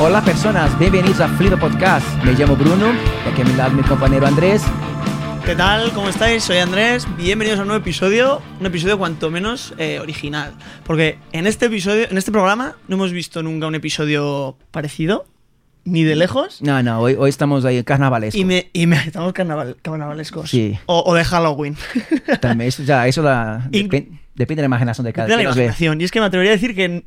Hola personas, bienvenidos a Flido Podcast. Me llamo Bruno y aquí a mi lado mi compañero Andrés. ¿Qué tal? ¿Cómo estáis? Soy Andrés. Bienvenidos a un nuevo episodio, un episodio cuanto menos eh, original, porque en este episodio, en este programa, no hemos visto nunca un episodio parecido, ni de lejos. No, no, hoy, hoy estamos ahí en carnavales. Y me, y me estamos carnaval, carnavalescos. Sí. O, o de Halloween. También, eso, ya, eso la- Y- depen- depende de la imaginación de cada de la imaginación. Y es que me atrevería a decir que en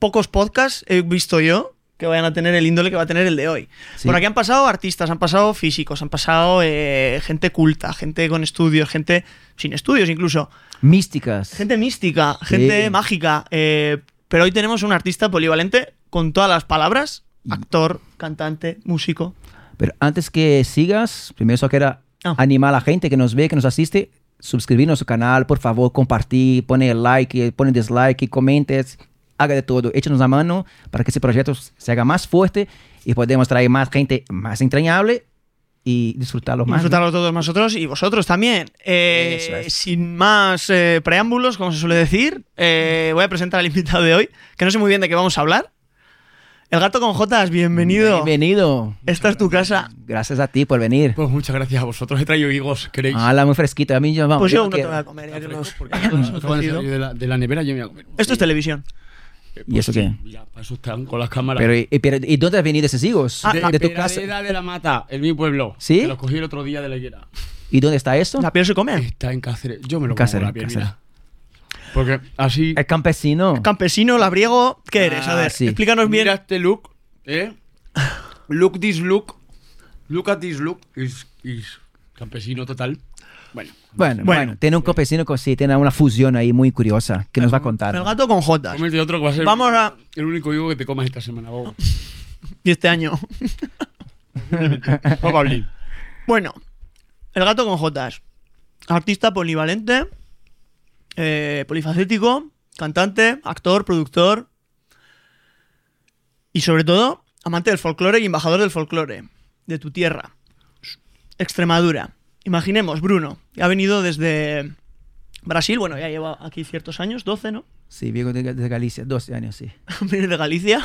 pocos podcasts he visto yo que vayan a tener el índole que va a tener el de hoy. Sí. Por aquí han pasado artistas, han pasado físicos, han pasado eh, gente culta, gente con estudios, gente sin estudios incluso. Místicas. Gente mística, gente Sí. mágica. eh, pero hoy tenemos un artista polivalente con todas las palabras: actor, cantante, músico. Pero antes que sigas, primero solo quiero Ah. animar a la gente que nos ve, que nos asiste, suscribir a nuestro canal, por favor, compartir, pone like, pone dislike, comentes, haga de todo, échenos la mano para que ese proyecto se haga más fuerte y podamos traer más gente más entrañable y disfrutarlo más. Disfrutarlo todos nosotros y vosotros también. Eh, es. Sin más eh, preámbulos, como se suele decir, eh, voy a presentar al invitado de hoy, que no sé muy bien de qué vamos a hablar. El gato con Jotas, bienvenido. Bienvenido. Esta es tu casa. Gracias a ti por venir. Pues muchas gracias a vosotros. He traído higos, ¿queréis? Hola, muy fresquito. A mí yo, vamos, Pues yo yo no te voy a comer, los- de la, de la nevera y yo me voy a comer. Esto es televisión. Eh, ¿Y eso qué? Ya, para eso están con las cámaras. Pero, y, pero, ¿y dónde has venido esos higos? Ah, de, de, tu casa. De la Mata, en mi pueblo. ¿Sí? Que los cogí el otro día de la higuera. ¿Y dónde está eso? ¿La piel se come? Está en Cáceres. Yo me lo Cáceres, como la piel, Cáceres. mira. Porque así... El campesino. Campesino, labriego, ¿qué eres? A Ah, ver, sí. explícanos bien. Mira este look, ¿eh? Look this look. Look at this look. Is, is campesino total. Bueno. Bueno, Bueno. bueno, tiene un campesino que sí, tiene una fusión ahí muy curiosa que nos va a contar. El gato con Jotas. Cómete otro que va a ser Vamos a- el único higo que te comas esta semana, bobo. Y este año. Bueno, el gato con Jotas. Artista polivalente, eh, polifacético, cantante, actor, productor y sobre todo amante del folclore y embajador del folclore de tu tierra, Extremadura. Imaginemos, Bruno, que ha venido desde Brasil, bueno, ya lleva aquí ciertos años, 12, ¿no? Sí, vengo de, de Galicia, 12 años, sí. Viene de Galicia.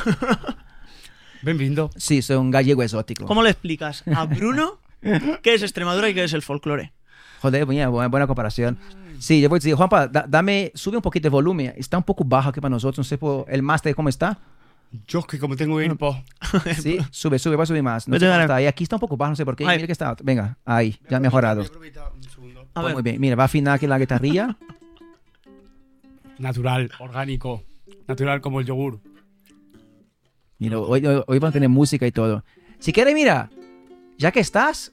Bienvenido. Sí, soy un gallego exótico. ¿Cómo le explicas a Bruno qué es Extremadura y qué es el folclore? Joder, buena, buena, buena comparación. Sí, yo voy a decir, Juanpa, da- dame, sube un poquito de volumen. Está un poco bajo aquí para nosotros. No sé por el máster cómo está. Yo que como tengo AirPods, Sí, sube, sube, va a subir más. No sé está ahí. Aquí está un poco bajo, no sé por qué. Ahí. Mira que está. Venga, ahí, ya ha mejorado. A Pues ver, muy bien. Mira, va a afinar aquí la guitarrilla. natural, orgánico, natural como el yogur. Mira, hoy, hoy, hoy van a tener música y todo. Si quieres, mira, ya que estás.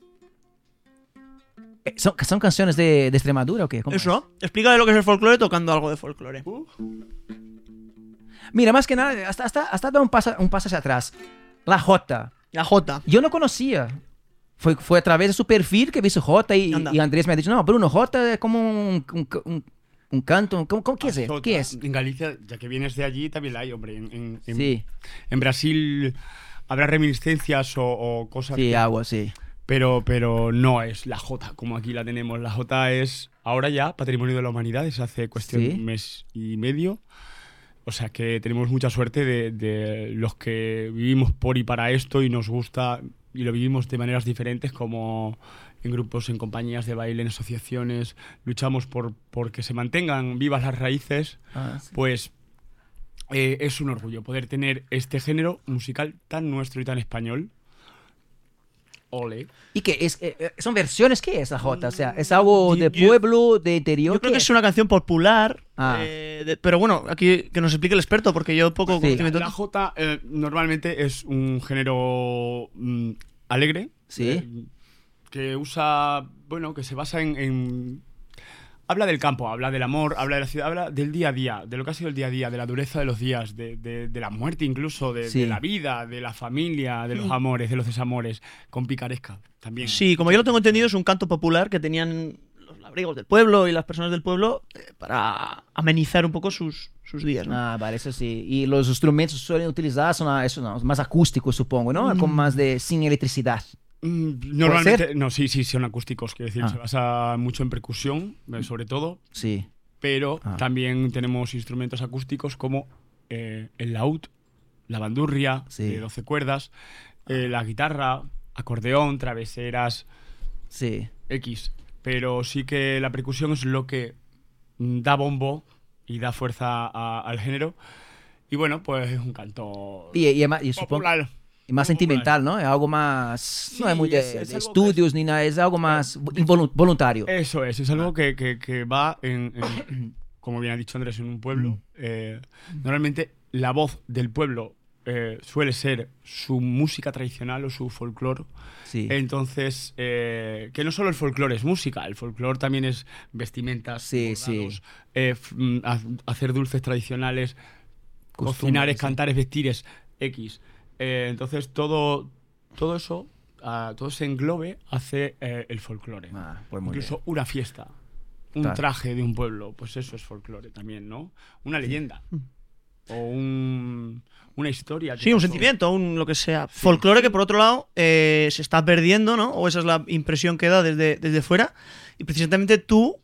eh, ¿Son, son canciones de, de Extremadura o qué? ¿Cómo es? eso, explícale lo que es el folclore tocando algo de folclore. Mira, más que nada, hasta, hasta, hasta dar un paso, un paso hacia atrás. La J. La J. Yo no conocía. Fue, fue a través de su perfil que vi su J y, y Andrés me ha dicho, no, Bruno, J es como un, un, un- un canto. ¿Cómo, cómo- qué, es? Azota. ¿Qué es? En Galicia, ya que vienes de allí, también la hay, hombre. En, en- en- Sí, en Brasil habrá reminiscencias o, o cosas. sí, que- agua, sí. pero, pero no es la J como aquí la tenemos. La J es ahora ya patrimonio de la humanidad desde hace cuestión Sí. de un mes y medio. O sea que tenemos mucha suerte de, de los que vivimos por y para esto y nos gusta y lo vivimos de maneras diferentes como en grupos, en compañías de baile, en asociaciones, luchamos por, por que se mantengan vivas las raíces, Ah, sí. pues eh, es un orgullo poder tener este género musical tan nuestro y tan español. Ole. ¿Y qué? Es, eh, eh, ¿Son versiones? ¿Qué es la J? O sea, ¿es algo de Yo- pueblo, de interior? Yo creo ¿Qué que es una canción popular, Ah. eh, de- pero bueno, aquí que nos explique el experto, porque yo poco Sí. conocimiento. La J eh, normalmente es un género mm, alegre. Sí. eh, que usa, bueno, que se basa en, en- Habla del campo, habla del amor, habla de la ciudad, habla del día a día, de lo que ha sido el día a día, de la dureza de los días, de, de- de la muerte incluso, de, Sí. de la vida, de la familia, de los amores, de los desamores, con picaresca también. Sí, como yo lo tengo entendido, es un canto popular que tenían los labriegos del pueblo y las personas del pueblo eh, para amenizar un poco sus, sus días. ¿no? Ah, vale, eso sí. Y los instrumentos suelen utilizar son ah, eso, no, más acústicos, supongo, ¿no? Mm. Con más de sin electricidad. Mm, Normalmente, no, sí, sí, son acústicos, quiero decir, Ah. se basa mucho en percusión, eh, sobre todo, Sí. pero Ah. también tenemos instrumentos acústicos como eh, el laúd, la bandurria Sí. de 12 cuerdas, eh, la guitarra, acordeón, traveseras, Sí. X. Pero sí que la percusión es lo que mm, da bombo y da fuerza a- al género. Y bueno, pues es un canto Y, supongo-. Y más sentimental, ¿no? Es algo más... no es muy de, es- es de algo que estudios ni nada, es algo más voluntario. Eso es, es Ah. algo que, que- que va en, en- como bien ha dicho Andrés, en un Mm. pueblo. eh, normalmente la voz del pueblo eh, suele ser su música tradicional o su folclore. Sí. Entonces, eh, que no solo el folclore es música, el folclore también es vestimentas, Sí, bordados, sí. eh, mm, ha- hacer dulces tradicionales, Costumbres, cocinares, cantares, vestires, X. Eh, entonces, todo, todo eso, ah, todo ese englobe hace eh, el folclore. Ah, pues Incluso una fiesta, un Claro. traje de un pueblo, pues eso es folclore también, ¿no? Una leyenda. O un- una historia. Sí, un sentimiento, un lo que sea. Folclore que por otro lado eh, se está perdiendo, ¿no? O esa es la impresión que da desde, desde fuera. Y precisamente tú,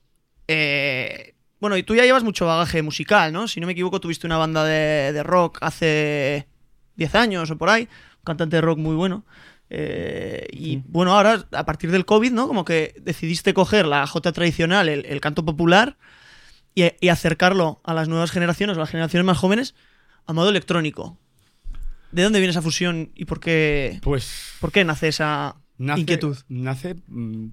eh, bueno, y tú ya llevas mucho bagaje musical, ¿no? Si no me equivoco, tuviste una banda de, de rock hace 10 años o por ahí, un cantante de rock muy bueno. Eh, y bueno, ahora a partir del COVID, ¿no? Como que decidiste coger la jota tradicional, el, el canto popular, y, y acercarlo a las nuevas generaciones, a las generaciones más jóvenes, a modo electrónico. ¿De dónde viene esa fusión y por qué, Pues por qué nace esa nace, inquietud? Nace mm,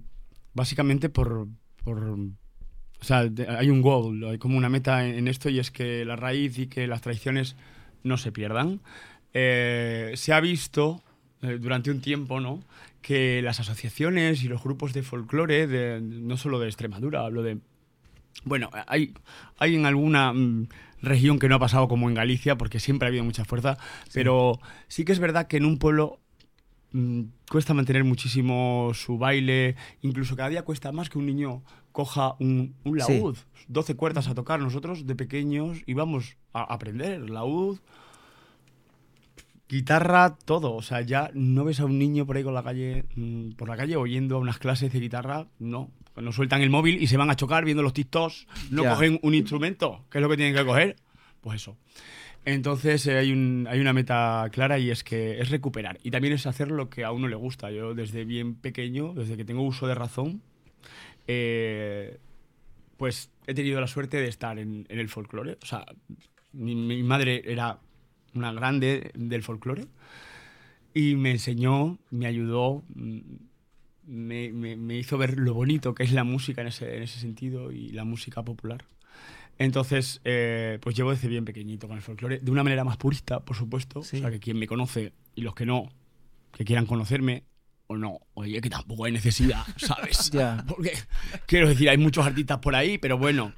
básicamente por, por- O sea, hay un goal, hay como una meta en esto y es que la raíz y que las tradiciones no se pierdan. Eh, se ha visto eh, durante un tiempo, ¿no? Que las asociaciones y los grupos de folclore, de, no solo de Extremadura, hablo de bueno, hay, hay en alguna mm, región que no ha pasado como en Galicia, porque siempre ha habido mucha fuerza, pero sí que es verdad que en un pueblo mm, cuesta mantener muchísimo su baile, incluso cada día cuesta más que un niño coja un, un Sí. laúd, 12 cuerdas a tocar. Nosotros de pequeños íbamos a aprender laúd, guitarra, todo. O sea, ya no ves a un niño por ahí con la calle, mm, por la calle oyendo unas clases de guitarra, no. No sueltan el móvil y se van a chocar viendo los TikToks, no Ya. cogen un instrumento, que es lo que tienen que coger. Pues eso. Entonces eh, hay, un- hay una meta clara y es que es recuperar. Y también es hacer lo que a uno le gusta. Yo desde bien pequeño, desde que tengo uso de razón, eh, pues he tenido la suerte de estar en, en el folclore. O sea, mi, mi madre era una grande del folclore y me enseñó, me ayudó, mm, me, me- me hizo ver lo bonito que es la música en ese, en ese sentido y la música popular. Entonces, eh, pues llevo desde bien pequeñito con el folclore, de una manera más purista, por supuesto. Sí. O sea, que quien me conoce y los que no, que quieran conocerme, o no, oye, que tampoco hay necesidad, ¿sabes? Ya. Porque, quiero decir, hay muchos artistas por ahí, pero bueno,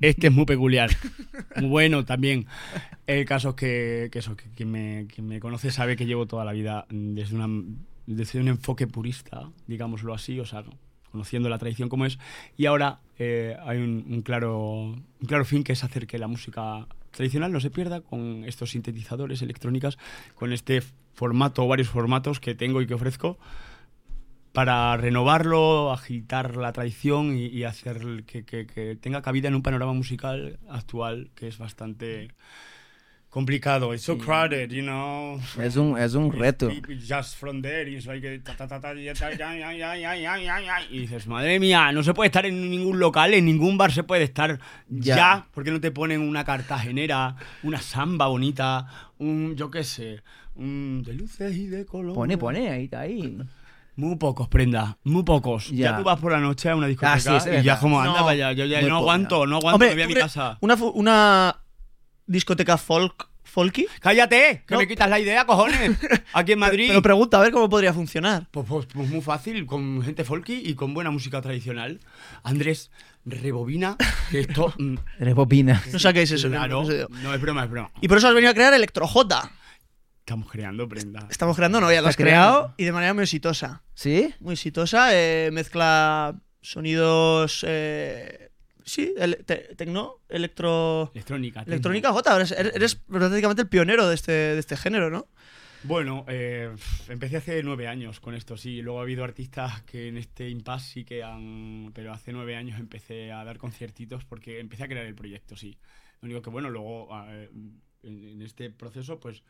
este es muy peculiar. Muy bueno también. El caso es que, que eso, que quien me, quien me conoce sabe que llevo toda la vida desde, una, desde un enfoque purista, digámoslo así, o sea, conociendo la tradición como es. Y ahora eh, hay un, un claro, un claro fin que es hacer que la música tradicional no se pierda con estos sintetizadores electrónicas, con este formato o varios formatos que tengo y que ofrezco para renovarlo, agitar la tradición y, hacer que, tenga cabida en un panorama musical actual que es bastante complicado. It's so crowded, you know. Es un, es un reto. Just from there, it's like y, dices, madre mía, no se puede estar en ningún local, en ningún bar se puede estar ya. ya porque no te ponen una cartagenera, una samba bonita, un, yo qué sé, un de luces y de color. Pone, pone, ahí está ahí. Muy pocos, prenda, muy pocos. Ya, Ya. tú vas por la noche a una discoteca Ah, sí, es y verdad. ya como anda, No, vaya, yo ya no aguanto, no aguanto, Hombre, me voy a mi casa. Una, una discoteca folk, folky. ¡Cállate! Que No. me quitas la idea, cojones. Aquí en Madrid. Pero pregunta, a ver cómo podría funcionar. Pues, pues- pues muy fácil, con gente folky y con buena música tradicional. Andrés, rebobina que esto... mm, Rebobina. No saquéis eso. claro, no sé yo. no es broma, es broma. Y por eso has venido a crear Electrojota. Estamos creando prenda. Estamos creando, no, ya lo has creado y de manera muy exitosa. ¿Sí? Muy exitosa. eh, mezcla sonidos. eh, sí, te- tecno, electro. Electrónica. Electrónica J. Eres, eres prácticamente el pionero de este, de este género, ¿no? Bueno, eh, empecé hace nueve años con esto, sí. Luego ha habido artistas que en este impasse sí que han... Pero hace nueve años empecé a dar conciertitos porque empecé a crear el proyecto, sí. Lo único que, bueno, luego... eh, en, en este proceso, pues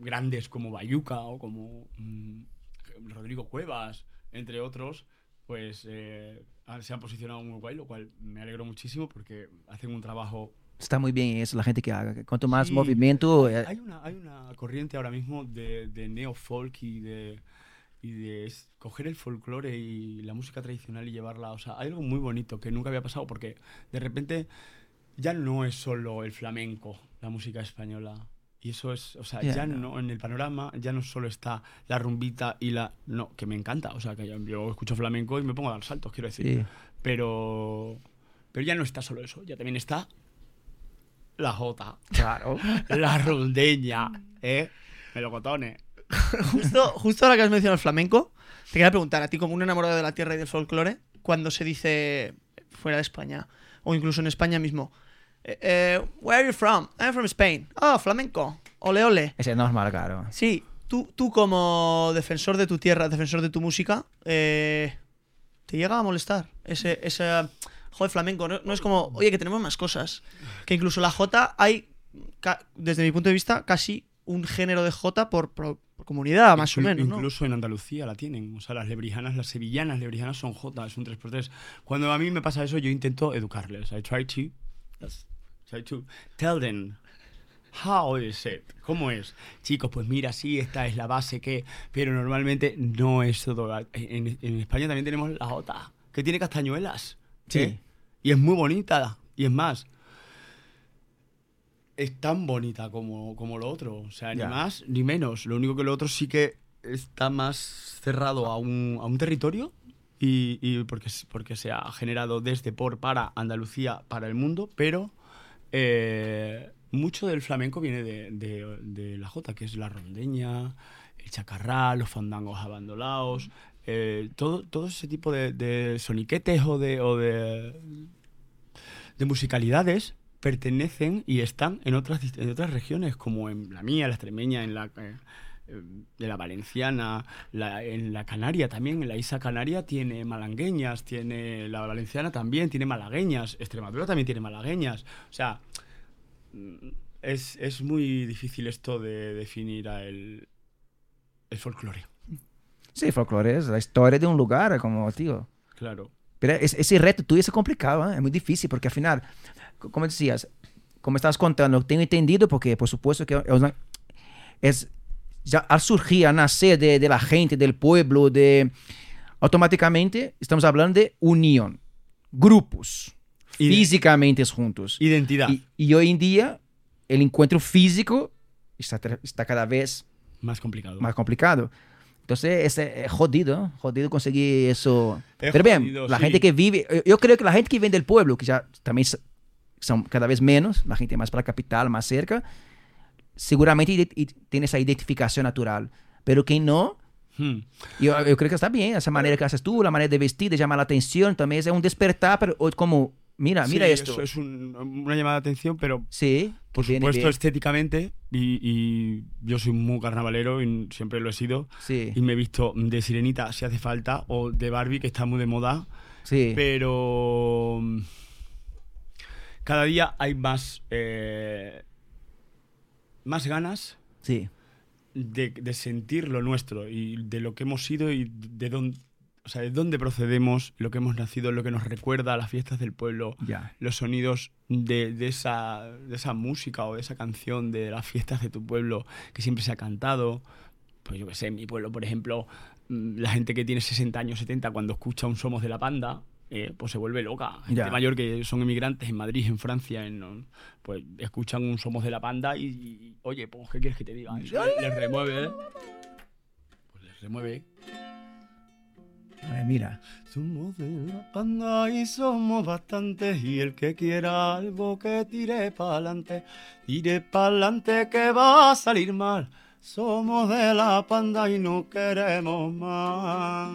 grandes como Bayuca o como mm, Rodrigo Cuevas, entre otros, pues eh, se han posicionado muy guay, lo cual me alegro muchísimo porque hacen un trabajo Está muy bien eso, la gente que haga. Cuanto más Sí. movimiento, eh, Hay una, hay una corriente ahora mismo de, de neo-folk y de, y de coger el folclore y la música tradicional y llevarla. O sea, hay algo muy bonito que nunca había pasado porque de repente ya no es solo el flamenco, la música española. Y eso es, o sea, Ya, ya no. no, en el panorama ya no solo está la rumbita y la... No, que me encanta, o sea, que yo, yo escucho flamenco y me pongo a dar saltos, quiero decir. sí. Pero, pero ya no está solo eso, ya también está la jota Claro. la rondeña, ¿eh? Melocotones. Justo, justo ahora que has mencionado el flamenco, te quería preguntar a ti, como un enamorado de la tierra y del folclore, cuando se dice fuera de España, o incluso en España mismo, eh, eh, Where are you from? I'm from Spain. Ah, flamenco. Ole, ole. Ese es normal, claro. Sí, tú, tú como defensor de tu tierra, defensor de tu música, eh, ¿te llega a molestar ese, ese joder, flamenco? No, no es como, oye, que tenemos más cosas. Que incluso la J hay, desde mi punto de vista, casi un género de J por, por- por comunidad, más o menos, ¿no? Incluso en Andalucía la tienen. O sea, las lebrijanas, las sevillanas lebrijanas son J, es un 3x3. Cuando a mí me pasa eso, yo intento educarles. I try to, try to tell them how is it. ¿Cómo es? Chicos, pues mira, sí, esta es la base que... Pero normalmente no es todo. En, en España también tenemos la J, que tiene castañuelas. Sí. ¿eh? Y es muy bonita. Y es más, es tan bonita como, como lo otro. O sea, ni más ni menos. Lo único que lo otro sí que está más cerrado a un, a un territorio y, y porque, porque se ha generado desde por para Andalucía para el mundo, pero eh, mucho del flamenco viene de, de- la jota, que es la rondeña, el chacarral, los fandangos abandonados, eh, todo, todo ese tipo de, soniquetes o de, o de, de musicalidades pertenecen y están en otras, en otras regiones, como en la mía, la extremeña, en la, eh, de la valenciana, la- en la canaria también, en la isla canaria tiene malangueñas, tiene la valenciana también, tiene malagueñas, Extremadura también tiene malagueñas. O sea, mm, es, es muy difícil esto de definir a el, el folclore. Sí, folclore es la historia de un lugar, como, tío. Claro. Pero es- ese reto tuyo es complicado, ¿eh? es muy difícil, porque al final, como decías, como estabas contando, tengo entendido, porque por supuesto que es, una- es ya al surgir, a nacer de, de la gente, del pueblo, de automáticamente estamos hablando de unión, grupos, físicamente juntos. Identidad. Y, y hoy en día el encuentro físico está, está cada vez Más complicado. más complicado. Entonces es eh, jodido, jodido conseguir eso. Es Pero bien, jodido, la sí. gente que vive, yo- yo creo que la gente que viene del pueblo, que ya también son cada vez menos, la gente más para la capital, más cerca, seguramente tiene esa identificación natural. Pero quien no, Hmm. yo, yo creo que está bien, esa manera que haces tú, la manera de vestir, de llamar la atención, también es un despertar, pero como, mira, mira esto. eso es un- una llamada de atención, pero Sí, por supuesto bien. estéticamente, y, y yo soy muy carnavalero y siempre lo he sido, Sí, y me he visto de sirenita si hace falta, o de Barbie, que está muy de moda, sí. pero cada día hay más, eh, más ganas sí. de, de sentir lo nuestro y de lo que hemos sido y de dónde, o sea, de dónde procedemos, lo que hemos nacido, lo que nos recuerda a las fiestas del pueblo, los sonidos de, de esa, de esa música o de esa canción de las fiestas de tu pueblo que siempre se ha cantado. Pues yo que sé, en mi pueblo, por ejemplo, mm, la gente que tiene 60 años, 70, cuando escucha un Somos de la Panda, eh, pues se vuelve loca. Gente Ya. mayor que son emigrantes en Madrid, en Francia, en, ¿no? pues escuchan un Somos de la Panda y, y, oye, pues ¿qué quieres que te diga? Eso les, les remueve, ¿eh? Pues les remueve. Eh, mira. Somos de la panda y somos bastantes y el que quiera algo que tire pa'lante, tire pa'lante que va a salir mal. Somos de la panda y no queremos más.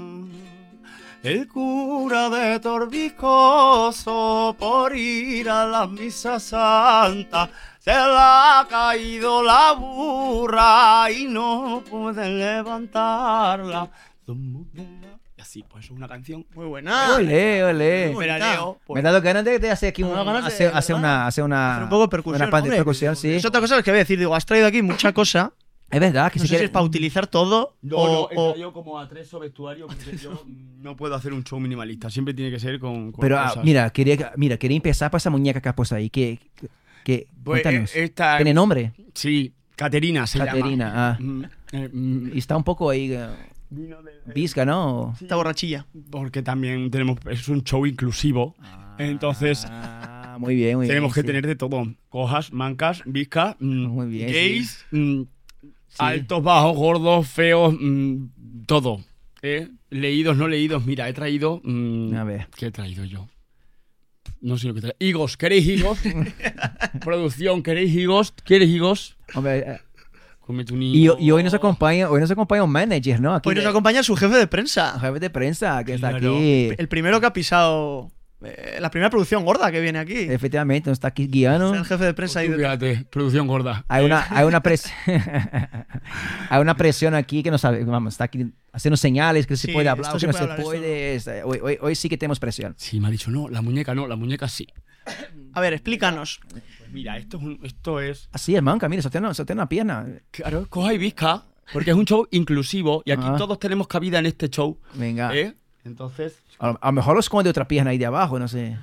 El cura de Torbicoso por ir a las misas santas se le ha caído la burra y no puede levantarla. La- así, pues es una canción. Muy buena. Olé, olé. Muy Me la bonita. leo, Me pues, he dado ganas de, de hacer aquí un, ha dado ganas de- hacer, una, hacer una, Hacer un poco de percusión. una hombre. percusión, sí. Es otra cosa que voy a decir. Digo, has traído aquí mucha cosa. Es verdad que No si sé si quieres- es para utilizar todo No, o, no, he o- traído como a tres o vestuarios porque yo no puedo hacer un show minimalista. Siempre tiene que ser con, con Pero ah, mira, quería, mira, quería empezar por esa muñeca que has puesto ahí. Que, que, Pues, cuéntanos. eh, esta- ¿Tiene nombre? Sí, Caterina se Caterina, llama. ah. Mm, eh, mm, Y está un poco ahí eh, visca, ¿no? esta borrachilla. Porque también tenemos, es un show inclusivo. Entonces, Ah, muy bien, muy tenemos que sí. tener de todo. Cojas, mancas, viscas, mm, Muy bien, altos, bajos, gordos, feos, mm, todo. ¿eh? Leídos, no leídos. Mira, he traído... mm, A ver. ¿Qué he traído yo? No sé lo que he traído. Higos, ¿queréis higos? Producción, ¿queréis higos? ¿Quieres higos? Hombre, eh, Cómete un y, higo. y hoy nos acompaña, hoy nos acompaña un manager, ¿no? Aquí Hoy nos de- acompaña su jefe de prensa. jefe de prensa que está aquí. El primero que ha pisado eh, la primera producción gorda que viene aquí. Efectivamente, nos está aquí guiando. Es el jefe de prensa ahí fíjate, producción gorda. Hay una, hay una presión. hay una presión aquí que no sabe, vamos, está aquí haciendo señales que se puede hablar, que se no puede se hablar, puede. es- Hoy, hoy, hoy sí que tenemos presión. Sí, me ha dicho, no, la muñeca no, la muñeca sí. A ver, explícanos. Pues mira, esto es, un- esto es Así es, manca, mira, sostiene, sostiene una pierna. Claro, coja y visca, porque es un show inclusivo y aquí Ah. todos tenemos cabida en este show. Venga. ¿eh? Entonces, A, lo- mejor lo esconde otra pierna ahí de abajo, no sé.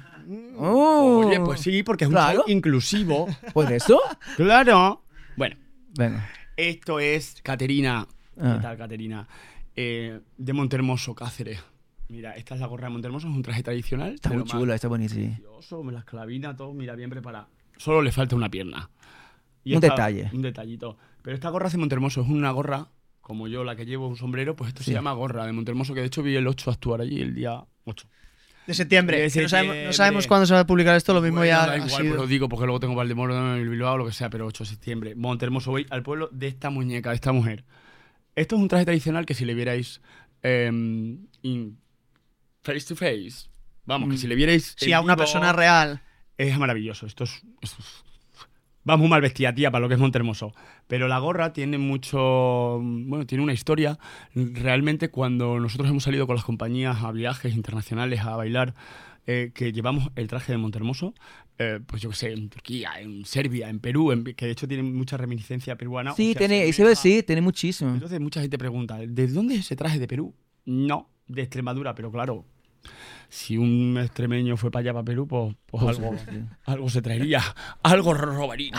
Oh. oye, pues sí, porque es un Claro. show inclusivo. ¿Pues eso? claro. Bueno, Venga. esto es Caterina. Ah. ¿Qué tal, Caterina? Eh, de Montermoso, Cáceres. Mira, esta es la gorra de Montermoso, es un traje tradicional. Está muy chula, está precioso, me la esclavina, todo, mira, bien preparada. Solo le falta una pierna. Un detalle. Un detallito. Pero esta gorra de Montermoso, es una gorra, como yo, la que llevo un sombrero, pues esto Sí. se llama gorra de Montermoso, que de hecho vi el 8 actuar allí, el día 8. De septiembre. De no, sabemos, no septiembre. sabemos cuándo se va a publicar esto, lo mismo Bueno, ya da ha igual, sido. pues lo digo porque luego tengo Valdemoro, el Bilbao, lo que sea, pero 8 de septiembre. Montermoso, voy al pueblo de esta muñeca, de esta mujer. Esto es un traje tradicional que si le vierais em, in- face to face, vamos, que si le vierais. Sí, en a una vivo, persona real. Es maravilloso. Esto es. esto es- Va muy mal vestida, tía, para lo que es Montermoso. Pero la gorra tiene mucho. Bueno, tiene una historia. Realmente, cuando nosotros hemos salido con las compañías a viajes internacionales a bailar, eh, que llevamos el traje de Montermoso, eh, pues yo qué sé, en Turquía, en Serbia, en Perú, en- que de hecho tiene mucha reminiscencia peruana. Sí, o sea, tiene, se decir, tiene muchísimo. Entonces, mucha gente pregunta: ¿de dónde es ese traje de Perú? No, de Extremadura, pero claro. Si un extremeño fue para allá, para Perú, pues, pues Pues, algo, sí. algo se traería. Algo robaría.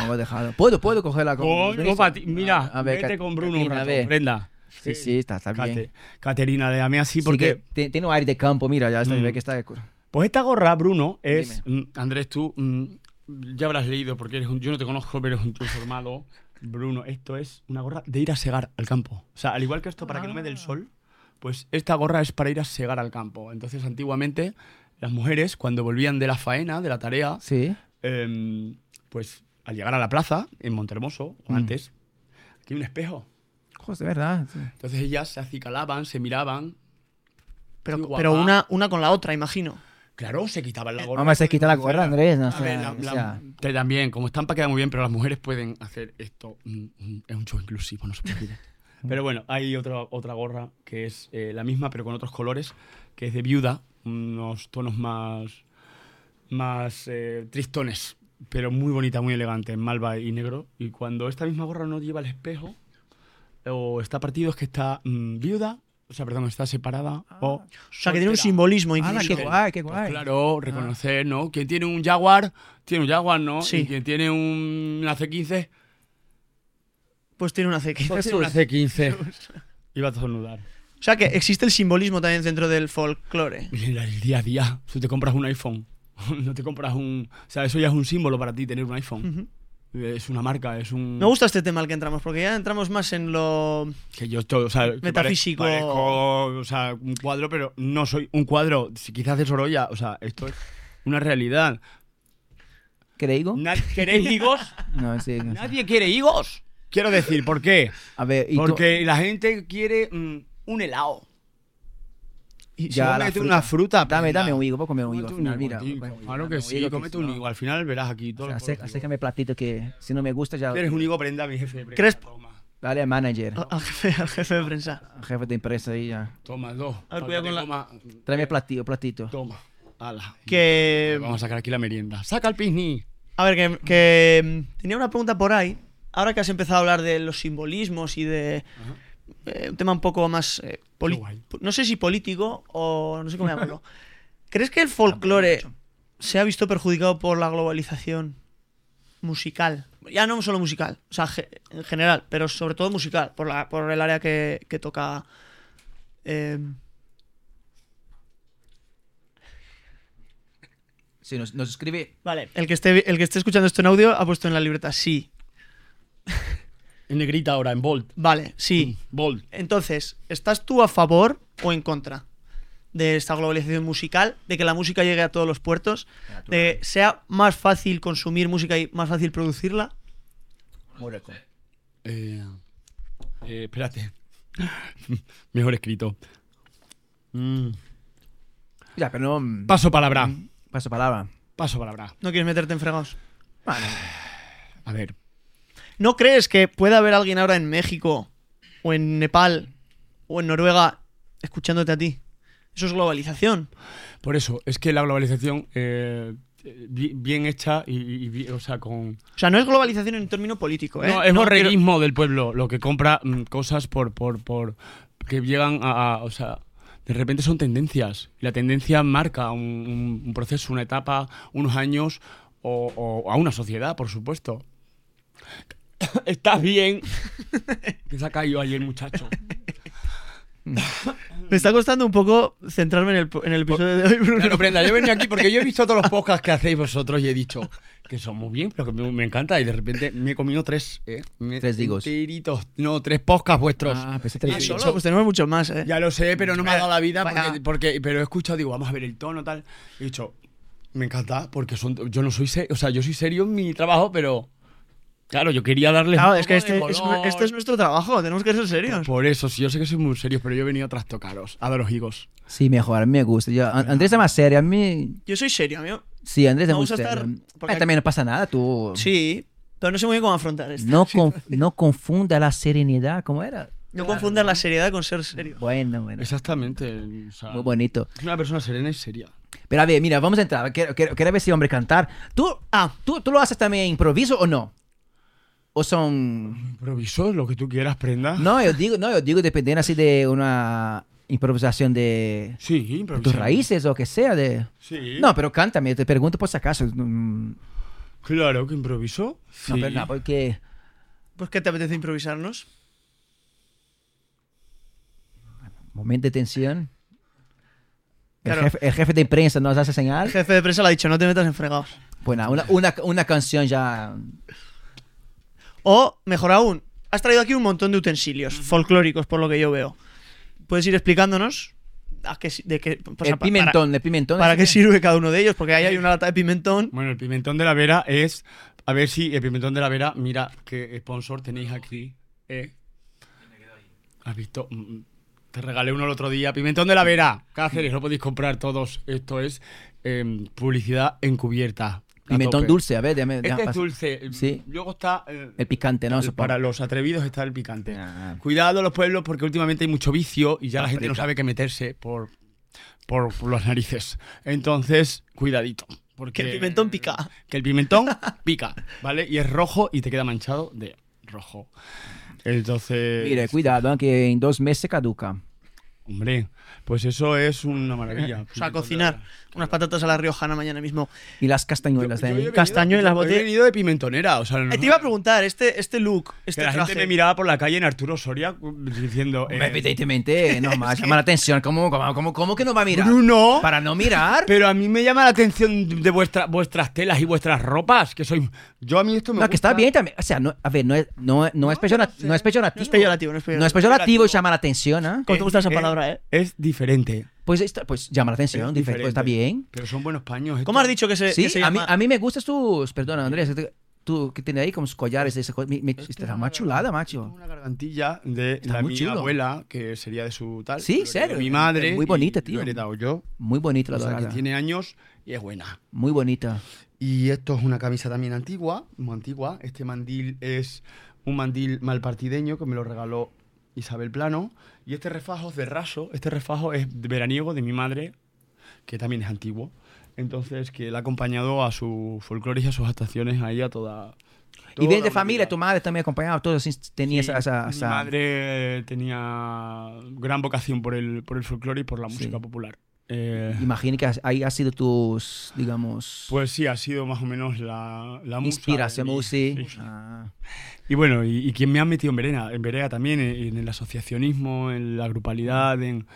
¿Puedo, puedo cogerla con Coño, pa' ti. Mira, A ver, vete con Bruno un Caterina, rato, ve. Brenda. Sí, sí, está, está bien. Cate- Caterina, déjame así Sí porque... que te- tiene un aire de campo, mira, ya está, Mm. ve que está... Pues esta gorra, Bruno, es... mm, Andrés, tú mm, ya habrás leído porque eres un, yo no te conozco, pero eres un tío formado. Bruno, esto es una gorra de ir a segar al campo. O sea, al igual que esto para que no me dé el sol, pues esta gorra es para ir a segar al campo. Entonces, antiguamente, las mujeres, cuando volvían de la faena, de la tarea, Sí. em, pues al llegar a la plaza, en Montermoso, o Mm. antes, aquí hay un espejo. Joder, de verdad. sí. Entonces ellas se acicalaban, se miraban. Pero, una, una con la otra, imagino. Claro, se quitaban la gorra. Vamos, se quita la gorra, Andrés. No, A sé, ver, la- o la- sea, te también, como estampa queda muy bien, pero las mujeres pueden hacer esto. Es un show inclusivo, no se preocupen. Pero bueno, hay otra, otra gorra que es eh, la misma, pero con otros colores, que es de viuda, unos tonos más, más eh, tristones, pero muy bonita, muy elegante, en malva y negro. Y cuando esta misma gorra no lleva el espejo, o está partido, es que está mm, viuda, o sea, perdón, está separada, o. O sea, que tiene un simbolismo ¡Hala, incluso. qué guay, qué Pues guay! claro, reconocer, ¿no? Quien tiene un Jaguar, tiene un Jaguar, ¿no? Sí. Y quien tiene un, una C15, Pues tiene una CX. pues tiene una C15. Iba a estornudar. O sea que existe el simbolismo también dentro del folclore. Mira, el día a día, tú te compras un iPhone, no te compras un... O sea, eso ya es un símbolo para ti, tener un iPhone. Es una marca, es un... Me gusta este tema al que entramos, porque ya entramos más en lo. Que yo todo, o sea, Metafísico. pare- Parezco, o sea, un cuadro, pero no soy un cuadro. Si quizás de Sorolla, o sea, esto es una realidad. ¿Qué le digo? Na- ¿Queréis higos? No, sí. no. Nadie quiere higos. Quiero decir, ¿por qué? A ver, y tú- Porque la gente quiere mm, un helado. Y Ya, si la comete fruta. una fruta. Dame, prenda. dame un higo, voy a comer un higo al final, mira. Claro dame que sí, si un higo. Al final verás aquí O todo. sea, el acé- pueblo acércame el platito que si no me gusta ya... Eres un higo prenda, mi jefe. ¿Crees- Toma. Dale al manager, Al, al jefe, al jefe de prensa. al jefe de empresa ahí ya. Toma, dos. A ver, Para cuidado que con la- coma- Tráeme platito, platito. Toma. Ala. Que. Vamos a sacar aquí la merienda. ¡Saca el picnic! A ver, que, que, mm, tenía una pregunta por ahí. Ahora que has empezado a hablar de los simbolismos y de eh, un tema un poco más eh, no sé si político o no sé cómo llamarlo. ¿Crees que el folclore se ha visto perjudicado por la globalización musical? Ya no solo musical, o sea, ge- en general, pero sobre todo musical, por, la, por el área que, que toca. eh, Sí, nos, nos escribe. vale, el que, esté, el que esté escuchando esto en audio ha puesto en la libreta sí. En negrita ahora, en bold. Vale, sí. Bold. Entonces, ¿estás tú a favor o en contra de esta globalización musical? De que la música llegue a todos los puertos, de que sea más fácil consumir música y más fácil producirla. Eh, eh, espérate. Mejor escrito. Mm. Ya, pero no. mm, Paso palabra. Paso palabra. Paso palabra. No quieres meterte en fregados. Vale. A ver. ¿No crees que puede haber alguien ahora en México o en Nepal o en Noruega escuchándote a ti? Eso es globalización. Por eso, es que la globalización eh, bi- bien hecha y, o sea, con... O sea, no es globalización en término político, ¿eh? No, es borreguismo del pueblo, lo que compra mm, cosas por, por, por... que llegan a, a- o sea, de repente son tendencias. La tendencia marca un, un- un proceso, una etapa, unos años o, o a una sociedad, por supuesto. Estás bien. Que se ha caído ayer, muchacho. Me está costando un poco centrarme en el, en el episodio de hoy, Bruno. Claro, Brenda, yo venía aquí porque yo he visto todos los podcasts que hacéis vosotros y he dicho que son muy bien, pero que me, me encanta. Y de repente me he comido tres, ¿eh? Me- Tres digos. enteritos. No, tres podcasts vuestros. Ah, pensé Ah, que- solo, pues tenemos muchos más, ¿eh? Ya lo sé, pero no me ha dado la vida porque, porque- pero he escuchado, digo, vamos a ver el tono tal. He dicho, me encanta porque son, yo no soy serio, o sea, yo soy serio en mi trabajo, pero claro, yo quería darle Claro, es que este es, este es nuestro trabajo, tenemos que ser serios. Por eso, sí, yo sé que soy muy serio, pero yo he venido a trastocaros, a daros higos. Sí, mejor, a mí me gusta. Yo, An- Andrés es más serio, a mí... Yo soy serio, amigo. Sí, Andrés es Me muy gusta serio. estar- porque Ah, también no pasa nada, tú... Sí, pero no sé muy bien cómo afrontar esto. No, conf- no confunda la serenidad, ¿cómo era? No confundas la seriedad con ser serio. Bueno, bueno. Exactamente. o sea, Muy bonito. Es una persona serena y seria. Pero a ver, mira, vamos a entrar. Quiero, quiero, quiero ver si hombre cantar. ¿Tú, ah, ¿tú, ¿Tú lo haces también improviso o no? ¿O son...? Improviso, lo que tú quieras, prenda. No, yo digo, no, yo digo dependiendo así de una improvisación de Sí, de tus raíces o que sea. de Sí. No, pero cántame, te pregunto por si acaso. Claro que improviso. No, Sí. pero no, porque... Pues, ¿qué te apetece improvisarnos? Momento de tensión. El, jefe, el jefe de prensa nos hace El señal. jefe de prensa le ha dicho, no te metas en fregados. Bueno, una, una, una canción ya... O, mejor aún, has traído aquí un montón de utensilios folclóricos, por lo que yo veo. ¿Puedes ir explicándonos a qué, si- de qué, el pimentón, el pimentón. ¿Para, para qué sirve cada uno de ellos? Porque ahí hay una lata de pimentón. Bueno, el pimentón de la Vera es. A ver si el pimentón de la Vera, mira qué sponsor tenéis aquí. ¿eh? ¿Has visto? Mm, Te regalé uno el otro día. Pimentón de la Vera. Cáceres, lo podéis comprar todos. Esto es em, publicidad encubierta. Pimentón tope. dulce, a ver, déjame... Este déjame es dulce. Sí. Luego está. eh, El picante, ¿no? el- para los atrevidos está el picante. Ah. Cuidado los pueblos porque últimamente hay mucho vicio y ya la gente no sabe qué meterse por, por, por las narices. Entonces, cuidadito. Porque Que el pimentón pica. Que el pimentón pica, ¿vale? Y es rojo y te queda manchado de rojo. Entonces. Mire, cuidado, ¿eh? que en dos meses caduca. Hombre, pues eso es una maravilla. O sea, cocinar unas patatas a la riojana mañana mismo. Y las castañuelas de he ahí. venido- Castaño y las yo botellas. He venido de pimentonera, o sea, no- Eh, te iba a preguntar, este, este look, este que la traje, gente me miraba por la calle en Arturo Soria diciendo. Hombre, eh, Evidentemente, no más, llama la atención. ¿Cómo, cómo, cómo, cómo que no va a mirar? Bruno. Para no mirar. Pero a mí me llama la atención de vuestra, vuestras telas y vuestras ropas, que soy... Yo a mí esto me No, que está bien también. O sea, no, a ver, no es, no, no no sé. no es peyorativo. No es peyorativo, no es peyorativo. No es peyorativo y llama la atención, ¿ah? ¿Cómo te gusta esa Eh, eh? Es diferente. Pues, pues llama la atención, Es diferente, pues está bien. Pero son buenos paños. ¿Cómo has dicho que se, Sí, que se a mí, a mí me gustan sus... Perdona, Andrés. este- tú que tienes ahí como collares de esa cosa. Me, me, está más chulada, macho. Una gargantilla de Está la mi chulo. abuela, que sería de su tal. Sí, serio. de Mi madre. Muy bonita, tío. Lo he heredado yo. Muy bonita la O sea, que dorada. tiene años y es buena. Muy bonita. Y esto es una camisa también antigua, muy antigua. Este mandil es un mandil malpartideño que me lo regaló Isabel Plano. Y este refajo es de raso. Este refajo es de veraniego de mi madre, que también es antiguo. Entonces, que le ha acompañado a su folclore y a sus actuaciones ahí a toda. y toda viene de la familia, tu madre también acompañaba, todo así, tenía Sí, esa, esa, Mi esa- madre tenía gran vocación por el, por el folclore y por la Sí. música popular. Eh, Imagino que ahí ha sido tus, digamos, pues sí, ha sido más o menos la, la inspiración. sí. sí. Ah. Y bueno, y, y quien me ha metido en Verena, en Berea también, en, en el asociacionismo, en la grupalidad, en,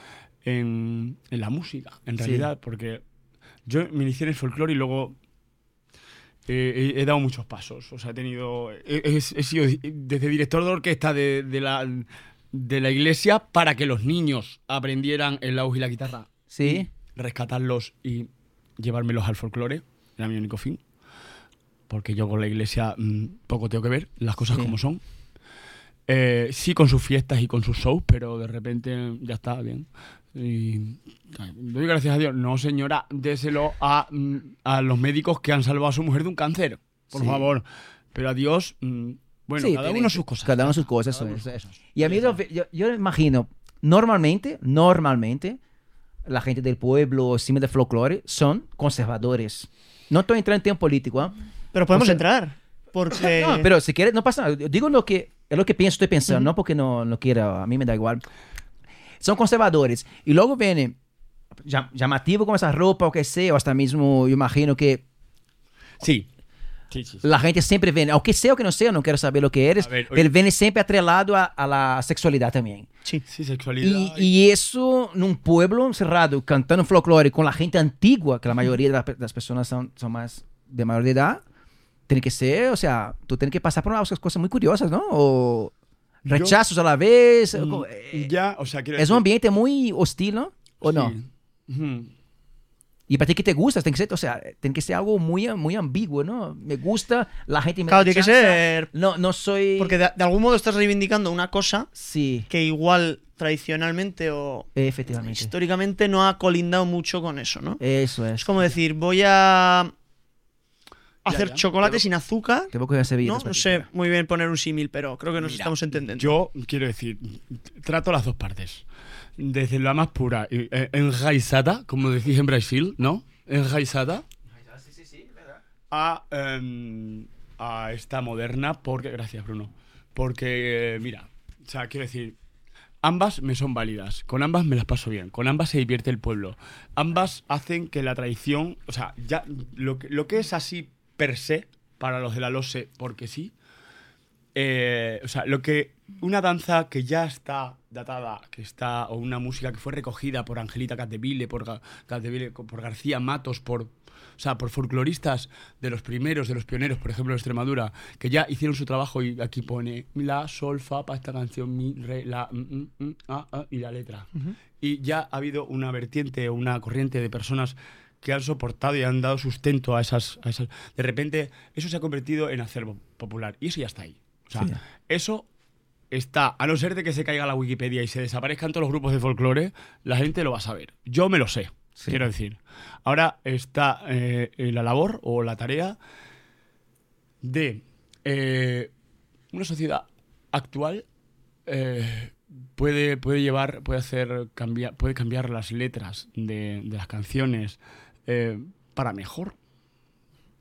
en, en la música, en Sí. realidad, porque yo me inicié en el folclore y luego eh, he, he dado muchos pasos. O sea, he tenido. He, he- he sido desde director de orquesta de, de la, de la iglesia para que los niños aprendieran el laúd y la guitarra. Sí. Rescatarlos y llevármelos al folclore. Era mi único fin. Porque yo con la iglesia mm, poco tengo que ver, las cosas Sí. como son. Eh, sí con sus fiestas y con sus shows, pero de repente ya está bien. Y doy gracias a Dios. No, señora, déselo a, mm, a los médicos que han salvado a su mujer de un cáncer. Por Sí. favor. Pero a Dios, mm, bueno, Sí, cada uno sus cosas. Cada uno sus cosas, Cada eso uno es, sus eso. Y a mí, lo- yo, yo imagino, normalmente, normalmente, la gente del pueblo, encima del folclore, son conservadores. No estoy entrando en tema político, ¿ah? Pero podemos O sea- entrar. Porque. No, pero si quieres, no pasa nada. Yo digo lo que, es lo que pienso, estoy pensando, no porque no, no quiera, a mí me da igual. Son conservadores. Y luego viene, llam- llamativo con esa ropa o que sea, o hasta mismo, yo imagino que Sí. Sí, sí, sí. la gente siempre viene, aunque sea o que no sea, no quiero saber lo que eres, ver, pero viene siempre atrelado a, a la sexualidad también. Sí. Sí, sexualidad. Y, y eso en un pueblo cerrado, cantando folclore con la gente antigua, que la mayoría de las, pe- las personas son, son más de mayor de edad, tiene que ser, o sea, tú tienes que pasar por unas cosas muy curiosas, ¿no? O rechazos a la vez. Mm, co- eh, ya, o sea, quiero es un decir- ambiente muy hostil, ¿no? ¿O no? Sí. Ujú. Y para ti que te gusta, tiene que ser, o sea, tiene que ser algo muy, muy ambiguo, ¿no? Me gusta, la gente me Claro, tiene que ser. No, no soy... Porque de, de algún modo estás reivindicando una cosa Sí, que igual tradicionalmente o efectivamente. históricamente no ha colindado mucho con eso, ¿no? Eso es. Es como decir, voy a hacer ya, chocolate sin azúcar. Te voy a. No, no sé muy bien poner un símil, pero creo que nos Mira, estamos entendiendo. Yo quiero decir, trato las dos partes. Desde la más pura, eh, enraizada, como decís en Brasil, ¿no? Enraizada. A, em, a esta moderna, porque. Gracias, Bruno. Porque, eh, mira, o sea, quiero decir, ambas me son válidas. Con ambas me las paso bien. Con ambas se divierte el pueblo. Ambas hacen que la tradición. O sea, ya lo que, lo que es así per se, para los de la LOSE, porque sí. eh, o sea, lo que. Una danza que ya está datada, que está. O una música que fue recogida por Angelita Cateville, por, Capdeville, por García Matos, por. O sea, por folcloristas de los primeros, de los pioneros, por ejemplo, de Extremadura, que ya hicieron su trabajo y aquí pone la, sol, fa para esta canción, mi, re, la, mm, mm, mm, ah, ah, y la letra. Y ya ha habido una vertiente o una corriente de personas que han soportado y han dado sustento a esas, a esas. De repente, eso se ha convertido en acervo popular. Y eso ya está ahí. O sea, Sí. eso está, a no ser de que se caiga la Wikipedia y se desaparezcan todos los grupos de folclore, la gente lo va a saber. Yo me lo sé, Sí. quiero decir. Ahora está eh, la labor o la tarea de eh, una sociedad actual eh, puede, puede llevar, puede hacer cambiar, puede cambiar las letras de, de las canciones para mejor.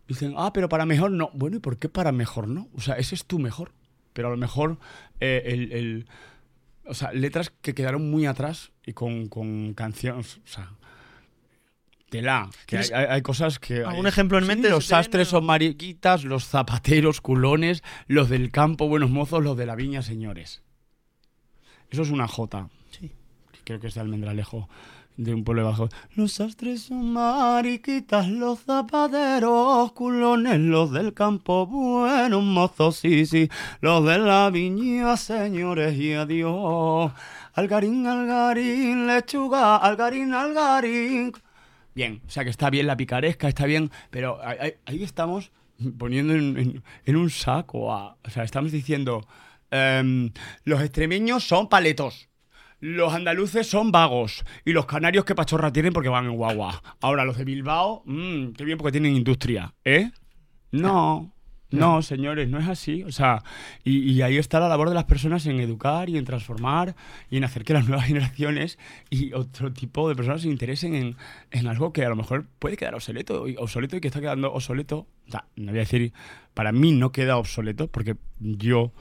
Dicen, ah, pero para mejor no. Bueno, ¿y por qué para mejor no? O sea, ese es tu mejor. Pero a lo mejor eh, el, el- O sea, letras que quedaron muy atrás y con, con canciones. O sea. Tela. Que hay, ¿Tienes hay- hay cosas que. algún hay- ejemplo en Sí, mente? Los ¿Se te viene sastres son mariquitas, los zapateros, culones, los del campo, buenos mozos, los de la viña, señores. Eso es una jota. Sí. que Creo que es de Almendralejo, de un pueblo bajo. Los sastres son mariquitas, los zapateros, culones, los del campo, buenos mozos, sí, sí. Los de la viña, señores, y adiós. Algarín, algarín, lechuga, algarín, algarín. Bien, o sea que está bien la picaresca, está bien, pero ahí, estamos poniendo en, en- en un saco a. O sea, estamos diciendo. em, los extremeños son paletos. Los andaluces son vagos. Y los canarios, qué pachorra tienen porque van en guagua. Ahora, los de Bilbao, mmm, qué bien porque tienen industria. ¿Eh? No. No, señores, no es así. O sea, y, y ahí está la labor de las personas en educar y en transformar y en hacer que las nuevas generaciones y otro tipo de personas se interesen en, en algo que a lo mejor puede quedar obsoleto y, obsoleto y que está quedando obsoleto. O sea, no voy a decir, para mí no queda obsoleto porque yo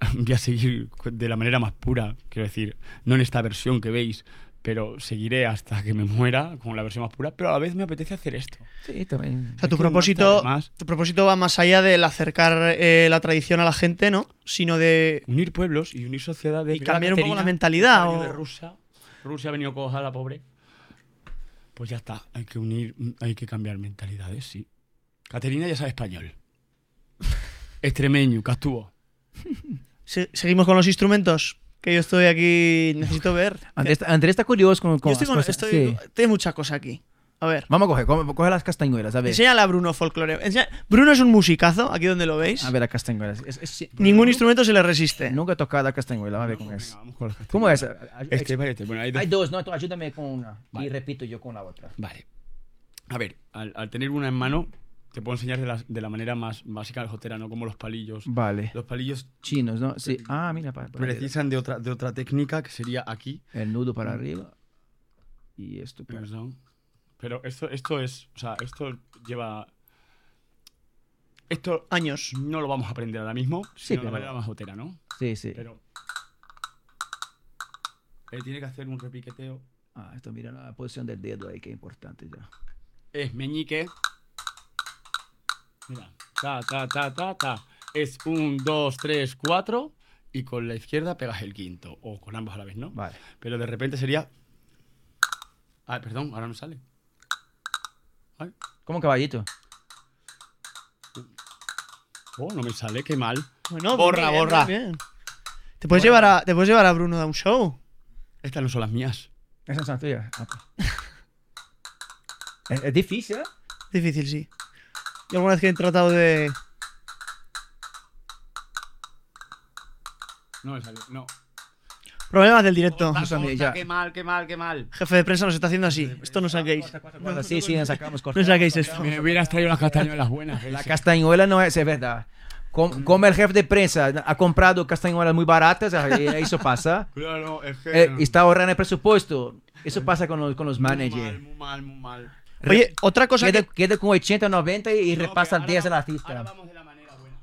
voy a seguir de la manera más pura, quiero decir, no en esta versión que veis, pero seguiré hasta que me muera con la versión más pura, pero a la vez me apetece hacer esto. Sí, también. O sea, tu propósito, más- tu propósito va más allá del acercar eh, la tradición a la gente, ¿no? Sino de unir pueblos y unir sociedades. Y cambiar un poco la mentalidad, o- de Rusia. Rusia ha venido coja la pobre. Pues ya está, hay que unir, hay que cambiar mentalidades, sí. Caterina ya sabe español. Extremeño, Castúo. Se- seguimos con los instrumentos que yo estoy aquí necesito ver. Andrés, Andrés está curioso con, con Yo estoy con, cosas. estoy- Sí. tengo mucha cosa aquí. A ver. Vamos a coger, co- coge las castañuelas, a ver. Enséñale a Bruno folclore. Enseña- Bruno es un musicazo, aquí donde lo veis. A ver, las castañuelas. Es- es- Ningún instrumento se le resiste. Nunca he tocado la castañuela, a ver cómo es. vamos con las ¿Cómo es? Este, este, bueno, hay dos. Hay dos, no, tú ayúdame con una. Y Vale. repito yo con la otra. Vale. A ver, al, al tener una en mano, te puedo enseñar de la, de la manera más básica del jotera, no como los palillos. Vale. Los palillos Chinos, ¿no? Sí. Ah, mira, para, para precisan de otra, de otra técnica que sería aquí. El nudo para arriba. Y esto para... Perdón. Pero esto, esto es. O sea, esto lleva. Esto Años. no lo vamos a aprender ahora mismo, sino de pero- la manera más jotera, ¿no? Sí, sí. Pero. Él tiene que hacer un repiqueteo. Ah, esto mira la posición del dedo ahí, que es importante ya. Es meñique. Mira. Ta, ta, ta, ta, ta. Es un, dos, tres, cuatro. Y con la izquierda pegas el quinto. O con ambos a la vez, ¿no? Vale. Pero de repente sería. Ah, perdón, ahora no sale. Ay, Como caballito. Oh, no me sale, qué mal. Bueno, Borra, bien, borra. bien. ¿Te puedes, llevar a, ¿Te puedes llevar a Bruno a un show? Estas no son las mías. Esas son tuyas. Ah, pues. es, es difícil, ¿eh? Difícil, sí. Yo alguna vez que he tratado de. No me sale, no. Problemas del directo. Ya. Qué mal, qué mal, qué mal. Jefe de prensa nos está haciendo así. Esto no saquéis. Sí, sí, sacamos No saquéis esto. Me hubieras traído las castañuelas buenas. La castañuela no es, es verdad. Com- como el jefe de prensa ha comprado castañuelas muy baratas, eso pasa. Claro, es que. Eh, y está ahorrando el presupuesto. Eso pasa con los, con los Muy mal, managers. muy mal, muy mal. Oye, otra cosa Queda, que. queda con 80, 90 y No, repasa pero 10 a la artista. Ahora vamos de la manera buena.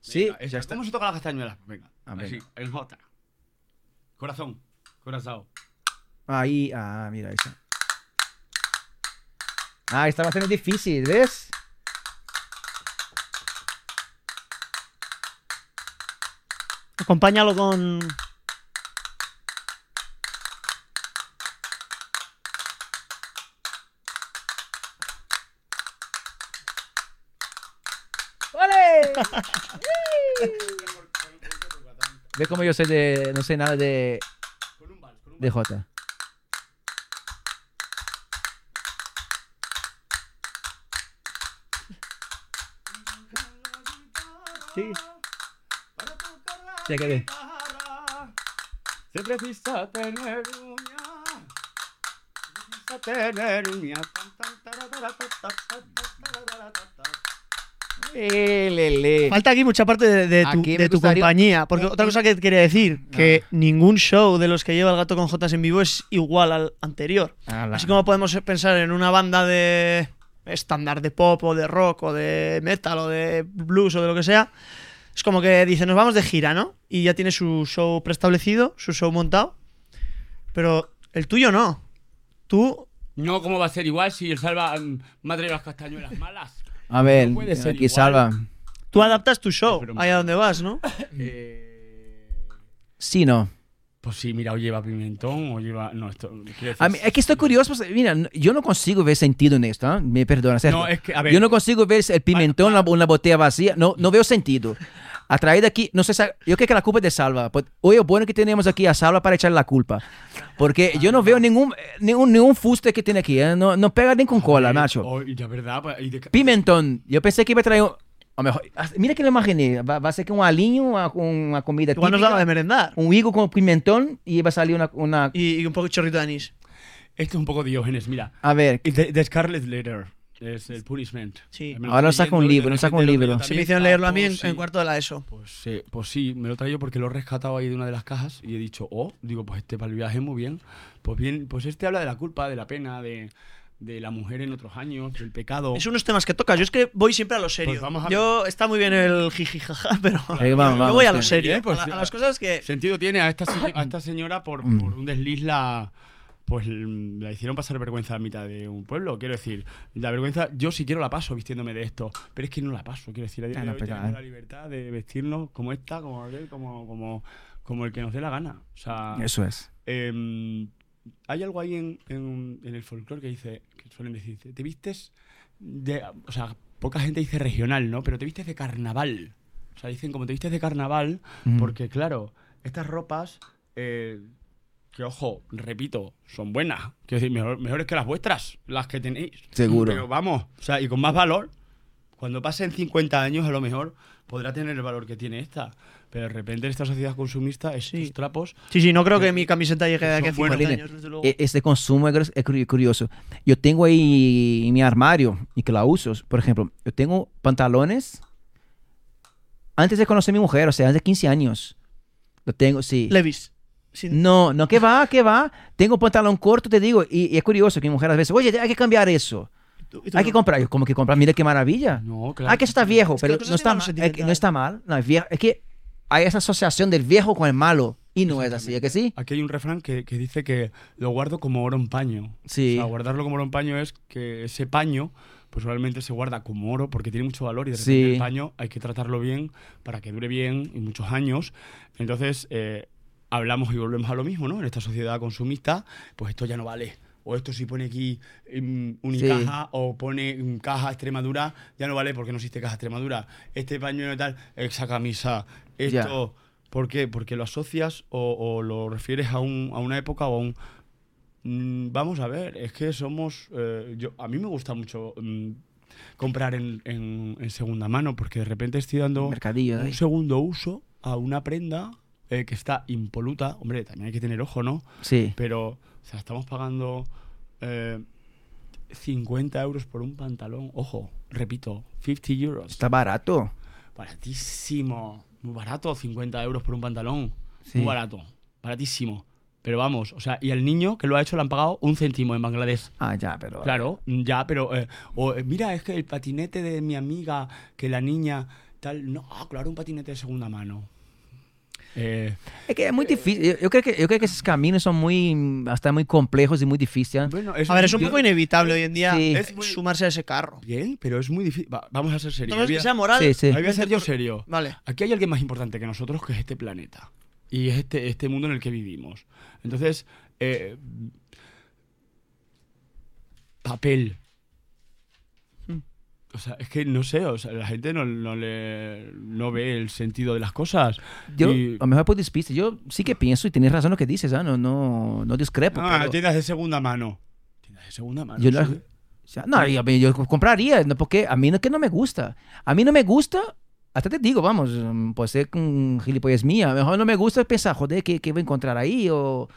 Sí, Venga, ya esta- está. ¿Cómo se toca la castañuela? Venga. Así, en J. Corazón. Corazón. Ahí, ah, mira eso. Ah, está bastante difícil, ¿ves? Acompáñalo con. ¡Vale! Ve como yo sé de. No sé nada de. De J. Sí. Se precisa tener tener. Ta. Eh. Falta aquí mucha parte de, de tu, de tu gustaría- compañía. Porque otra cosa que quería decir, que ningún show de los que lleva el gato con Jotas en vivo es igual al anterior. Ala. Así como podemos pensar en una banda de estándar de pop o de rock o de metal o de blues o de lo que sea, es como que dice, nos vamos de gira, ¿no? Y ya tiene su show preestablecido, su show montado, pero el tuyo no. Tú, No, ¿cómo va a ser igual si el Salva ha traído las castañuelas malas? A ver, No puede ser aquí igual. salva. tú adaptas tu show Pero- allá donde vas, ¿no? Eh, Sí, no. Pues sí, mira, o lleva pimentón o lleva. No, esto. A mí, es que estoy curioso, pues, mira, yo no consigo ver sentido en esto, ¿eh? me perdona. Sergio. No, es que, a ver. Yo no consigo ver el pimentón en la- una botella vacía, no, no veo sentido. A traída aqui, não sei se. Eu creio que a culpa é de Salva. Pues, Hoje é bueno que temos aqui a Salva para echarle a culpa. Porque eu não vejo nenhum, nenhum, nenhum fuste que tem aqui. eh. Não, não pega nem com cola, Nacho. oh, y la verdad, pues, y de- Pimentón. Eu pensei que ia trazer um. a mejor, mira que eu imaginei. Vai, vai ser que alinho, uma, uma comida Igual nos típica, de merendar. um higo com pimentón e vai salir uma, uma... Y, y un poco de chorrito de anís. Esto es un poco Diógenes, mira. A ver, The, The Scarlet Letter es el punishment. Sí. Ahora estoy saca un libro, saca un libro. Se me hicieron leerlo a mí en, pues sí. en cuarto de la ESO. Pues, sí, pues sí, me lo he traído porque lo he rescatado ahí de una de las cajas y he dicho, oh, digo, pues este para el viaje muy bien. Pues bien, pues este habla de la culpa, de la pena, de, de la mujer en otros años, del pecado. Es unos temas que tocas. Yo es que voy siempre a lo serio. Pues vamos a- Yo está muy bien el jijijaja, pero Eh, vamos, yo vamos, voy a lo serio. Bien, pues a, sí. a las cosas que Sentido tiene a esta, a esta señora por, Mm. por un desliz la pues l- la hicieron pasar vergüenza a mitad de un pueblo. Quiero decir, la vergüenza, yo si quiero la paso vistiéndome de esto, pero es que no la paso. Quiero decir, Ah, de no, la libertad de vestirnos como esta, como aquel, como, como, como el que nos dé la gana. O sea, eso es. Em, hay algo ahí en, en- en el folclore que dice, que suelen decir, te vistes de, o sea, poca gente dice regional, ¿no? Pero te vistes de carnaval. O sea, dicen como te vistes de carnaval, Mm. porque claro, estas ropas, eh, que ojo, repito, son buenas. Quiero decir, mejor- mejores que las vuestras, las que tenéis. Seguro. Pero vamos, o sea, y con más valor. Cuando pasen 50 años, a lo mejor podrá tener el valor que tiene esta. Pero de repente en esta sociedad consumista, estos Sí. trapos Sí, sí, no creo que mi camiseta llegue de aquí a Son buenos. 50 Marlene, años, desde luego. E- Esse consumo curi- curioso. Eu tenho aí em meu armário, e que lá uso, por exemplo, eu tenho pantalones antes de conhecer minha mulher, ou seja, antes de 15 anos. Eu tenho, sim. Levis. Sin- No, no, que va, que va. Tengo un pantalón corto, te digo, y, y es curioso que mi mujer a veces, oye, hay que cambiar eso. tú- y tú Hay no. que comprar. Yo, como que comprar, mira qué maravilla. No, claro. Ah, que eso está viejo, Es pero no está, mal, es que no está mal. No, es, viejo, es que hay esa asociación del viejo con el malo. Y no es así, ¿es que sí? Aquí hay un refrán que, que dice que lo guardo como oro en paño. Sí. O sea, guardarlo como oro en paño es que ese paño, pues realmente se guarda como oro porque tiene mucho valor y de repente Sí. el paño hay que tratarlo bien para que dure bien y muchos años. Entonces, eh, hablamos y volvemos a lo mismo, ¿no? En esta sociedad consumista, pues esto ya no vale. O esto si pone aquí mm, Unicaja o pone mm, caja Extremadura, ya no vale porque no existe caja Extremadura. Este paño y tal, esa camisa, esto... ¿Por qué? Porque lo asocias o, o lo refieres a, un, a una época o a un... Mm, vamos a ver, es que somos... eh, yo, a mí me gusta mucho mm, comprar en, en- en segunda mano porque de repente estoy dando Mercadillo, un segundo uso a una prenda eh, que está impoluta. Hombre, también hay que tener ojo, ¿no? Sí. Pero, o sea, estamos pagando eh, 50 euros por un pantalón. Ojo, repito, 50 euros. Está barato. Baratísimo. Muy barato, 50 euros por un pantalón. Sí. Muy barato. Baratísimo. Pero vamos, o sea, y al niño que lo ha hecho le han pagado un céntimo en Bangladesh. Ah, ya, pero... Claro, ya, pero. eh, o, eh, mira, es que el patinete de mi amiga, que la niña, tal. No, ah, claro, un patinete de segunda mano. Eh, Es que es muy difícil. Yo, yo creo que, yo creo que esos caminos son muy, hasta muy complejos y muy difíciles. bueno, A ver, es un yo- poco inevitable hoy en día Sí. es sumarse a ese carro. Bien, pero es muy difícil. Va, vamos a ser serios. No es que sea moral. Sí, sí. Voy a ser yo serio. Vale. Aquí hay alguien más importante que nosotros, que es este planeta. Y es este, este mundo en el que vivimos. Entonces, eh, papel. O sea, es que no sé, o sea, la gente no, no le, no ve el sentido de las cosas. Yo, Y- a lo mejor por despiste, yo sí que pienso y tienes razón lo que dices, ¿ah? no, no, no discrepo. Ah, pero- tiendas de segunda mano. Tiendas de segunda mano. Yo no, sí. o sea, no, yo, yo compraría, no, porque a mí no que no me gusta. A mí no me gusta, hasta te digo, vamos, puede ser un gilipollas mía. A lo mejor no me gusta pensar, joder, ¿qué, qué voy a encontrar ahí? O,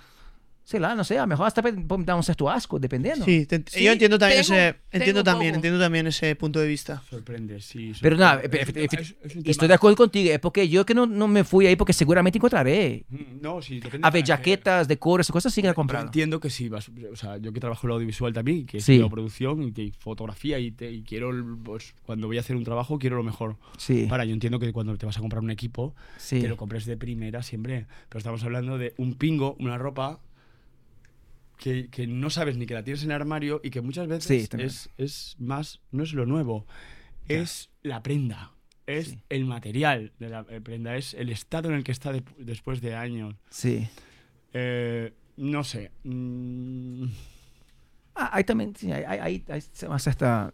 sei lá, no sé, a lo mejor hasta me me da un cierto asco, dependiendo. Sí, te- Sí, yo entiendo también tengo- ese entiendo también, poco. entiendo también ese punto de vista. Sorprende, sí. Pero nada, Es es- es Estoy de acuerdo contigo, es porque yo que no, no me fui ahí porque seguramente encontraré. Mm, No, sí, depende A ver, jaquetas, decores, cosas sí que he Yo entiendo que sí, vas, o sea, yo que trabajo en lo audiovisual también, que Sí. estudio producción y, que fotografía y, te- y quiero, el- pues, cuando voy a hacer un trabajo, quiero lo mejor. Sí, Para, yo entiendo que cuando te vas a comprar un equipo, sí. te lo compres de primera siempre. Pero estamos hablando de un pingo, una ropa que, que no sabes ni que la tienes en el armario y que muchas Sí, veces también. es, es más, no es lo nuevo, es la prenda. Es Sí. el material de la eh, prenda, es el estado en el que está de- después de años. Sí. Eh, no sé. mm, Ah, sim, aí, aí, aí, aí uma certa,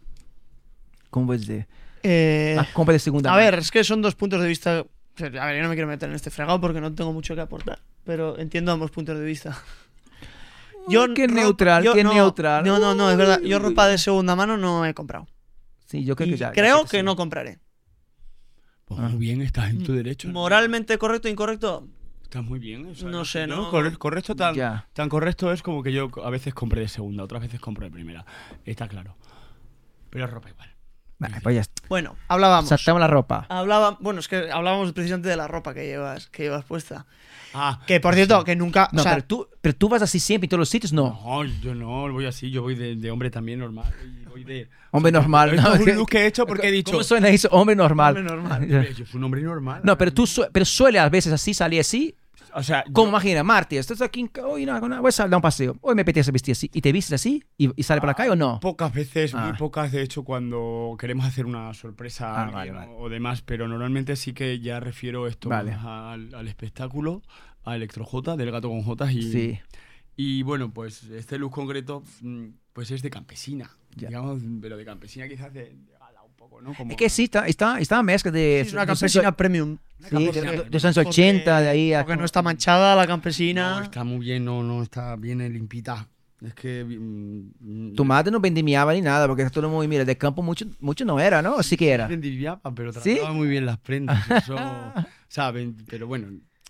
como vou dizer, Eh, a compra de segunda a mano. ver, es que son dos puntos de vista A ver, yo no me quiero meter en este fregado porque no tengo mucho que aportar. Pero entiendo ambos puntos de vista. Uy, qué ropa- neutral, yo qué no, neutral. No, no, no, es verdad. Yo ropa de segunda mano no he comprado. Sí, yo creo Y que ya. creo ya que sí. no compraré. Pues muy bien, estás en tu derecho. ¿no? Moralmente correcto o incorrecto. Estás muy bien. o sea, No sé, yo no- corre- correcto tan, Ya. tan correcto es como que yo a veces compré de segunda, otras veces compro de primera. Está claro. Pero ropa igual. Vale, pues ya está. Bueno, hablábamos. Saltamos la ropa. Hablaba, bueno, es que hablábamos precisamente de la ropa que llevas, que llevas puesta. Ah, Que por cierto, que nunca. No, o sea, pero, tú, pero tú vas así siempre en todos los sitios, no. No, yo no, voy así, yo voy de, de hombre también normal. voy de, Hombre normal. Esto no, es un que- look que he hecho porque he dicho. ¿Cómo suena eso? Hombre normal. Hombre normal. Yo soy un hombre normal. No, pero tú su- pero suele a veces así salir así. O sea, Como yo- imagina, Marti, estás aquí, en ca- hoy no, no, voy a dar un paseo. Hoy me apetece vestir así. ¿Y te vistes así? ¿Y, y sale por la calle o no? Pocas veces, muy Ah. pocas, de hecho, cuando queremos hacer una sorpresa Ah, vale, vale. o demás, pero normalmente sí que ya refiero esto Vale. al, al espectáculo, a Electro J, del gato con J. Y, Sí. y bueno, pues este look concreto, mm, pues es de campesina. Ya. Digamos, pero de campesina quizás de, de poco, ¿no? Como Es que sí, está, está, está una mezcla de. es una de- campesina premium. Sí, de, campesina. de- de los años 80, de ahí a. Porque no está manchada la campesina. No, está muy bien, no, no, está bien limpita. Es que... mm, Tu madre no vendimiaba ni nada, porque todo muy, mira, de campo mucho, mucho no era, ¿no? Sí que era. Vendimiaba, pero ¿Sí? trataba muy bien las prendas. Eso, ¿saben? Pero bueno,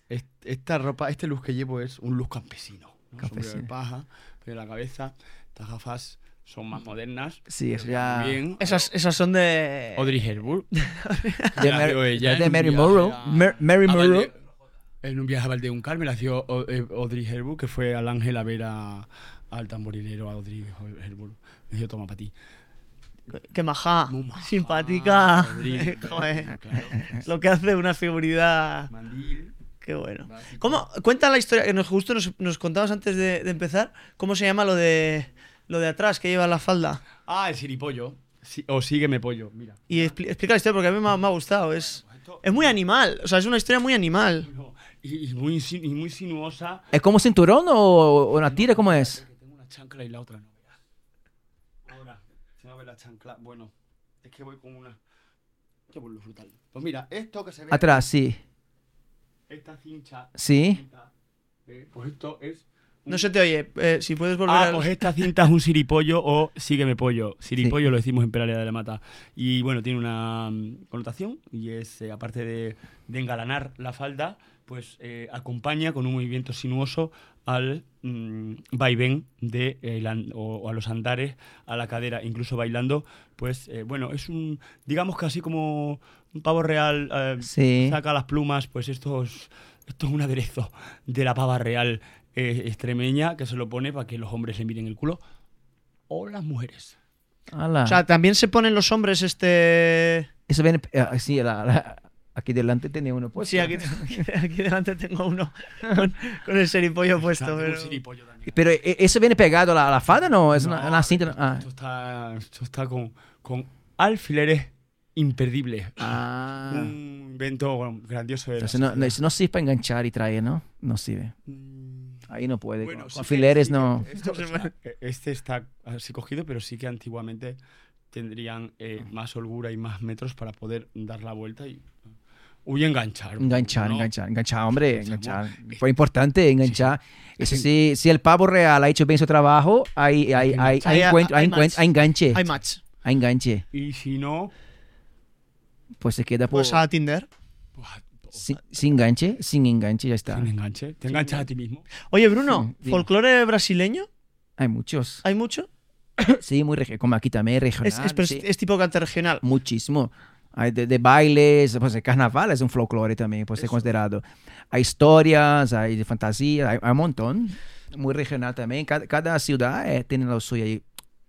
es- esta ropa, este look que llevo es un look campesino. ¿no? Sombrero Campesino. de paja, pero la cabeza, estas gafas son más modernas. Sí, eso pero ya. Bien. Esas, esas son de. Audrey Hepburn. De, ella de en un Mary a- Mar- Mary. Valde- En un viaje a Valdeuncar me la hacía O- eh, Audrey Hepburn, que fue al Ángel a ver a- al tamborilero a Audrey Hepburn. Me dijo, toma para ti. Que maja. Simpática. Audrey, Joder. claro. Lo que hace una seguridad. Mandil. Qué bueno. ¿Cómo? Cuenta la historia que nos justo nos, nos contabas antes de, de empezar. ¿Cómo se llama lo de lo de atrás que lleva la falda? Ah, el siripollo. Sí, o sígueme pollo, mira. Y expli- explica la historia porque a mí me ha, me ha gustado. Es, es muy animal. O sea, es una historia muy animal. Y, y muy, sin- y muy sinuosa. ¿Es como cinturón o, o una tira? ¿Cómo es? Que tengo una chancla y la otra no. Ahora, se va a ver la chancla. Bueno, es que voy con una. Qué bueno, frutal. Pues mira, esto que se ve. Atrás, sí. Esta cincha. Sí. cinta, eh, pues esto es. No se te oye. eh, si puedes volver Ah, al- pues esta cinta es un siripollo o sígueme pollo. Siripollo lo decimos en Peraleda de la Mata. Y bueno, tiene una mm, connotación y es, eh, aparte de, de engalanar la falda, pues eh, acompaña con un movimiento sinuoso al mm, vaivén de, eh, o, o a los andares, a la cadera, incluso bailando. Pues eh, bueno, es un, digamos que así como un pavo real eh, Sí. saca las plumas, pues esto es, esto es un aderezo de la pava real eh, extremeña que se lo pone para que los hombres le miren el culo. O las mujeres. Ala. O sea, también se ponen los hombres este. Eso viene. eh, sí, la- la- aquí delante tenía uno puesto. sí, aquí, aquí delante tengo uno con, con el seripollo puesto. Está Pero... un siripollo también. Pero ¿e- ¿eso viene pegado a la, a la falda? No, es una, No, una cinta. Ah. Esto está, esto está con, con alfileres imperdibles. Ah. Un invento bueno, grandioso de la no, no, sociedad. eso no sirve para enganchar y traer, ¿no? No sirve. Ahí no puede. Bueno, con sí con sí no. esto, o sea, este está así cogido, pero sí que antiguamente tendrían eh, más holgura y más metros para poder dar la vuelta y uy enganchar. Enganchar, ¿no? enganchar, enganchar, hombre, enganchar. Fue importante enganchar. Sí, si el pavo real ha hecho bien su trabajo, hay, hay, hay, hay, Hay- encuentro- hay encuentro- enganche. Hay match. Hay enganche. Y si no, Pues se queda por, Pues a Tinder. Sin, sin enganche, sin enganche, ya está. sin enganche. Te enganchas a ti mismo. Oye, Bruno, Sí. ¿folclore brasileño? Hay muchos. ¿Hay mucho? Sí, muy regional, como aquí también regional. Es, es, pero sí. es- es tipo cante regional. Muchísimo. Hay de, de bailes, pues el carnaval es un folclore también, puede ser considerado. Hay historias, hay de fantasía, hay, hay un montón. Muy regional también. Cada, cada ciudad eh, tiene lo suyo ahí.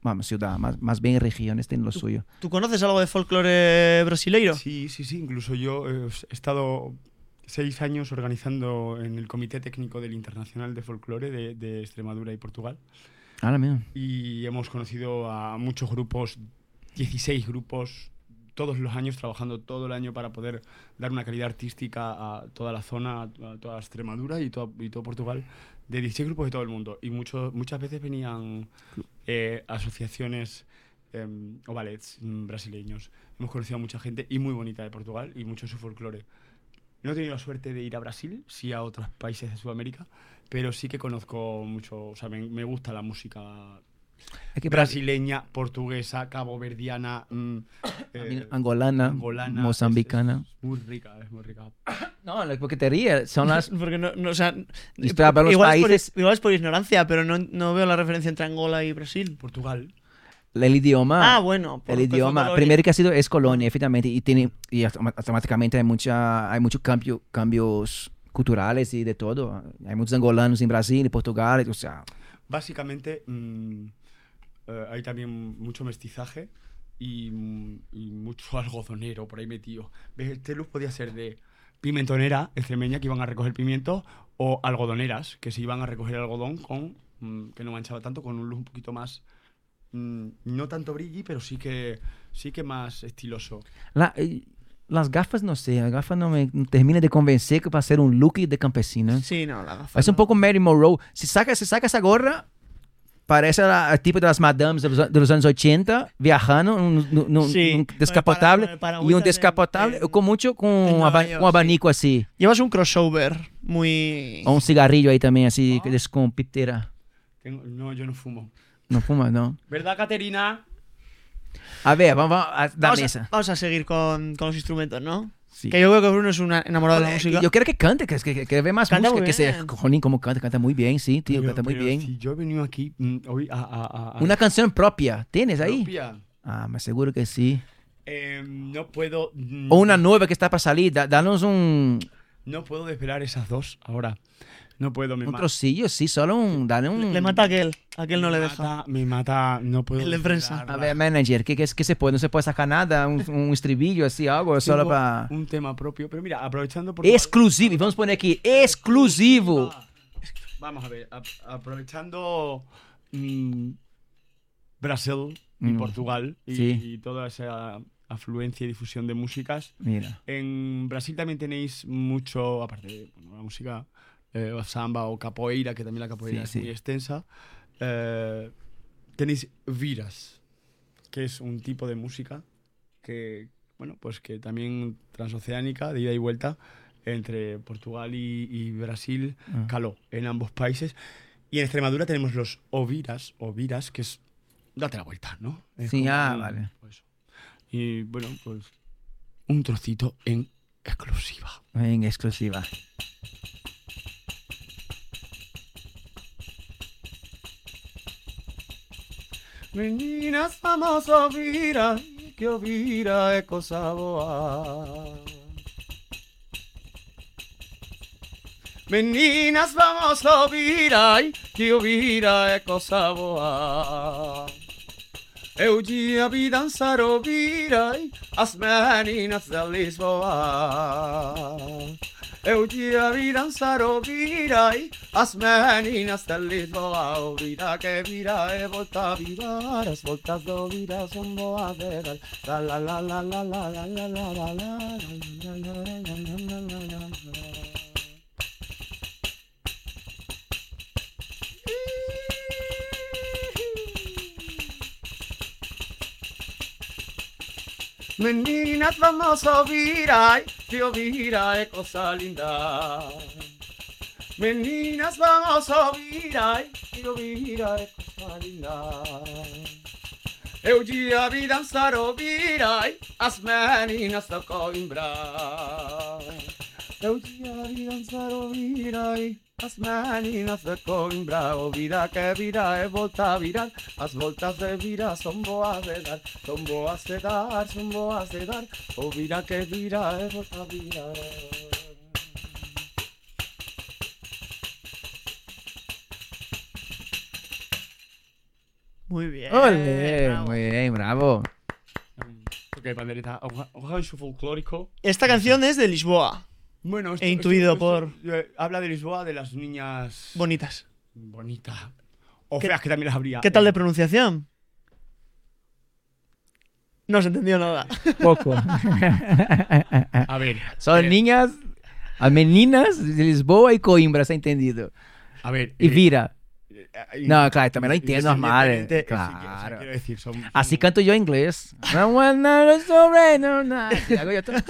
Vamos, ciudad, más, más bien regiones tienen lo suyo. ¿Tú conoces algo de folclore brasileiro? Sí, sí, sí. Incluso yo eh, he estado seis años organizando en el Comité Técnico del Internacional de Folclore de, de Extremadura y Portugal. Ahora mismo. Y hemos conocido a muchos grupos, 16 grupos, todos los años, trabajando todo el año para poder dar una calidad artística a toda la zona, a toda Extremadura y, todo- y todo Portugal, de 16 grupos de todo el mundo. Y muchas veces venían eh, asociaciones em, o ballets brasileños. Hemos conocido a mucha gente y muy bonita de Portugal y mucho su folclore. No he tenido la suerte de ir a Brasil, sí a otros países de Sudamérica, pero sí que conozco mucho, o sea, me gusta la música Brasil, brasileña, portuguesa, caboverdiana, mm, eh, angolana, angolana, mozambicana. es- es muy rica, es muy rica. No, te ríes. Son las. Porque no, no, o sea, de los igual, es países- por, igual es por ignorancia, pero no, no veo la referencia entre Angola y Brasil. Portugal. El idioma. Ah, bueno. el idioma. Primero que ha sido es colonia, efectivamente. Y, tiene, y automáticamente hay, mucha, hay muchos cambio, cambios culturales y de todo. Hay muchos angolanos en Brasil y Portugal. O sea, Básicamente mm, eh, hay también mucho mestizaje y, y mucho algodonero por ahí metido. ¿Ves? Este look podía ser de pimentonera extremeña que iban a recoger pimiento o algodoneras que se iban a recoger algodón con mm, que no manchaba tanto con un look un poquito más mm, no tanto brilli pero sí que sí que más estiloso. la- eh, las gafas, no sé. Las gafas no me termina de convencer que va a ser un look de campesina. Sí, no, la gafa. Es un poco Mary Monroe. Si saca, si saca esa gorra, Parece a, a tipo das madames dos, dos, anos 80 viajando num, é descapotável é e um né? descapotável eu com muito com um, abanico sí. assim. Llevas um crossover muito Ou um cigarrillo aí também assim, oh. com piteira. Não, eu não fumo. Não fuma, não. Verdade, Caterina? A ver, vamos, vamos a, da vamos mesa. A, vamos a seguir com, os instrumentos, não. Sí. Que yo creo que Bruno es un enamorado de la música. Yo quiero que cante, que, que, que ve más Canta música, que bien. Jolín, cómo canta, canta muy bien, sí, tío, Pero- canta muy bien. Si yo he venido aquí mm, hoy a, a- a- a- Una canción propia, ¿tienes ahí? propia, Ah, me aseguro que sí. eh, no puedo. mm, O una nueva que está para salir, da- danos un, No puedo desvelar esas dos ahora. No puedo, me un trocillo, sí, solo un, dale un... Le, le mata a aquel. A aquel no me le deja. mata- Me mata, no puedo. El de prensa. A ver, manager, ¿qué, qué, qué se puede? ¿No se puede sacar nada? ¿Un, un estribillo así, algo? Solo para... Un tema propio. Pero mira, aprovechando por. Exclusivo, y vamos a poner aquí, exclusivo. Vamos a ver, ap- aprovechando mm, Brasil y Mm, Portugal y, sí. y toda esa afluencia y difusión de músicas. Mira, En Brasil también tenéis mucho, aparte de bueno, la música eh, samba o capoeira, que también la capoeira Sí, es sí. muy extensa, eh, tenéis viras, que es un tipo de música que, bueno, pues que también transoceánica, de ida y vuelta, entre Portugal y, y Brasil, Ah. caló en ambos países. Y en Extremadura tenemos los oviras, oviras, que es date la vuelta, ¿no? Es Sí, ah, un- vale. pues, y bueno, pues un trocito en exclusiva. en exclusiva. Meninas, vamos a vira, que o vira é cosa boa. Meninas, vamos a ouvir, que que ouvir é coisa boa. Eu dia vi dançar ouvir, ai, as meninas da Lisboa. Eu dia vi dançar ouvir aí, as meninas de Lisboa. Ouvira que vira e volta a virar, as voltas do vira são boas de dar. La la la la la la la la la la la la la la a ouvir, é coisa linda. Meninas, vamos ouvir, ai, que ouvir é coisa linda. Eu dia vi dançar ouvir, ai, as meninas do Coimbra. Eu dia vi dançar ouvir, ai, as meninas de Coimbra. Ouvira que vira e volta a virar, as voltas de vira são boas de dar, são boas de dar, são boas de dar. Ouvira que vira e volta a virar. Muy bien. Bravo. muy bien, bravo. Ok, pandereta, un folclórico. Esta canción es de Lisboa. Bueno, He intuido por- eh, habla de Lisboa, de las niñas Bonitas. bonitas. O ¿Qué- feas que también las habría. ¿Qué tal de pronunciación? No se entendió nada. Poco. A ver. Son eh, niñas, a meninas de Lisboa y Coimbra, ¿se ha entendido? A ver. Y eh, Vira. No, claro, también lo entiendo, sea, Claro. quiero decir, son- Así son- canto yo inglés.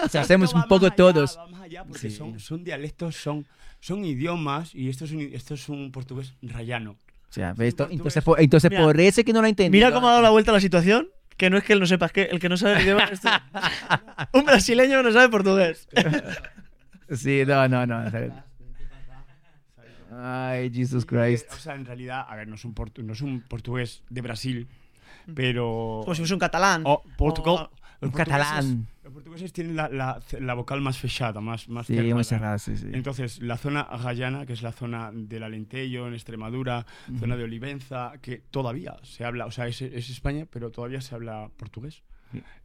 Sea, hacemos No, un va poco allá, todos. allá porque Sí. son, son dialectos, son, son idiomas y esto es un, esto es un portugués rayano. O sea, ¿ves? portugués. entonces, por, entonces Mira, por eso que no lo entendí. Mira cómo ha dado la vuelta a la situación. Que no es que él no sepa, es que el que no sabe el idioma es tú. Un brasileño no sabe portugués. Sí, no, no, no. Ay, Jesus Christ. eh, o sea, en realidad, a ver, no es un, portu- no es un portugués de Brasil, pero... Como si fuese un catalán. o Portugal, o- Un los catalán. Los portugueses tienen la, la, la vocal más fechada, más, más Sí, cerrada. muy cerrado, sí, sí. Entonces, la zona gallana, que es la zona del Alentejo, en Extremadura, zona de Olivenza, que todavía se habla, o sea, es, es España, pero todavía se habla portugués.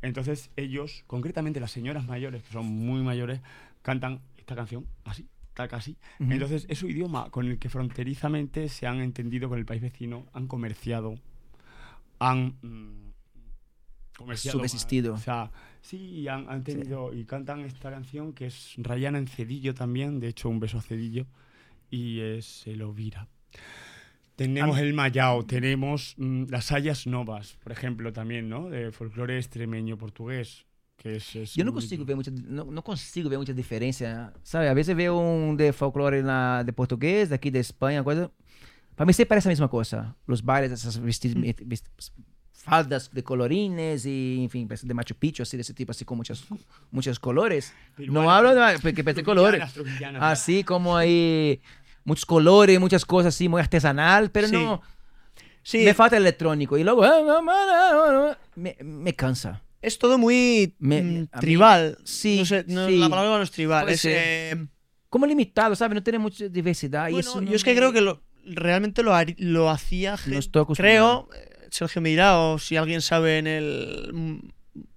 Entonces, ellos, concretamente las señoras mayores, que son muy mayores, cantan esta canción así, tal casi. Ujú. Entonces, es su idioma con el que fronterizamente se han entendido con el país vecino, han comerciado, han. mm, comerciado. Subsistido. O sea, sí, y han, han tenido. Y cantan esta canción que es rayana en Cedillo también, de hecho, un beso a Cedillo, y es el Ovira. Tenemos Am- el Mayao, tenemos mm, las Sayas Novas, por ejemplo, también, ¿no? De folclore extremeño portugués. Que no muy- consigo ver mucha, no, no consigo ver mucha diferencia, sabe? A veces veo un de folclore na, de portugués, daqui de Espanha, coisa. Para mí se parece a mesma coisa. Los bailes, essas vesti vesti- faldas de colorines y, enfim, parece de Machu Picchu, así de ese tipo, así con muchos, muchos colores. No Peruanas, hablo de porque parece colores. Así como hay muchos colores, muchas cosas así, muy artesanal, pero Sí. no. Sí, Me falta el electrónico y luego me, me cansa. Es todo muy Me- mm, mí- tribal. sí, No sé, no, sí. la palabra no es tribal. Es, eh, Como limitado, ¿sabes? No tiene mucha diversidad. y bueno, eso no yo es que me- creo que lo, realmente lo, lo hacía gente. creo, eh, Sergio me dirá, o si alguien sabe en el, mm,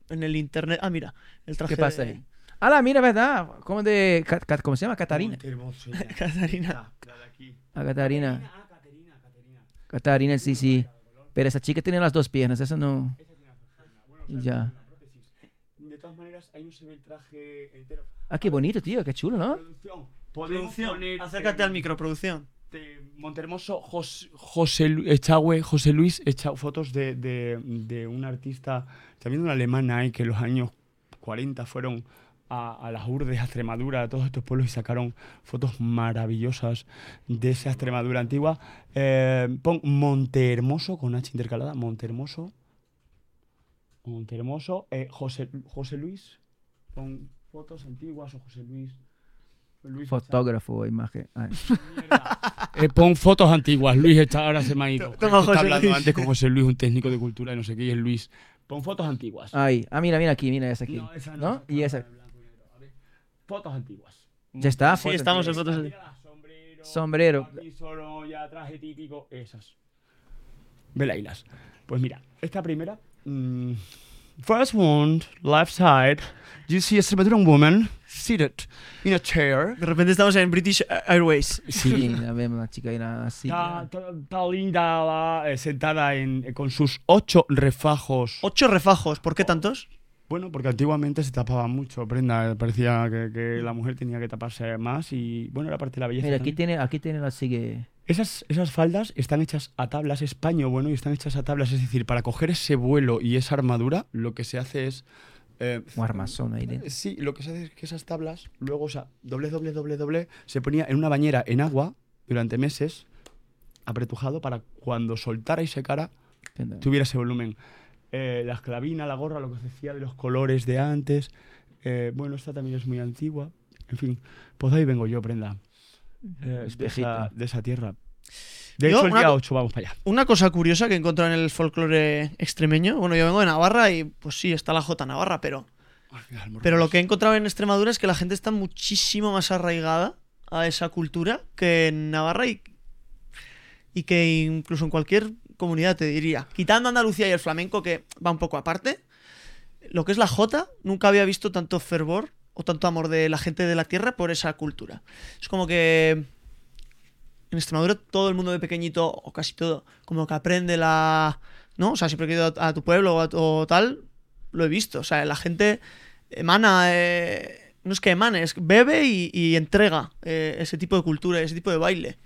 en el internet. Ah, mira, el traje. ¿Qué pasa de- ahí? Ah, la mira, ¿verdad? Como de. Ca- Ca- ¿Cómo se llama? Catarina. Catarina. La- la de aquí. A Catarina. Ah, Caterina. Catarina, sí, sí. Pero esa chica tiene las dos piernas, esa no. Bueno, o sea, Ya. De todas maneras, ahí no se ve el traje entero. Ah, qué bonito, tío, qué chulo, ¿no? Producción. Producción. poner, Acércate eh, al micro, producción. de Montermoso, José, Lu- Echagüe, José Luis echa fotos de, de, de un artista, también una alemana, ahí que en los años 40 fueron a, a las Urdes, a Extremadura, a todos estos pueblos y sacaron fotos maravillosas de esa Extremadura antigua. Eh, pon Montehermoso con H intercalada, Montehermoso. Montehermoso, eh, José, José Luis, pon fotos antiguas o José Luis. Luis Fotógrafo, imagen. Ay. eh, pon fotos antiguas. Luis está, ahora se me ha ido. Toma, José hablando Luis. antes con José Luis, un técnico de cultura y no sé qué, y es Luis. Pon fotos antiguas. Ay, ah, mira, mira aquí, mira esa aquí. No, esa ¿No? esa Y está esa. A ver, Fotos antiguas. Ya está, Sí, fotos estamos en antiguas. fotos. Mírala, sombrero, Sombrero. Solo ya traje típico, esas. Velailas. Pues mira, esta primera. Mm, first one, left side. You see a Salvadoran woman seated in a chair. De repente estamos en British Airways. Sí, la vemos, la chica ahí así. Está, linda, la, eh, sentada en, eh, con sus ocho refajos. Ocho refajos, ¿por qué tantos? Bueno, porque antiguamente se tapaba mucho, prenda. Parecía que, que la mujer tenía que taparse más y, bueno, era parte de la belleza. Mira, aquí también. tiene, aquí tiene la sigue. Esas, esas faldas están hechas a tablas, es paño bueno y están hechas a tablas. Es decir, para coger ese vuelo y esa armadura, lo que se hace es. eh, ahí dentro. Sí, lo que se hace es que esas tablas, luego, o sea, doble, doble, doble, doble, se ponía en una bañera en agua durante meses, apretujado, para cuando soltara y secara, tuviera ese volumen. Eh, la esclavina, la gorra, lo que os decía de los colores de antes. Eh, bueno, esta también es muy antigua. En fin, pues ahí vengo yo, prenda. Eh, de, esa, de esa tierra. De Yo, hecho, el una día co- 8 vamos para allá. Una cosa curiosa que he encontrado en el folclore extremeño. Bueno, yo vengo de Navarra y pues sí, está la J Navarra, pero, pero lo que he encontrado en Extremadura es que la gente está muchísimo más arraigada a esa cultura que en Navarra y, y que incluso en cualquier comunidad te diría. Quitando Andalucía y el flamenco, que va un poco aparte, lo que es la Jota, nunca había visto tanto fervor o tanto amor de la gente de la tierra por esa cultura. Es como que en Extremadura todo el mundo de pequeñito, o casi todo, como que aprende la... ¿No? O sea, siempre que he ido a, a tu pueblo o, a- o tal, lo he visto. O sea, la gente emana... eh, no es que emane, es que bebe y, y entrega eh, ese tipo de cultura, ese tipo de baile.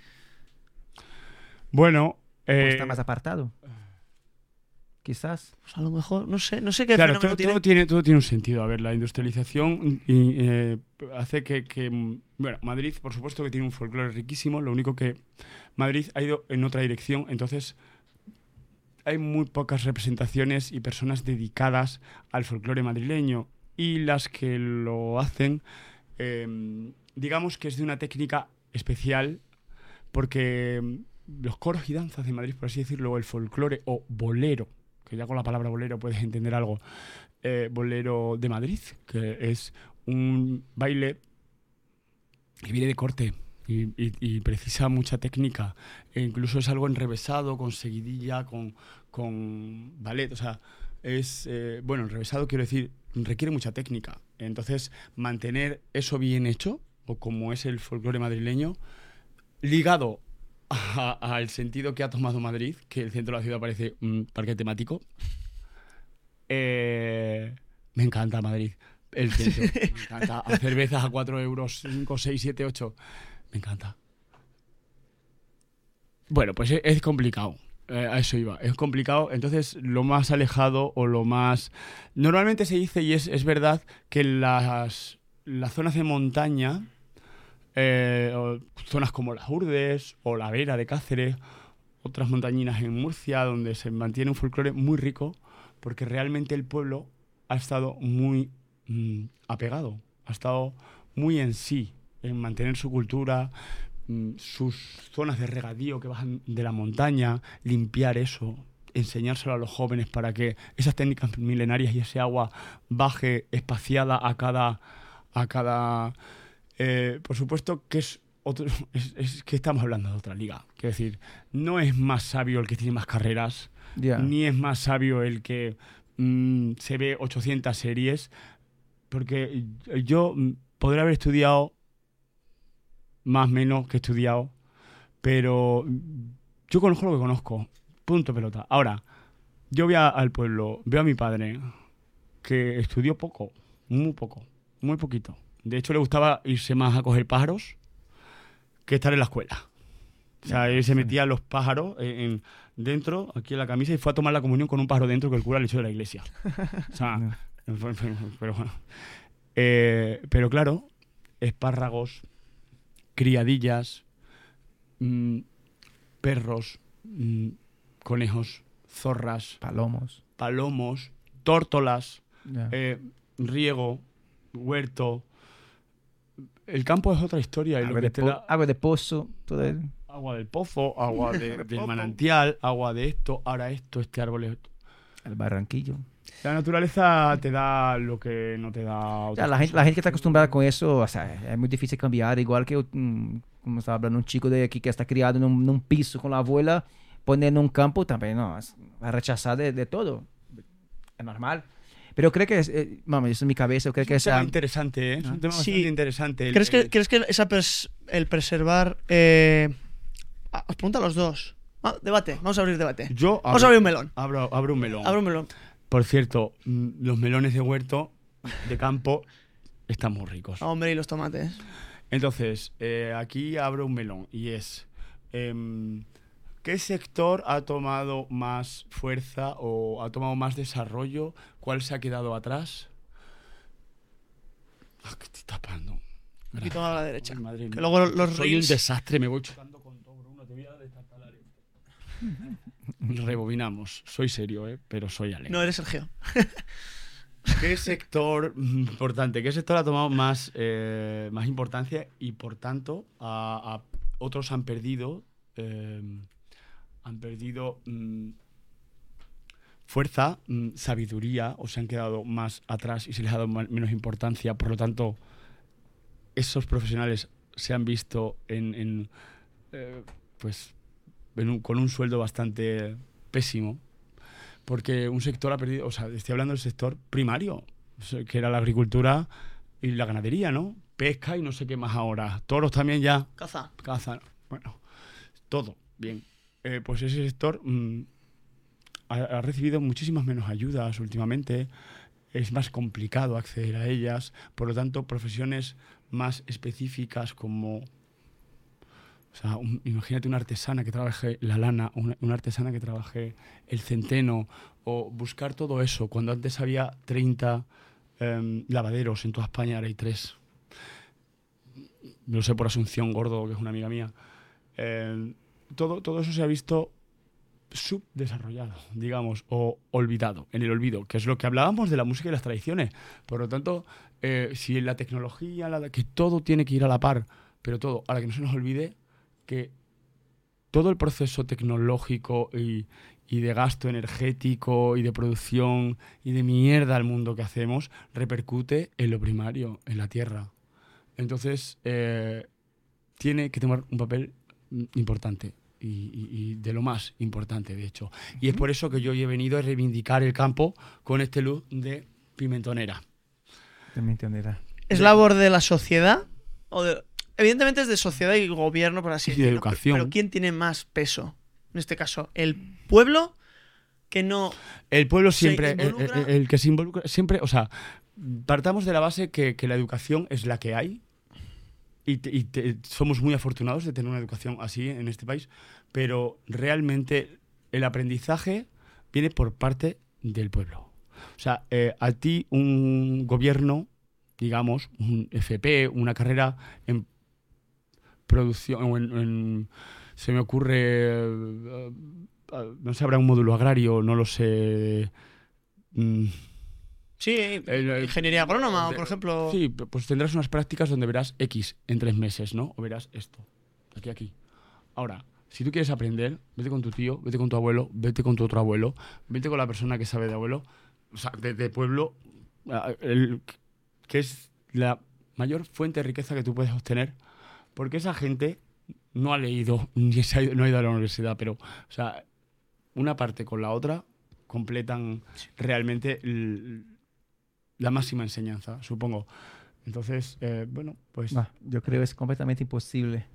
Bueno, ¿O eh, está más apartado? Quizás. Pues a lo mejor, no sé, no sé qué Claro, todo, tiene. todo tiene, todo tiene un sentido. A ver, la industrialización y, eh, hace que, que, Bueno, Madrid, por supuesto que tiene un folclore riquísimo, lo único que Madrid ha ido en otra dirección, entonces hay muy pocas representaciones y personas dedicadas al folclore madrileño. Y las que lo hacen, eh, digamos que es de una técnica especial, porque mm, los coros y danzas de Madrid, por así decirlo, el folclore o bolero, ya con la palabra bolero puedes entender algo, eh, bolero de Madrid, que es un baile que viene de corte y, precisa mucha técnica. E incluso es algo enrevesado, con seguidilla, con, con ballet. O sea, es. eh, bueno, enrevesado quiero decir, requiere mucha técnica. Entonces, mantener eso bien hecho, o como es el folclore madrileño, ligado al sentido que ha tomado Madrid, que el centro de la ciudad parece un parque temático. Eh, me encanta Madrid. El centro. Me encanta. A cervezas a 4 euros, 5, 6, 7, 8. Me encanta. Bueno, pues es, es complicado. Eh, a eso iba. Es complicado. Entonces, lo más alejado o lo más. Normalmente se dice, y es, es verdad, que las, las zonas de montaña, eh, zonas como las Urdes o la Vera de Cáceres, otras montañinas en Murcia, donde se mantiene un folclore muy rico, porque realmente el pueblo ha estado muy mm, apegado, ha estado muy en sí, en mantener su cultura, mm, sus zonas de regadío que bajan de la montaña, limpiar eso, enseñárselo a los jóvenes para que esas técnicas milenarias y ese agua baje espaciada a cada... A cada eh, por supuesto que es, otro, es, es que estamos hablando de otra liga. Quiero decir, no es más sabio el que tiene más carreras, ni es más sabio el que mm, se ve 800 series, porque yo mm, podré haber estudiado más menos que he estudiado, pero mm, yo conozco lo que conozco, punto pelota. Ahora, yo voy a- al pueblo, veo a mi padre, que estudió poco, muy poco, muy poquito. De hecho, le gustaba irse más a coger pájaros que estar en la escuela. O sea, él se metía los pájaros en, en- dentro, aquí en la camisa, y fue a tomar la comunión con un pájaro dentro que el cura le echó de la iglesia. O sea, pero bueno. Eh, pero claro, espárragos, criadillas, mm, perros, mm, conejos, zorras, Palomos. palomos, tórtolas, eh, riego, huerto. El campo es otra historia. y lo agua, que de te da- agua de pozo. Todo eso. agua del pozo, agua de- del manantial, agua de esto, ahora esto, este árbol. es- El barranquillo. La naturaleza te da lo que no te da Ya, otra la, gente, la gente que está acostumbrada con eso, o sea, es muy difícil cambiar. Igual que, mm, como estaba hablando, un chico de aquí que está criado en un, en un piso con la abuela, poner en un campo también, no, es- rechazar de, de todo. Es normal. Pero creo que, es, eh, vamos, eso en mi cabeza, creo que Es un tema esa... interesante, ¿eh? Es un tema Sí. bastante interesante. El- ¿Crees que, el- ¿crees que esa pres- el preservar. Eh... ah, os pregunto a los dos. Ah, debate, vamos a abrir debate. Yo Vamos a abrir un melón. Abro, abro un melón. Abre un melón. Por cierto, mm, los melones de huerto, de campo, están muy ricos. Ah, hombre, y los tomates. Entonces, eh, aquí abro un melón y es, em, ¿qué sector ha tomado más fuerza o ha tomado más desarrollo? ¿Cuál se ha quedado atrás? Ah, que estoy tapando. Un poquito a la derecha. Ay, madre Que mía. luego los Soy reels- un desastre, me voy chocando con todo, Bruno, te voy a destapalar esto. Rebobinamos. Soy serio, ¿eh? pero soy alegre. No, eres Sergio. ¿Qué sector mm, importante? ¿Qué sector ha tomado más, eh, más importancia y por tanto a, a- otros han perdido eh, han perdido mm, fuerza, mm, sabiduría o se han quedado más atrás y se les ha dado menos importancia? Por lo tanto, esos profesionales se han visto en, en, eh, pues en un- con un sueldo bastante pésimo porque un sector ha perdido, o sea, estoy hablando del sector primario, que era la agricultura y la ganadería, ¿no? Pesca y no sé qué más ahora. Toros también ya, Caza. caza, bueno, todo, bien. Eh, pues ese sector mm, ha, recibido muchísimas menos ayudas últimamente, es más complicado acceder a ellas, por lo tanto, profesiones más específicas como O sea, imagínate una artesana que trabaje la lana, una, una artesana que trabaje el centeno, o buscar todo eso. Cuando antes había 30 em, lavaderos, en toda España ahora hay tres. No sé por Asunción Gordo, que es una amiga mía. Em, todo, todo eso se ha visto subdesarrollado, digamos, o olvidado, en el olvido, que es lo que hablábamos de la música y las tradiciones. Por lo tanto, eh, si la tecnología, la- que todo tiene que ir a la par, pero todo, ahora que no se nos olvide que todo el proceso tecnológico y, y de gasto energético y de producción y de mierda al mundo que hacemos repercute en lo primario, en la tierra. Entonces, eh, tiene que tomar un papel mm, importante. Y, y- y de lo más importante, de hecho. Y es por eso que yo he venido a reivindicar el campo con este look de pimentonera. También entenderá. ¿Es labor de la sociedad? O de- evidentemente es de sociedad y gobierno, por así Y de decirlo. educación. Pero ¿quién tiene más peso? En este caso, el pueblo que no... El pueblo siempre, el, el- el que se involucra, siempre, o sea, partamos de la base que, que la educación es la que hay y, te- somos muy afortunados de tener una educación así en este país, pero realmente el aprendizaje viene por parte del pueblo. O sea, eh, a ti un gobierno, digamos, un FP, una carrera en producción, en, en- se me ocurre, eh, eh, no sé, habrá un módulo agrario, no lo sé. mm, Sí, ingeniería agrónoma, o por ejemplo... Sí, pues tendrás unas prácticas donde verás X en tres meses, ¿no? O verás esto, aquí, aquí. Ahora, si tú quieres aprender, vete con tu tío, vete con tu abuelo, vete con tu otro abuelo, vete con la persona que sabe de abuelo, o sea, de, de pueblo, el- que es la mayor fuente de riqueza que tú puedes obtener, porque esa gente no ha leído, ni se ha ido- no ha ido a la universidad, pero, o sea, una parte con la otra completan realmente el- la máxima enseñanza, supongo. Entonces, eh, bueno, pues... Ah, yo creo que es completamente imposible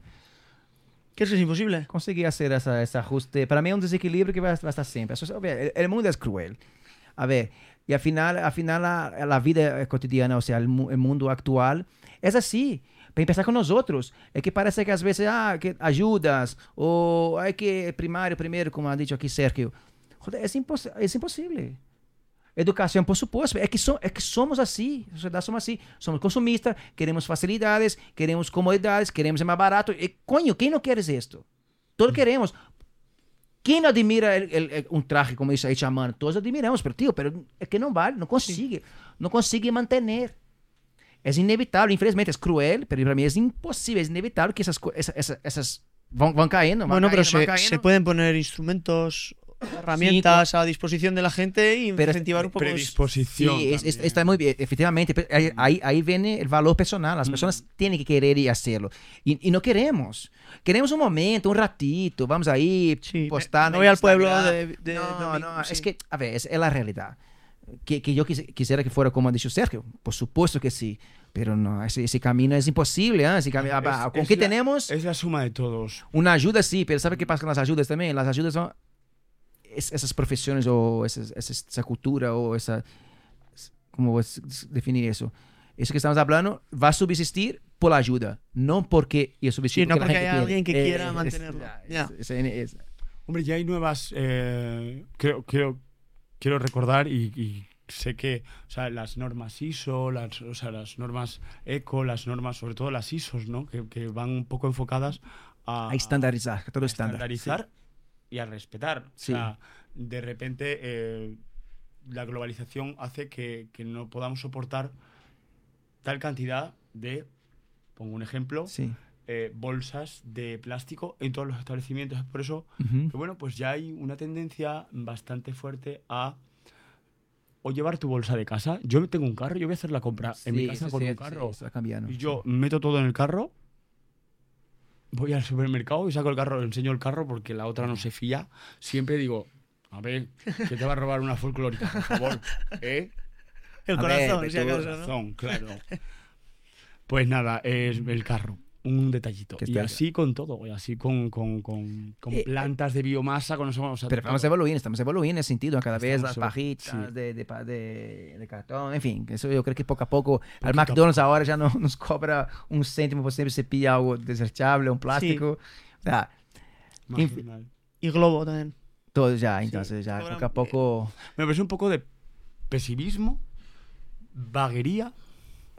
¿Qué es que es imposible? conseguir hacer esa, ese ajuste. Para mí es un desequilibrio que va, va a estar siempre. Eso es- el, el mundo es cruel. A ver, y al final, al final la, la vida cotidiana, o sea, el, mu- el mundo actual, es así. Para empezar con nosotros. Es que parece que a veces, ah, que ayudas, o hay que primario primero, como ha dicho aquí Sergio. Joder, es, impos es imposible. Educação, por supuesto. É que, so, é que somos assim. A sociedade somos assim. Somos consumistas, queremos facilidades, queremos comodidades, queremos é mais barato. E, coño, quem não quer isto? Todos queremos. Quem não admira el- el- el- um traje como isso aí chamando? Todos admiramos, pero, tio, pero é que não vale, não consigue. Não consigue manter. É inevitável, infelizmente, é cruel, pero para mim é impossível, é inevitável que essas, co- essa, essa, essas vão, vão caindo. Vão Bueno, pero caindo, vão se, caindo. se pueden poner instrumentos, herramientas a disposición de la gente y Pero- incentivar un poco... predisposición. Sí, es- es- está muy bien, efectivamente. Ahí, ahí, viene el valor personal. Las Mm. personas tienen que querer y hacerlo. Y, y no queremos. Queremos un momento, un ratito. Vamos ahí, Sí, postar. en voy al pueblo de- de no, no, sí. es que, a ver, es, es la realidad. Que, que yo quisi- quisiera que fuera como ha dicho Sergio. Por supuesto que sí. Pero no, ese, ese camino es imposible. ¿eh? Ese cami- Es- ¿Con es qué la- tenemos? Es la suma de todos. Una ayuda sí, pero ¿sabe qué pasa con las ayudas también? Las ayudas son es- esas profesiones o esas- esa cultura o esa... ¿Cómo definir eso? Eso que estamos hablando va a subsistir por la ayuda, no porque yo subsistir Sí, no porque gente haya quiere. alguien que Eh, quiera es- mantenerlo. Es- es- es- Hombre, ya hay nuevas. eh, creo, creo, quiero recordar y, y sé que o sea, las normas ISO, las, o sea, las normas ECO, las normas, sobre todo las ISOs, ¿no? que, que van un poco enfocadas a, a estandarizar, que todo a estándar. estandarizar y a respetar. Sí. O sea, de repente eh, la globalización hace que, que no podamos soportar tal cantidad de, pongo un ejemplo, Sí. eh, bolsas de plástico en todos los establecimientos. Es por eso que, bueno, pues ya hay una tendencia bastante fuerte a o llevar tu bolsa de casa. Yo tengo un carro, yo voy a hacer la compra en mi casa con un carro. Y yo meto todo en el carro, voy al supermercado y saco el carro, enseño el carro porque la otra no se fía. Siempre digo, a ver, que te va a robar una folclórica, por favor. ¿Eh? El A ver, corazón, de si acaso, ¿no? Razón, claro. Pues nada, es el carro. Un detallito. Que Y así con todo, y así con, con, con, con Eh, plantas de biomasa, con eso vamos a Pero vamos todo. evoluir, estamos evoluindo en ese sentido, cada vez Estamos las pajitas sí. de, de, de, de cartón, en fin, eso yo creo que poco a poco, al Poquito a McDonald's ahora ya no nos cobra un céntimo por siempre se pilla algo desechable, un plástico, Tá. Marginal. Y Globo también. Todo ya, entonces ya Ahora, poco a poco... Me parece un poco de pesimismo, vaguería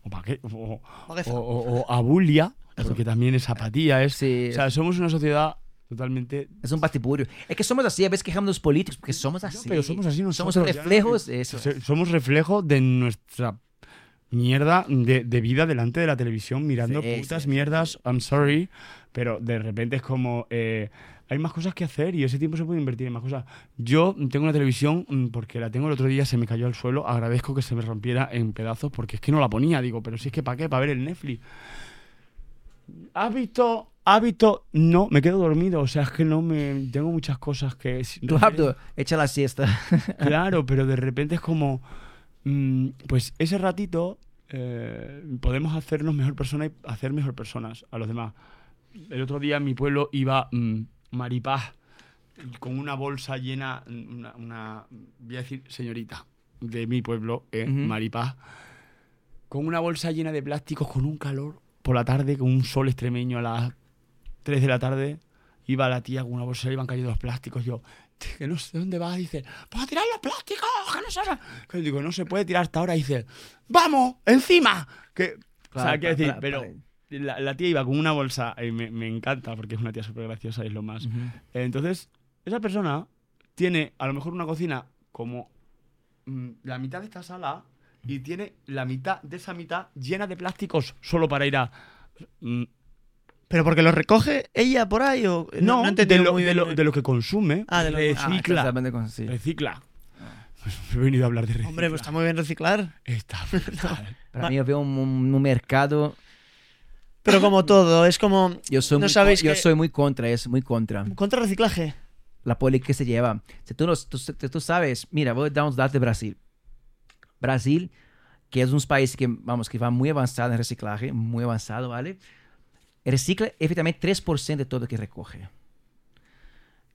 o, o- o- o- o abulia, porque también es apatía. Es, Sí. O sea, somos una sociedad totalmente... Es un batiburio. Es que somos así, a veces quejamos los políticos, porque somos así. pero somos así Somos nosotros, ya no- reflejos de eso. Somos reflejo de nuestra mierda de, de vida delante de la televisión, mirando Sí, putas sí, mierdas. I'm sorry, pero de repente es como. eh, hay más cosas que hacer y ese tiempo se puede invertir en más cosas. Yo tengo una televisión mm, porque la tengo el otro día, se me cayó al suelo. Agradezco que se me rompiera en pedazos porque es que no la ponía. Digo, pero si es que ¿para qué? Para ver el Netflix. ¿Has visto? No, me quedo dormido. O sea, es que no me. Tengo muchas cosas que. Rápido, echa la siesta. Claro, pero de repente es como, mm, pues ese ratito eh, podemos hacernos mejor personas y hacer mejor personas a los demás. El otro día en mi pueblo iba mm, Maripaz con una bolsa llena, una, una- voy a decir señorita de mi pueblo, eh. Maripaz, con una bolsa llena de plásticos con un calor por la tarde, con un sol extremeño a las 3 de la tarde. Iba la tía con una bolsa y iban cayendo los plásticos. Yo, que no sé dónde vas. Dice, ¡Vas a tirar los plásticos! Que no se haga". Que yo digo, no se puede tirar hasta ahora. Dice, ¡Vamos! ¡Encima! Que, o sea, quiero decir, para- pero para- la, la tía iba con una bolsa y me, me encanta porque es una tía súper graciosa y es lo más. Entonces, esa persona tiene a lo mejor una cocina como mm, la mitad de esta sala y tiene la mitad de esa mitad llena de plásticos solo para ir a... mm, ¿Pero porque lo recoge ella por ahí o...? no, he de, lo, muy de, bien. lo, de lo que consume. Ah, de lo- Ah, recicla. exactamente con- sí. recicla. He venido a hablar de recicla. Hombre, pues está muy bien reciclar. Está brutal. Para mí yo veo un, un- un mercado... Pero como todo, es como... Yo soy, no muy, sabéis yo que- soy muy contra eso, muy contra. Contra reciclaje. La política que se lleva. Si tú, tú, tú sabes, mira, voy a dar unos datos de Brasil. Brasil, que es un país que, vamos, que va muy avanzado en reciclaje, muy avanzado, ¿vale? Recicla efectivamente 3% de todo que recoge.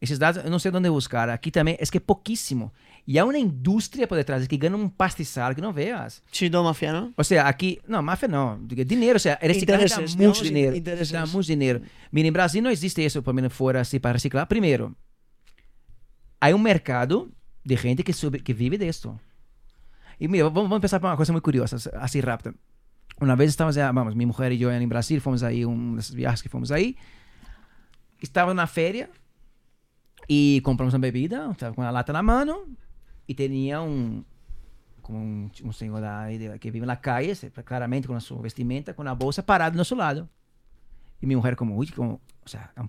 Esos datos, eu não sei onde buscar. Aqui também, é que é pouquíssimo. E há uma indústria por detrás que ganha um pastizal que não veas. Sí, todo mafia, ¿no? O sea, aqui, não, máfia não. Dinheiro, o sea, reciclaje dá muito dinheiro. Dá muito dinheiro. Mira, em Brasil não existe isso, pelo menos fora assim, para reciclar. Primeiro, há um mercado de gente que, sobre, que vive disso. E mira, vamos, vamos pensar por uma coisa muito curiosa, assim rápida. Uma vez estávamos, eh, vamos, minha mulher e eu em Brasil, fomos aí, um desses viagens que fomos aí. Estava na feira e compramos uma bebida, estava com a lata na mano e tinha um como um, um senhor da, de- que vive na calle, se- claramente com a sua vestimenta, com a bolsa parado do nosso lado. E minha mulher como, uy, como, o sea, um-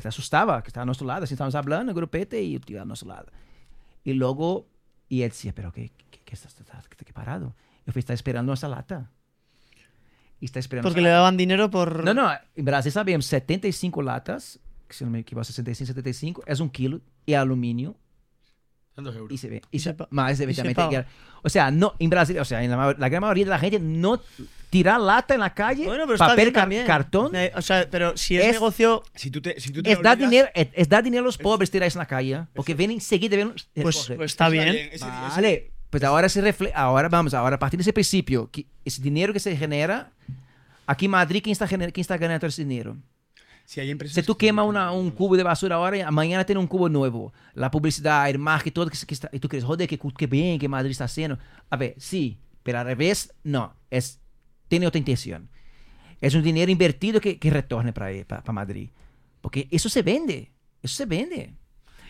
se assustava que estava ao nosso lado, assim, estávamos falando, grupete e o tio ao nosso lado. E logo, e ele dizia, pero que, que, estás, parado? Eu falei, está esperando nossa lata. E está esperando Porque le daban dinero por... não, não. Em Brasil sabemos 75 latas, que se não me equivoco, 65, 75, é um quilo e alumínio Tantos euros. y se ve. Y se se, más y se evidentemente. paga. o sea, no, en Brasil, o sea, en la, la gran mayoría de la gente no tira lata en la calle, Bueno, pero está papel, bien car- también. cartón, Eh, o sea, pero si es, Es- negocio... Si tú te, si tú te es lo dar olvidas- dinero, es, es dar dinero a los pobres tirar eso en la calle, ¿eh? porque vienen enseguida, vienen, Pues, recoger. pues está bien. Ese- ese- Vale, pues ahora se refle ahora vamos, ahora a partir de ese principio, que ese dinero que se genera, aquí en Madrid, ¿quién está, gener- quién está ganando ese dinero? Si hay Si tú que- quemas una- un cubo de basura ahora, mañana tiene un cubo nuevo. La publicidad, el marketing, todo que, que está. Y tú crees, joder, que, que bien que Madrid está haciendo. A ver, sí, pero al revés, no. Es, tiene otra intención. Es un dinero invertido que, que retorne para Madrid. Porque eso se vende. Eso se vende.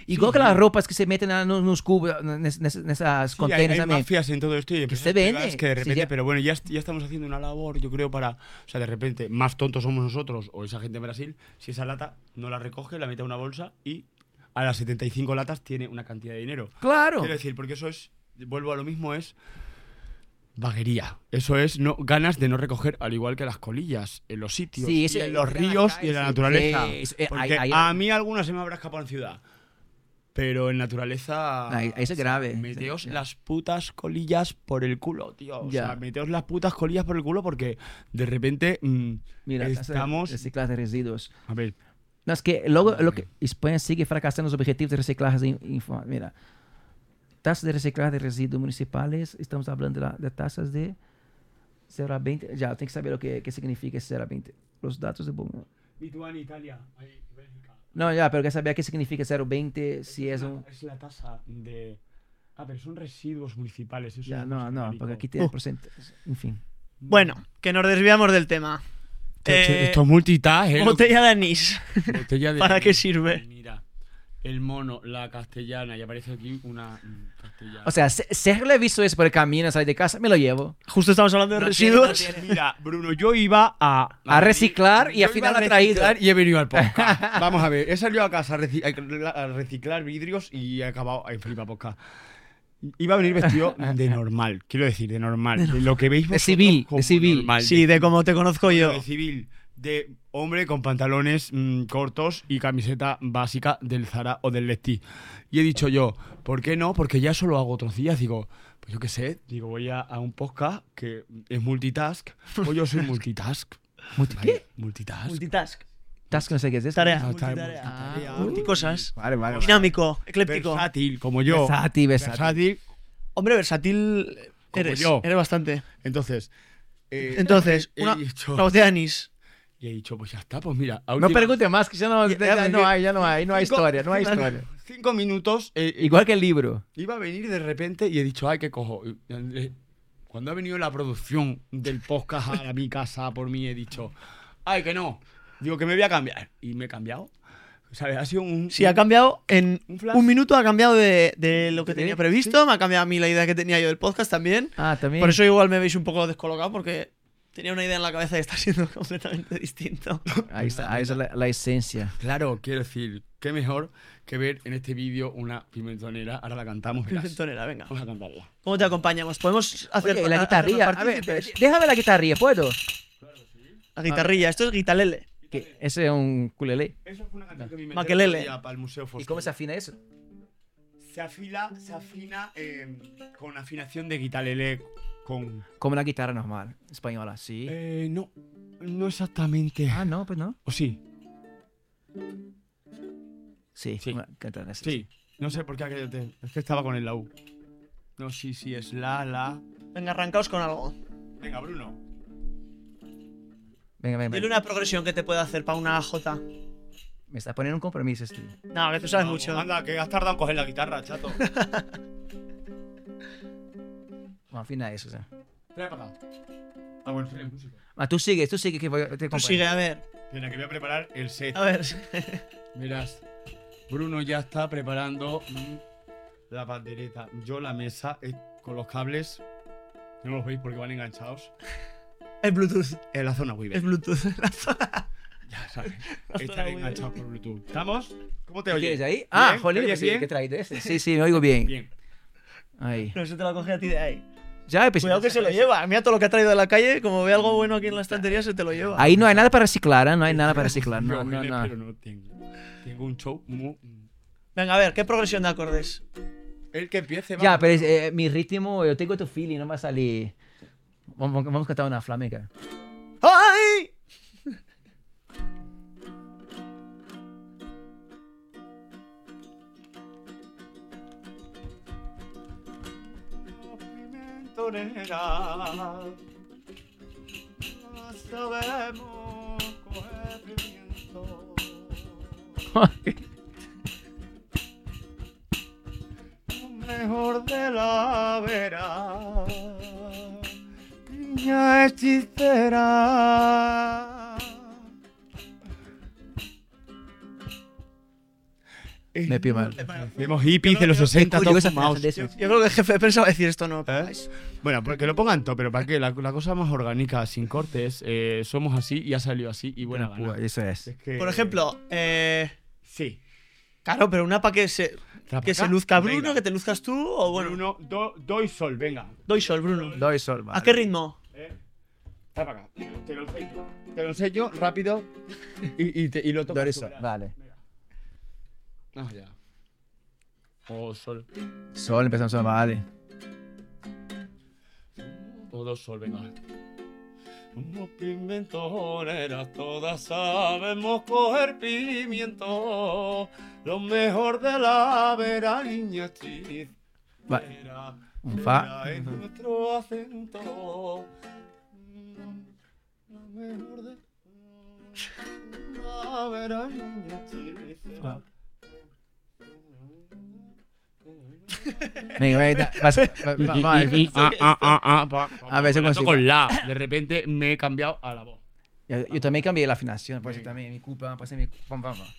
Igual que las ropas que se meten en los cubos, en esas Sí, hay, hay mafias en todo esto y empresas se vende. que de Sí, repente, ya- pero bueno, ya, ya estamos haciendo una labor, yo creo, para, o sea, de repente, más tontos somos nosotros o esa gente en Brasil, si esa lata no la recoge, la mete a una bolsa y a las 75 latas tiene una cantidad de dinero. Claro. Quiero decir, porque eso es, vuelvo a lo mismo, es vaguería. Eso es no, ganas de no recoger, al igual que las colillas, en los sitios, Sí, y en los ríos calle, y en la sí. naturaleza. Sí, eso- eh, Porque ahí- ahí- a mí alguna se me habrá escapado en ciudad. Pero en naturaleza. Ahí- grave. Meteos Sí. las putas colillas por el culo, tío. O Ya. sea, meteos las putas colillas por el culo porque de repente. mm, Mira, estamos. reciclaje de residuos. A ver. No, es que luego lo que España sigue fracasando los objetivos de reciclaje. de Mira, tasas de reciclaje de residuos municipales, estamos hablando de, la- de tasas de 0 a 20. Ya, tem que saber o que, que significa esse 0 a 20. Los datos de... Lituania, Italia. Ahí, Bélgica. No, ya, pero que sabía qué significa 020 si es la- un... Es la tasa de. Ah, pero son residuos municipales. Eso Ya, es no, no, porque aquí tiene Uh. porcentaje. En fin. Bueno, que nos desviamos del tema. Esto, esto- Eh, esto es multitask, ¿eh? botella de anís. Botella de- ¿Para qué sirve? El mono, la castellana, y aparece aquí una castellana. O sea, si he visto eso por el camino, salir de casa, me lo llevo. Justo estamos hablando de No tiene, residuos. Mira, Bruno, yo iba a... A reciclar y al final iba a ha traído. Y he venido al podcast. Vamos a ver, he salido a casa a, reci- a reciclar vidrios y he acabado en Flipa Podcast. Iba a venir vestido de normal, quiero decir, de normal. De lo que veis De vosotros civil, de como civil. normal, Sí, de cómo te conozco yo. de civil, de hombre con pantalones mm, cortos y camiseta básica del Zara o del Lesti. Y he dicho yo, ¿por qué no? Porque ya eso lo hago otros días. Digo, pues yo qué sé, digo, voy a, a un podcast que es multitask. Pues yo soy multitask. Multi- ¿Qué? Multitask. Multitask. Task no sé qué es. Tarea. Ah, está- multitarea. multitarea. Ah, multicosas. Vale, vale. vale. Dinámico, ecléptico. Versátil, como yo. Versátil, versátil. Versátil. Hombre, versátil Como eres. yo. Eres bastante. Entonces, eh, Entonces, una, dicho- una botella de anís. Y he dicho, pues ya está, pues mira. a No última- pregunte más, que ya no, Ya, no hay, ya no hay, no hay Cinco- historia, no hay historia. Cinco minutos. eh, eh, Igual que el libro. Iba a venir de repente y he dicho, ay, ¿qué cojo? Y, eh, Cuando ha venido la producción del podcast a mi casa por mí, he dicho, ay, que no. Digo que me voy a cambiar. Y me he cambiado. ¿Sabes? Ha sido un. Sí, ha cambiado en Un un minuto, ha cambiado de, de lo que Sí, tenía previsto. Me ha cambiado a mí la idea que tenía yo del podcast también. Ah, también. Por eso igual me veis un poco descolocado porque tenía una idea en la cabeza y está siendo completamente distinto. Ahí está, ahí está la, la esencia. Claro, quiero decir, qué mejor que ver en este vídeo una pimentonera. Ahora la cantamos. verás. Pimentonera, venga. Vamos a cantarla. ¿Cómo te acompañamos? ¿Podemos hacer Oye, la a- guitarrilla. A ver, déjame la guitarrilla, ¿puedo? La guitarrilla, esto es guitalele. Ese es un culele. Eso fue una canción que me para el Museo ¿Y Foscon. cómo se afina eso? Se afila, se afina eh, con afinación de guitarlele con... Como una guitarra normal, española, sí. Eh, no, no exactamente. Ah, no, pues no. ¿O sí? Sí, Sí. guitarra así. Sí. No sé por qué aquello te... Es que estaba con el la U. No, sí, sí, es la, la... Venga, arrancaos con algo. Venga, Bruno. Venga, venga, Dile una progresión que te puede hacer para una J. Me está poniendo un compromiso este. No, que tú sabes Vamos, mucho. Anda, que has tardado en coger la guitarra, chato. Vamos, afina eso, o sea. Trae para acá. Ah, bueno, soy el músico. Ah, tú sigue, tú sigue que voy, te Tú acompaño. sigue, a ver. Mira, que voy a preparar el set. A ver. Verás, Bruno ya está preparando mm, la pandereta. Yo la mesa eh, con los cables. No los veis porque van enganchados. Es Bluetooth. En la zona Weaver. Es Bluetooth. La zona- Ya sabes. Zona Están Weaver. enganchados por Bluetooth. ¿Estamos? ¿Cómo te ¿Qué oyes? ¿Quieres ahí? Ah, ¿Bien? jolín, ¿Te oyes sí, bien? que he traído ese. Sí, sí, me oigo bien. Bien. Ahí. No, eso te lo coge a ti de ahí. Ya, pues, Cuidado que se lo lleva. Mira todo lo que ha traído de la calle. Como ve algo bueno aquí en la estantería, se te lo lleva. Ahí no hay nada para reciclar, ¿eh? No hay nada para reciclar. No, no, no. Pero no tengo. Tengo un show muy... Venga, a ver, ¿qué progresión de acordes? El que empiece, Ya, vamos. pero es, eh, mi ritmo, yo tengo tu feeling, no va a salir. Vamos, vamos a cantar una flamenca. ¡Ay! Pimentonera. Sabemos coger pimiento. Lo mejor de la vera. Niña hechicera. Me pido mal. Vemos hippies de los 60 Curioso todos esa fumados. de Yo, eso. yo creo que el jefe pensaba decir esto, no. ¿Eh? Bueno, pues que lo pongan todo, pero para que la, la cosa más orgánica, sin cortes, eh, somos así y ha salido así y buena gana. Pues eso es. Es que- Por ejemplo, eh, Sí. claro, pero una para que se, ¿Para que se luzca Bruno, Venga. que te luzcas tú, o bueno, Bruno, do, do y sol, venga. doy sol, Bruno. Doy sol, vale. ¿A qué ritmo? Eh, trae para acá. Te lo enseño. Te lo enseño rápido y, y, te- y lo toco. Doy sol, vale. Ah, ya. O sol. Sol, empezamos a vale. O dos sol, venga. Somos pimentoneras, todas sabemos coger pimiento. Lo mejor de la vera, niña. Va. Un fa. Es nuestro acento. Mm, Lo mejor de Venga, venga, vas- va- ah, ah, ah, ah, A pa- consigo. con la. De repente me he cambiado a la voz. Yo, yo también cambié la afinación, pues también mi culpa, pues mi vamos, vamos.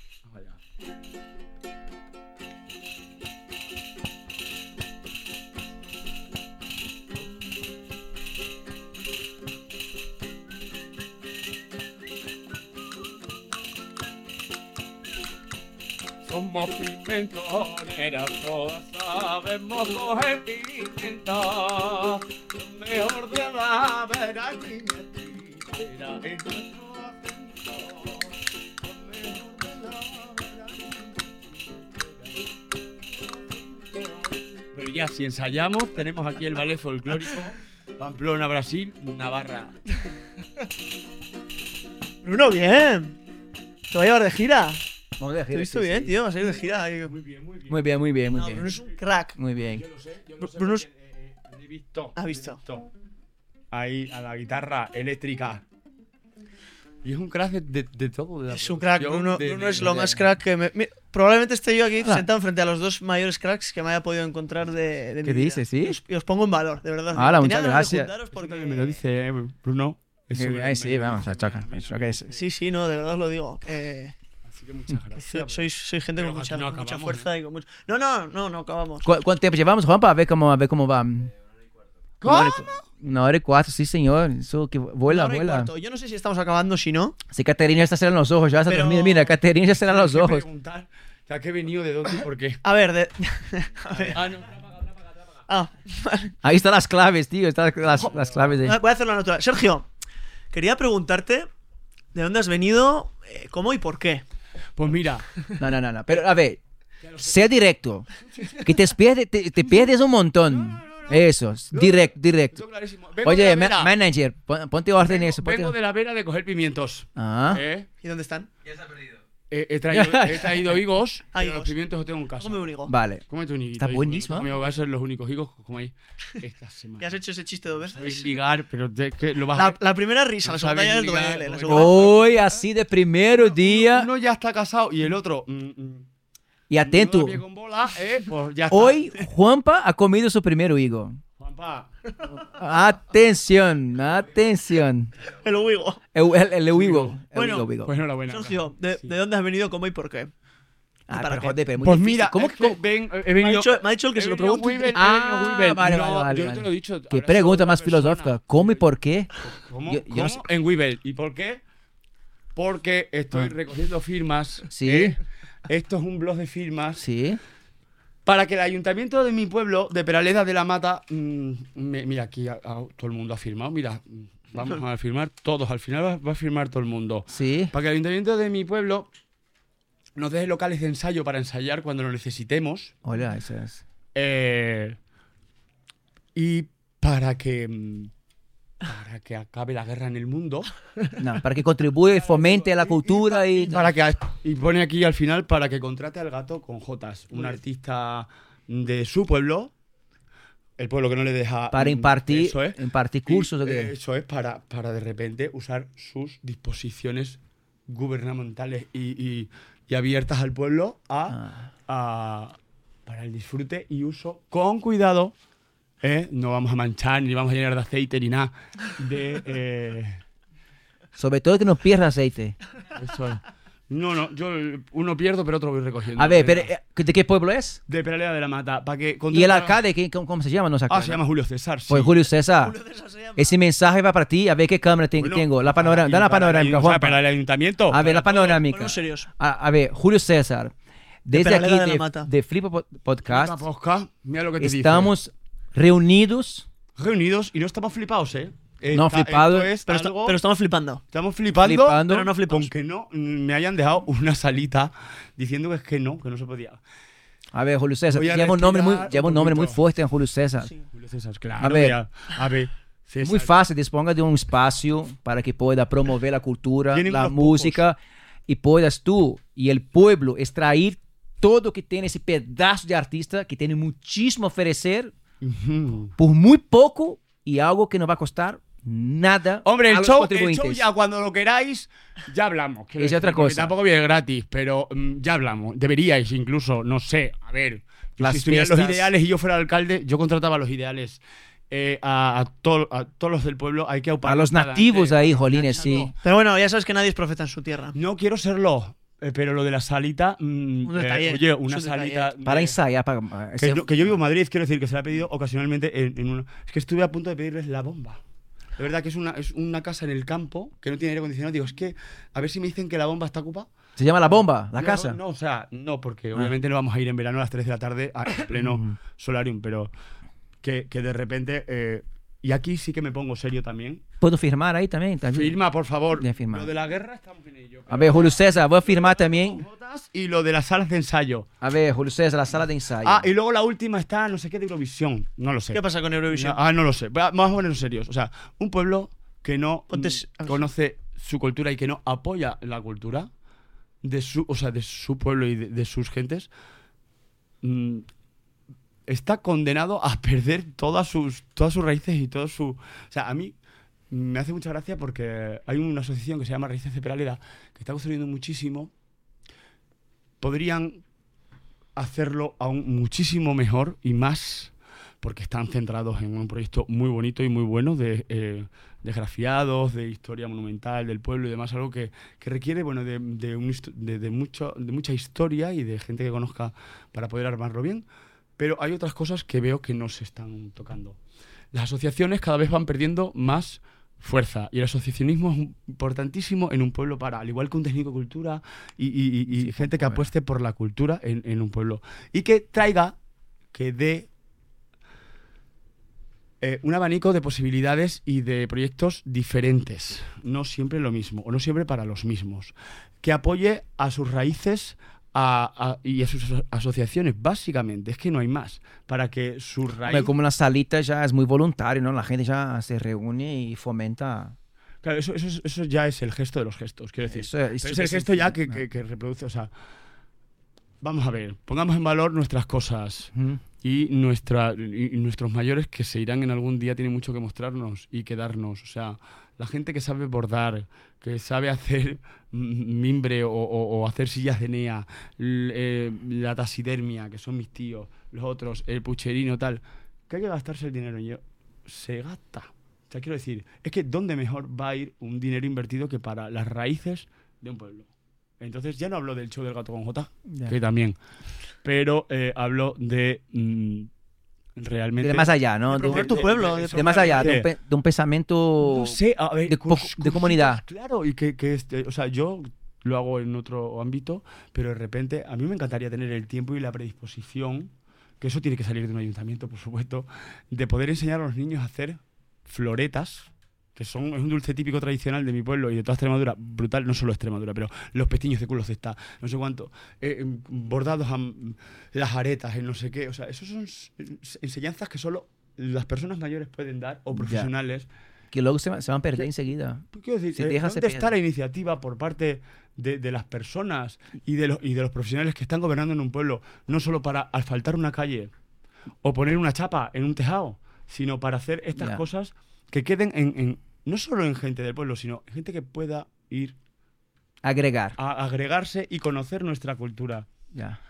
Somos pimentoneras, todas sabemos. Lo mejor de la vera será en nuestro acento. De Pero ya, si ensayamos, tenemos aquí el ballet folclórico Pamplona, Brasil, Navarra. Bruno, bien. Te voy a llevar de gira. Vamos a Te he visto bien, tío. Vas a ir de gira. ahí. Muy bien, muy bien. Muy bien, muy bien, muy No, bien. Bruno es un crack. Muy bien. Yo lo sé, yo lo sé. Bruno es- eh, eh, visto. Ha visto. Ahí a la guitarra eléctrica. Y es un crack de, de- de todo. de la Es un crack. Bruno, de- Bruno de- es lo de- más crack que me. probablemente esté yo aquí Ah. sentado frente a los dos mayores cracks que me haya podido encontrar de, de ¿Qué mi vida. dices, sí? Y os, y os pongo en valor, de verdad. Tenía muchas de gracias. porque- me lo dice eh, Bruno. Eso me sí, lo vamos, a chocar. Sí, sí, no, de verdad os lo digo. Que muchas gracias. sois, sois gente con mucha, no mucha acabamos, fuerza y con mucho. No, no, no, no acabamos. ¿Cu- ¿Cuánto tiempo llevamos, Juanpa? A ver cómo, a ver cómo va. ¿Cómo? Una hora y cuatro, sí, señor. Eso que vuela, Una hora y vuela. cuarto. Yo no sé si estamos acabando, si no. Sí, Caterina ya está cerrando los ojos. Ya está Pero- dormida. Mira, Caterina ya cerrando los ojos. preguntar, sea, ¿qué he venido de dónde y por qué? A ver, de... a ver. Ah, no. Ah, vale. Ahí están las claves, tío. Están las, las claves de. Voy a hacerlo natural. Sergio, quería preguntarte de dónde has venido, eh, cómo y por qué. Pues mira, No, no, no, no. Pero a ver, sea directo. Que te pierdes, te, te pierdes un montón. Eso, directo, directo. Oye, ma- manager, pon- ponte orden en eso. ponte- vengo de la vera de coger pimientos. Ah, ¿eh? ¿Y dónde están? He, he traído, he traído higos, Ah, pero higos. los pimientos los tengo en casa. Cómeme un higo. vale. Cómete un higuito. Está hijo, buenísimo. va a ser los únicos higos que comáis esta semana. Ya has hecho ese chiste dos Sabéis veces. ligar, pero te- que lo vas La, a... la primera risa, la segunda ya duele. La. Hoy, así de primero día. Uno ya está casado y el otro... mm, mm, Y atento. no da pie con bola, eh, pues ya está. Hoy, Juanpa ha comido su primer higo. Juanpa, Atención, atención. El higo. El, el, el Bueno, pues enhorabuena. Sergio, de, Sí. de dónde has venido, cómo y por qué? Ah, para pero qué? joder, pero muy Pues difícil. mira, ¿cómo es que- que ven, he Me ha, venido... dicho, me ha dicho el que se lo venido pregunte. Ah, venido Weibel. vale, No, vale, vale, Yo vale. te lo he dicho. Qué pregunta más filosófica. ¿Cómo y por qué? ¿Cómo? Yo- yo ¿Cómo? sé- En Weibel. ¿Y por qué? Porque estoy Ah. recogiendo firmas. Sí. ¿eh? Esto es un blog de firmas Sí. Para que el ayuntamiento de mi pueblo, de Peraleda de la Mata, mm, me- mira, aquí a- a- todo el mundo ha firmado. Mira, mm, vamos a firmar todos. Al final va, va a firmar todo el mundo. Sí. Para que el ayuntamiento de mi pueblo nos deje locales de ensayo para ensayar cuando lo necesitemos. Hola, eso es. Eh, y para que. Para que acabe la guerra en el mundo. No, para que contribuye, fomente la cultura y. Para que, y pone aquí al final para que contrate al gato con Jotas, un artista de su pueblo. El pueblo que no le deja. Para mm, impartir, Eso es. impartir cursos. Y, Eso es para, para de repente usar sus disposiciones gubernamentales y, y- y abiertas al pueblo a, Ah. a- para el disfrute y uso con cuidado. ¿Eh? No vamos a manchar ni vamos a llenar de aceite ni nada. De, eh, Sobre todo que no pierda aceite. eso es. No, no, yo uno pierdo, pero otro voy recogiendo. A ver, pero, eh, ¿de qué pueblo es? De Peraleda de la Mata. Para que ¿Y el alcalde? ¿qué- cómo, cómo se llama? No sé, Ah, se llama Julio César. sí. Pues Julio César. Julio César se llama. Ese mensaje va para ti. A ver qué cámara te- Bueno, tengo. La panorama, da la panorámica, ayun- o sea. Para el ayuntamiento. A ver, la panorámica. A, a ver, Julio César. Desde Peraleda aquí de de, de Podcast mira lo que te dice. estamos reunidos. reunidos y no estamos flipados, ¿eh? No, Esta- flipado. esto es Pero, algo- pero estamos flipando. estamos flipando, flipando, pero no flipamos. con que no mm, me hayan dejado una salita diciendo que es que no, que no se podía. A ver, Julio César. Voy a Lleva un nombre muy, respirar lleva un un nombre muy poquito. fuerte en Julio César. Sí. Julio César, claro. A ver. a ver. César. Muy fácil, disponga de un espacio para que pueda promover la cultura, Tienen la unos música y puedas tú y el pueblo extraer todo que tiene ese pedazo de artista que tiene muchísimo a ofrecer Ujú. por muy poco y algo que no va a costar nada Hombre, a el los show, el show ya cuando lo queráis, ya hablamos. Es decir, otra cosa. Tampoco viene gratis, pero mm, ya hablamos. Deberíais incluso, no sé, a ver. Las si estuvieran los fiestas. ideales y yo fuera alcalde, yo contrataba a los ideales. eh, a, a to- a todos los del pueblo hay que A los nativos ahí, jolines, sí. Pero bueno, ya sabes que nadie es profeta en su tierra. No quiero serlo, pero lo de la salita. mm, Un eh, detalle, oye, una salita. Para de- ensayar, para... Que, ese- yo- que yo vivo en Madrid, quiero decir que se la he pedido ocasionalmente en, en una- Es que estuve a punto de pedirles la bomba. De verdad que es una, es una casa en el campo que no tiene aire acondicionado. Digo, es que a ver si me dicen que la bomba está ocupada. Se llama La Bomba, la No, casa. No, o sea, no, porque Ah. obviamente no vamos a ir en verano a las 3 de la tarde a en pleno Mm. solarium, pero que, que de repente. eh, y aquí sí que me pongo serio también. ¿Puedo firmar ahí también? también? Firma, por favor. Ya firma. Lo de la guerra estamos en ello. A ver, Julio César, voy a firmar también. Y lo de las salas de ensayo. A ver, Julio César, la sala de ensayo. Ah, y luego la última está, no sé qué, de Eurovisión. No lo sé. ¿Qué pasa con Eurovisión? No, ah, no lo sé. Va- Vamos a ponernos serios. O sea, un pueblo que no conoce su cultura y que no apoya la cultura de su, o sea, de su pueblo y de, de sus gentes, mm, está condenado a perder todas sus, todas sus raíces y todo su. O sea, a mí me hace mucha gracia porque hay una asociación que se llama Raíces de Peraleda que está construyendo muchísimo. Podrían hacerlo aún muchísimo mejor y más porque están centrados en un proyecto muy bonito y muy bueno de, eh, de grafiados, de historia monumental del pueblo y demás, algo que, que requiere bueno, de, de, un de mucho, de mucha historia y de gente que conozca para poder armarlo bien. Pero hay otras cosas que veo que no se están tocando. Las asociaciones cada vez van perdiendo más fuerza y el asociacionismo es importantísimo en un pueblo para, al igual que un técnico de cultura y, y- y- y Sí, gente que apueste por la cultura en, en un pueblo. Y que traiga, que dé eh, un abanico de posibilidades y de proyectos diferentes, no siempre lo mismo, o no siempre para los mismos, que apoye a sus raíces a- a- y a sus aso- asociaciones, básicamente, es que no hay más, para que sus Hombre, raíces... como una salita ya es muy voluntario, ¿no? La gente ya se reúne y fomenta. Claro, eso, eso, es- eso ya es el gesto de los gestos, quiero decir. Eso- es el gesto ya que, que- que reproduce, o sea... Vamos a ver, pongamos en valor nuestras cosas Ujú. y, nuestra, y nuestros mayores que se irán en algún día tienen mucho que mostrarnos y que darnos. O sea, la gente que sabe bordar, que sabe hacer mimbre o, o- o hacer sillas de NEA, eh, la taxidermia, que son mis tíos, los otros, el pucherino, tal, que hay que gastarse el dinero en ello. Se gasta. O sea, quiero decir, es que ¿dónde mejor va a ir un dinero invertido que para las raíces de un pueblo? Entonces ya no hablo del show del gato con J, que también. Pero eh, hablo de mm, realmente. De más allá, ¿no? De tu pueblo, de de más allá, de un, de- pe- de un pensamiento. No sé, a ver, de cos- comunidad. Claro, y que, que este, o sea, yo lo hago en otro ámbito, pero de repente a mí me encantaría tener el tiempo y la predisposición, que eso tiene que salir de un ayuntamiento, por supuesto, de poder enseñar a los niños a hacer floretas, que son es un dulce típico tradicional de mi pueblo y de toda Extremadura, brutal, no solo Extremadura, pero los pestiños de culos de esta, no sé cuánto, eh, em, bordados a las aretas, en no sé qué, o sea, eso son enseñanzas que solo las personas mayores pueden dar o Ya. profesionales que luego se, se van a perder enseguida. Pues decir, Si eh, ¿dónde está la iniciativa por parte de, de las personas y de, los, y de los profesionales que están gobernando en un pueblo, no solo para asfaltar una calle o poner una chapa en un tejado, sino para hacer estas cosas que queden en, en- no solo en gente del pueblo, sino en gente que pueda ir Agregar. a agregarse y conocer nuestra cultura. Ya.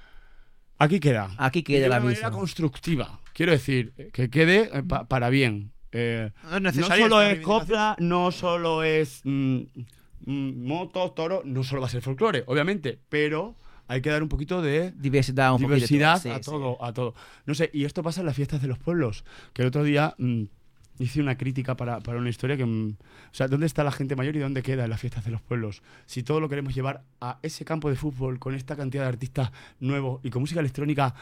Aquí queda. Aquí queda de la una manera vista. constructiva. Quiero decir, eh, que quede eh, pa- para bien. Eh, No es no solo es copla, no solo es mm, mm, motos, toros, no solo va a ser folclore, obviamente, pero hay que dar un poquito de Diversidad, un diversidad poquito. a todo, a todo. No sé, y esto pasa en las fiestas de los pueblos, que el otro día mm, hice una crítica para, para una historia que, mm, o sea, ¿dónde está la gente mayor y dónde queda en las fiestas de los pueblos? Si todo lo queremos llevar a ese campo de fútbol con esta cantidad de artistas nuevos y con música electrónica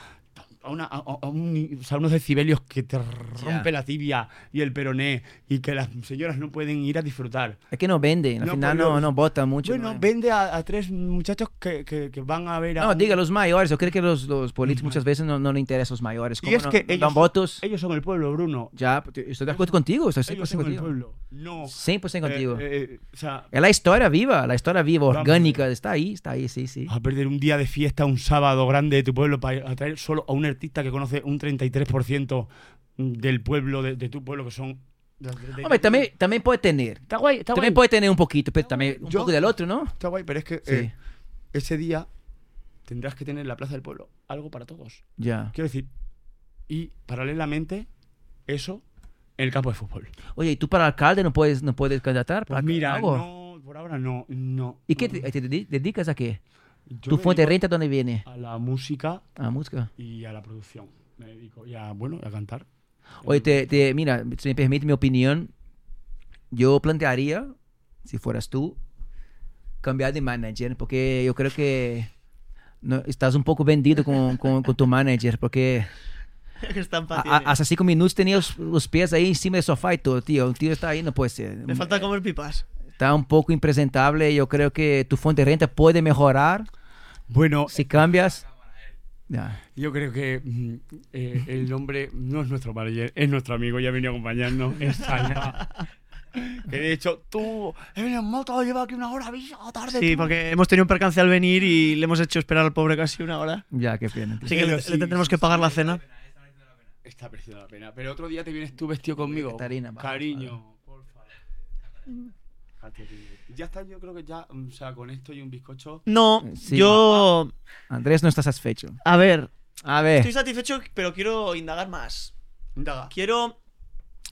a, una, a, a un- o sea, unos decibelios que te rompe la tibia y el peroné y que las señoras no pueden ir a disfrutar. Es que no venden. Al No, final no, no botan mucho. Bueno, ¿no? vende a, a tres muchachos que, que- que van a ver a... No, diga los mayores. Yo creo que los, los políticos muchas veces no, no le interesan los mayores. Y es que ellos, dan votos. ellos son el pueblo, Bruno. Ya, estoy de acuerdo contigo. Estoy 100% Ellos son el contigo. pueblo. No. 100% contigo. eh, eh, o sea, es la historia viva, la historia viva, orgánica. Está ahí, está ahí, sí, sí. a perder un día de fiesta, un sábado grande de tu pueblo para atraer solo a un artista que conoce un 33% del pueblo, de, de tu pueblo, que son Hombre, también, también puede tener. Está guay, está También guay. puede tener un poquito, pero también un Yo- poco del otro, ¿no? Está guay, pero es que Sí. eh, ese día tendrás que tener en la Plaza del Pueblo algo para todos. Ya. Quiero decir, y paralelamente, eso en el campo de fútbol. Oye, ¿y tú para alcalde no puedes, no puedes candidatar? Pues ¿Para mira, algo? no, por ahora no. no ¿Y qué te, te dedi- dedicas a qué? Yo ¿Tu fuente de renta dónde viene? A la música A música. y a la producción. Me dedico y a, bueno, a cantar. Oye, te, te- mira, si me permite mi opinión, yo plantearía, si fueras tú, cambiar de manager, porque yo creo que no, estás un poco vendido con, con- con tu manager, porque que estampa a- tiene. a- hace cinco minutos tenía los, los pies ahí encima del sofá y todo, tío. Un tío está ahí, no puede ser. Me falta comer pipas. Está un poco impresentable. Yo creo que tu fuente de renta puede mejorar Bueno, si cambias. Ya. yo creo que mm, eh, el hombre no es nuestro manager, es nuestro amigo, ya ha venido a acompañarnos. Es Salva. que de hecho, tú, he venido en moto, lleva aquí una hora, tarde. Sí, tú. porque hemos tenido un percance al venir y le hemos hecho esperar al pobre casi una hora. Ya, qué pena. Así que le, sí, le tendremos sí, que sí, pagar la cena. Está mereciendo la pena. Pero otro día te vienes tú vestido conmigo. Cariño, por favor. Ya está, yo creo que ya, mm, o sea, con esto y un bizcocho. No, Sí. yo. Andrés no está satisfecho. A ver, A ver. estoy satisfecho, pero quiero indagar más. Indaga. Quiero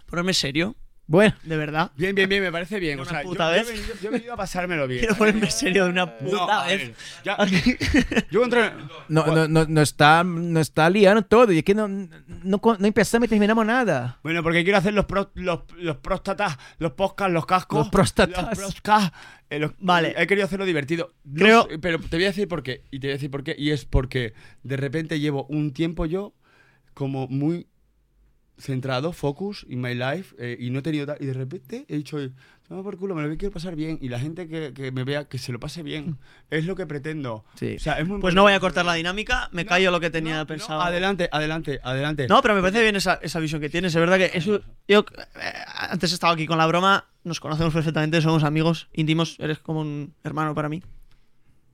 ponerme serio, Bueno, de verdad. Bien, bien, bien, me parece bien. O una sea, yo, puta yo he vez. venido, yo he venido a pasármelo bien. Quiero ponerme serio de una puta No, vez. ya- yo entré. no, no, no, no está, no está liando todo. Y es que no, no, no empezamos y terminamos nada. Bueno, porque quiero hacer los, pro- los, los próstatas, los podcasts, los cascos. Los próstatas. Los proscas, eh, los- Vale. He querido hacerlo divertido. Creo- pero te voy a decir por qué. Y te voy a decir por qué. Y es porque de repente llevo un tiempo yo como muy centrado, focus in my life. eh, y no he tenido tal. Y de repente he dicho, toma por culo, me lo quiero pasar bien. Y la gente que, que me vea, que se lo pase bien. Es lo que pretendo. Sí. O sea, es muy Pues no voy a cortar la dinámica, me No, callo lo que tenía no, no, pensado. adelante, adelante, adelante. No, pero me parece bien esa, esa visión que tienes. Es verdad que eso. Yo eh, antes he estado aquí con la broma, nos conocemos perfectamente, somos amigos íntimos, eres como un hermano para mí.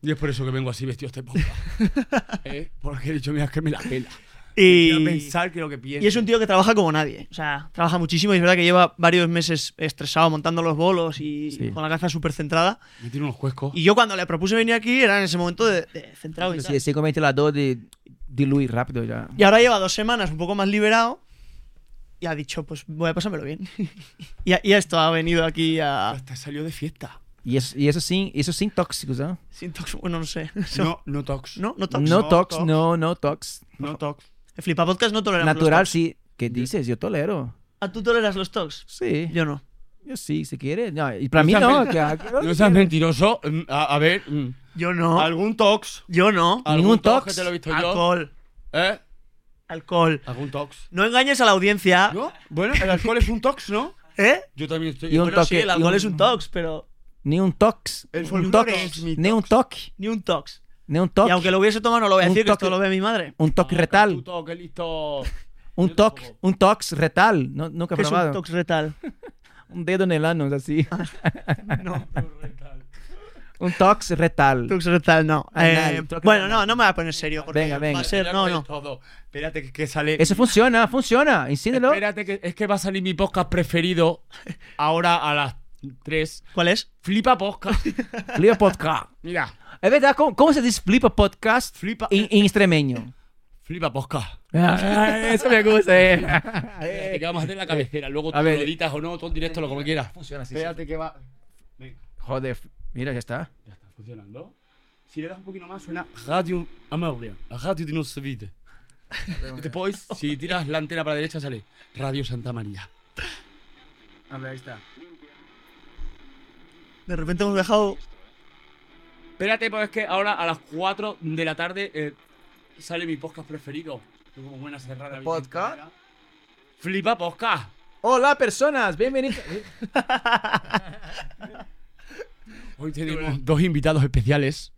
Y es por eso que vengo así vestido este podcast. ¿Eh? Porque he dicho, mira, es que me la pela. Y, Quiero pensar que lo que pienso. y es un tío que trabaja como nadie. O sea, trabaja muchísimo y es verdad que lleva varios meses estresado montando los bolos y Sí. con la cabeza súper centrada. Me tiene unos cuescos. Y yo cuando le propuse venir aquí era en ese momento de, de centrado y tal. Sí, ese ventilador de diluir rápido ya. Y ahora lleva dos semanas un poco más liberado y ha dicho, pues voy a pasármelo bien. y, a- y esto ha venido aquí a... Hasta salió de fiesta. Y eso, y eso sin, eso sin tóxicos, ¿no? Sin tox- bueno, no sé. No, no tox. ¿No? ¿No tox? No No tox, tox. no, no tox. No tox. El Flipa Podcast no tolera Natural, los sí. ¿Qué dices? Yo tolero. ¿Ah, tú toleras los tox? Sí. Yo no. Yo sí, si quiere. No, y para No mí seas no. que- que- No seas mentiroso. Mm, A, a ver. mm, Yo no. ¿Algún tox? Yo no. ¿Algún Ningún tox tox. que te lo he visto yo? Alcohol. ¿Eh? Alcohol. ¿Algún tox? No engañes a la audiencia. ¿No? Bueno, el alcohol es un tox, ¿no? ¿Eh? Yo también estoy. Y un Bueno, toque, sí, el y alcohol un- es un tox, pero Ni un tox. El Ni un folclore tox. es mi Ni un tox. toque. ni un tox. Ni un toque. Y aunque lo hubiese tomado, no lo voy a Un decir, que esto lo ve mi madre. Un toque Ah, retal. Tu toque, listo. Un toque. Un tox retal. No, nunca he ¿Qué es un probado. tox retal? Un dedo en el ano, así. no. un tox retal. Tox retal, no. Eh, bueno, no, no me voy a poner serio. porque Venga, venga. Va a ser, no, no. todo. Espérate que, que sale. Eso funciona, funciona. Enciéndelo. Espérate que es que va a salir mi podcast preferido ahora a las 3. ¿Cuál es? Flipa podcast. Flipa podcast. Mira, Es verdad, ¿cómo, cómo se dice flipa podcast Flipa- en, en extremeño? flipa podcast. Eso me gusta. eh. Espérate que vamos a hacer la cabecera. Luego A tú ver. lo editas o no, tú en directo, lo como quieras. Funciona así. Espérate que va. Venga, Joder, mira, ya está. ya está funcionando. Si le das un poquito más, suena Radio Amarlia. Radio de nuestra vida. Después, si tiras la antena para la derecha, sale Radio Santa María. A ver, ahí está. De repente hemos dejado. Espérate, pues es que ahora a las 4 de la tarde eh, sale mi podcast preferido. Tengo como buena cerrada. ¿Podcast? Flipa podcast. Hola, personas, bienvenidos. Hoy tenemos dos invitados especiales.